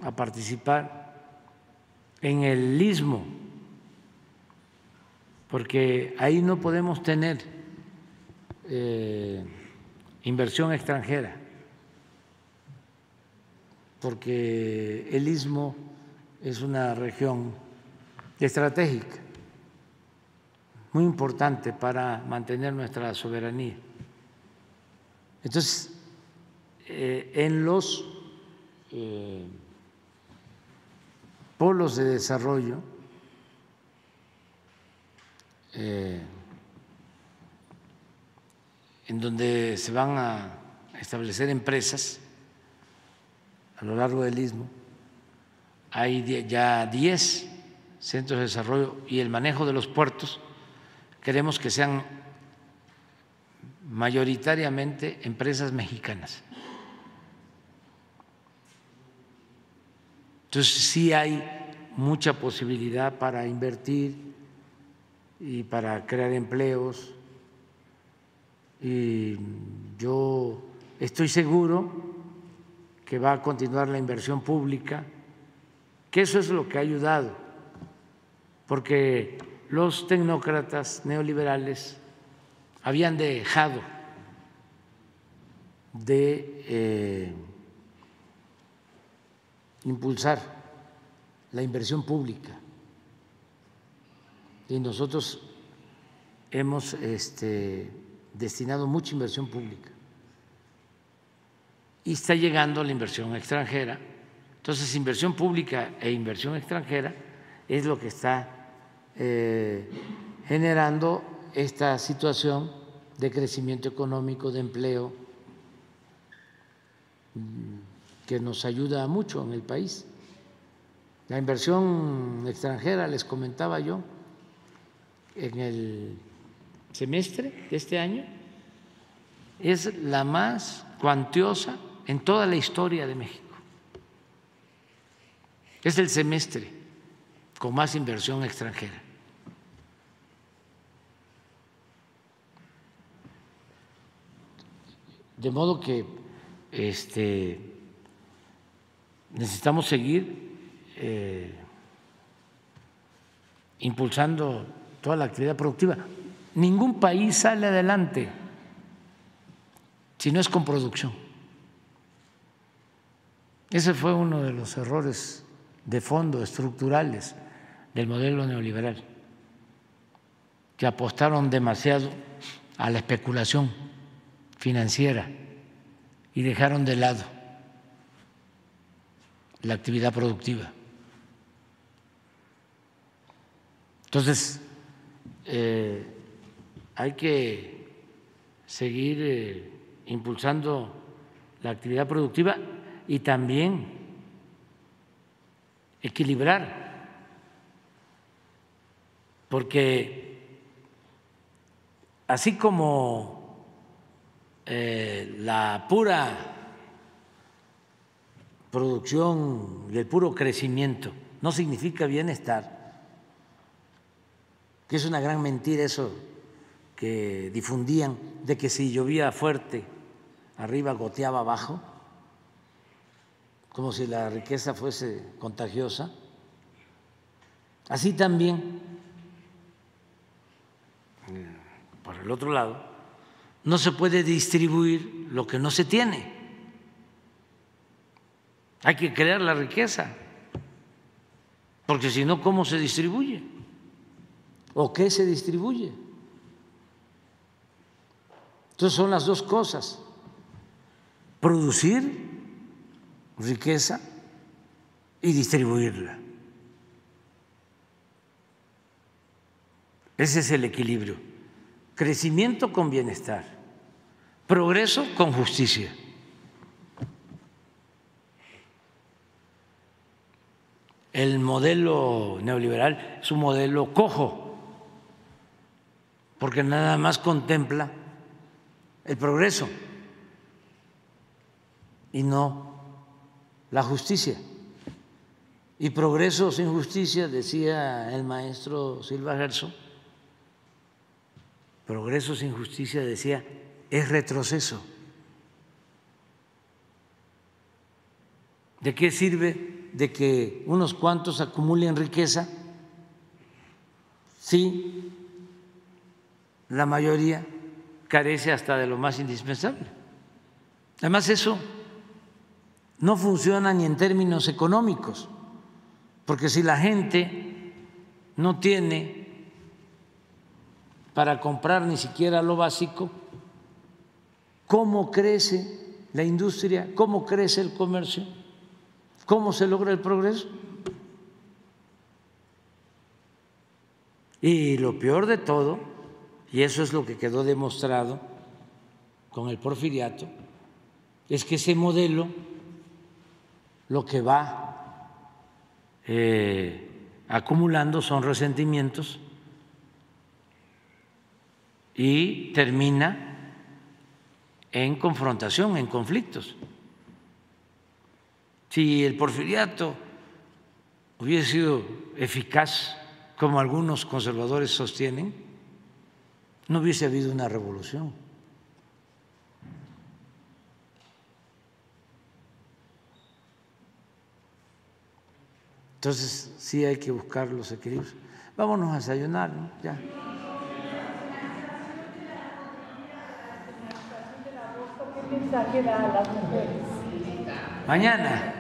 a participar en el istmo, porque ahí no podemos tener eh, inversión extranjera porque el istmo es una región estratégica, muy importante para mantener nuestra soberanía. Entonces, eh, en los eh, polos de desarrollo, eh, en donde se van a establecer empresas, a lo largo del istmo. Hay ya 10 centros de desarrollo y el manejo de los puertos queremos que sean mayoritariamente empresas mexicanas. Entonces sí hay mucha posibilidad para invertir y para crear empleos y yo estoy seguro que va a continuar la inversión pública, que eso es lo que ha ayudado, porque los tecnócratas neoliberales habían dejado de eh, impulsar la inversión pública y nosotros hemos este, destinado mucha inversión pública y está llegando la inversión extranjera. Entonces, inversión pública e inversión extranjera es lo que está eh, generando esta situación de crecimiento económico, de empleo, mm, que nos ayuda mucho en el país. La inversión extranjera, les comentaba yo, en el semestre de este año es la más cuantiosa en toda la historia de México. Es el semestre con más inversión extranjera. De modo que este, necesitamos seguir eh, impulsando toda la actividad productiva. Ningún país sale adelante si no es con producción. Ese fue uno de los errores de fondo estructurales del modelo neoliberal, que apostaron demasiado a la especulación financiera y dejaron de lado la actividad productiva. Entonces, eh, hay que seguir eh, impulsando la actividad productiva y también equilibrar, porque así como eh, la pura producción y el puro crecimiento no significa bienestar, que es una gran mentira eso que difundían de que si llovía fuerte arriba goteaba abajo, como si la riqueza fuese contagiosa. Así también, por el otro lado, no se puede distribuir lo que no se tiene. Hay que crear la riqueza, porque si no, ¿cómo se distribuye? ¿O qué se distribuye? Entonces son las dos cosas. Producir riqueza y distribuirla. Ese es el equilibrio. Crecimiento con bienestar. Progreso con justicia. El modelo neoliberal es un modelo cojo porque nada más contempla el progreso y no la justicia. Y progreso sin justicia, decía el maestro Silva Gerso, progreso sin justicia, decía, es retroceso. ¿De qué sirve de que unos cuantos acumulen riqueza si la mayoría carece hasta de lo más indispensable. Además, eso no funciona ni en términos económicos, porque si la gente no tiene para comprar ni siquiera lo básico, ¿cómo crece la industria? ¿Cómo crece el comercio? ¿Cómo se logra el progreso? Y lo peor de todo y eso es lo que quedó demostrado con el porfiriato, es que ese modelo lo que va eh, acumulando son resentimientos y termina en confrontación, en conflictos. Si el porfiriato hubiese sido eficaz, como algunos conservadores sostienen, no hubiese habido una revolución. Entonces sí hay que buscar los equilibrios. Vámonos a desayunar, ¿no? Ya. Mañana. Muy bien, estamos preparando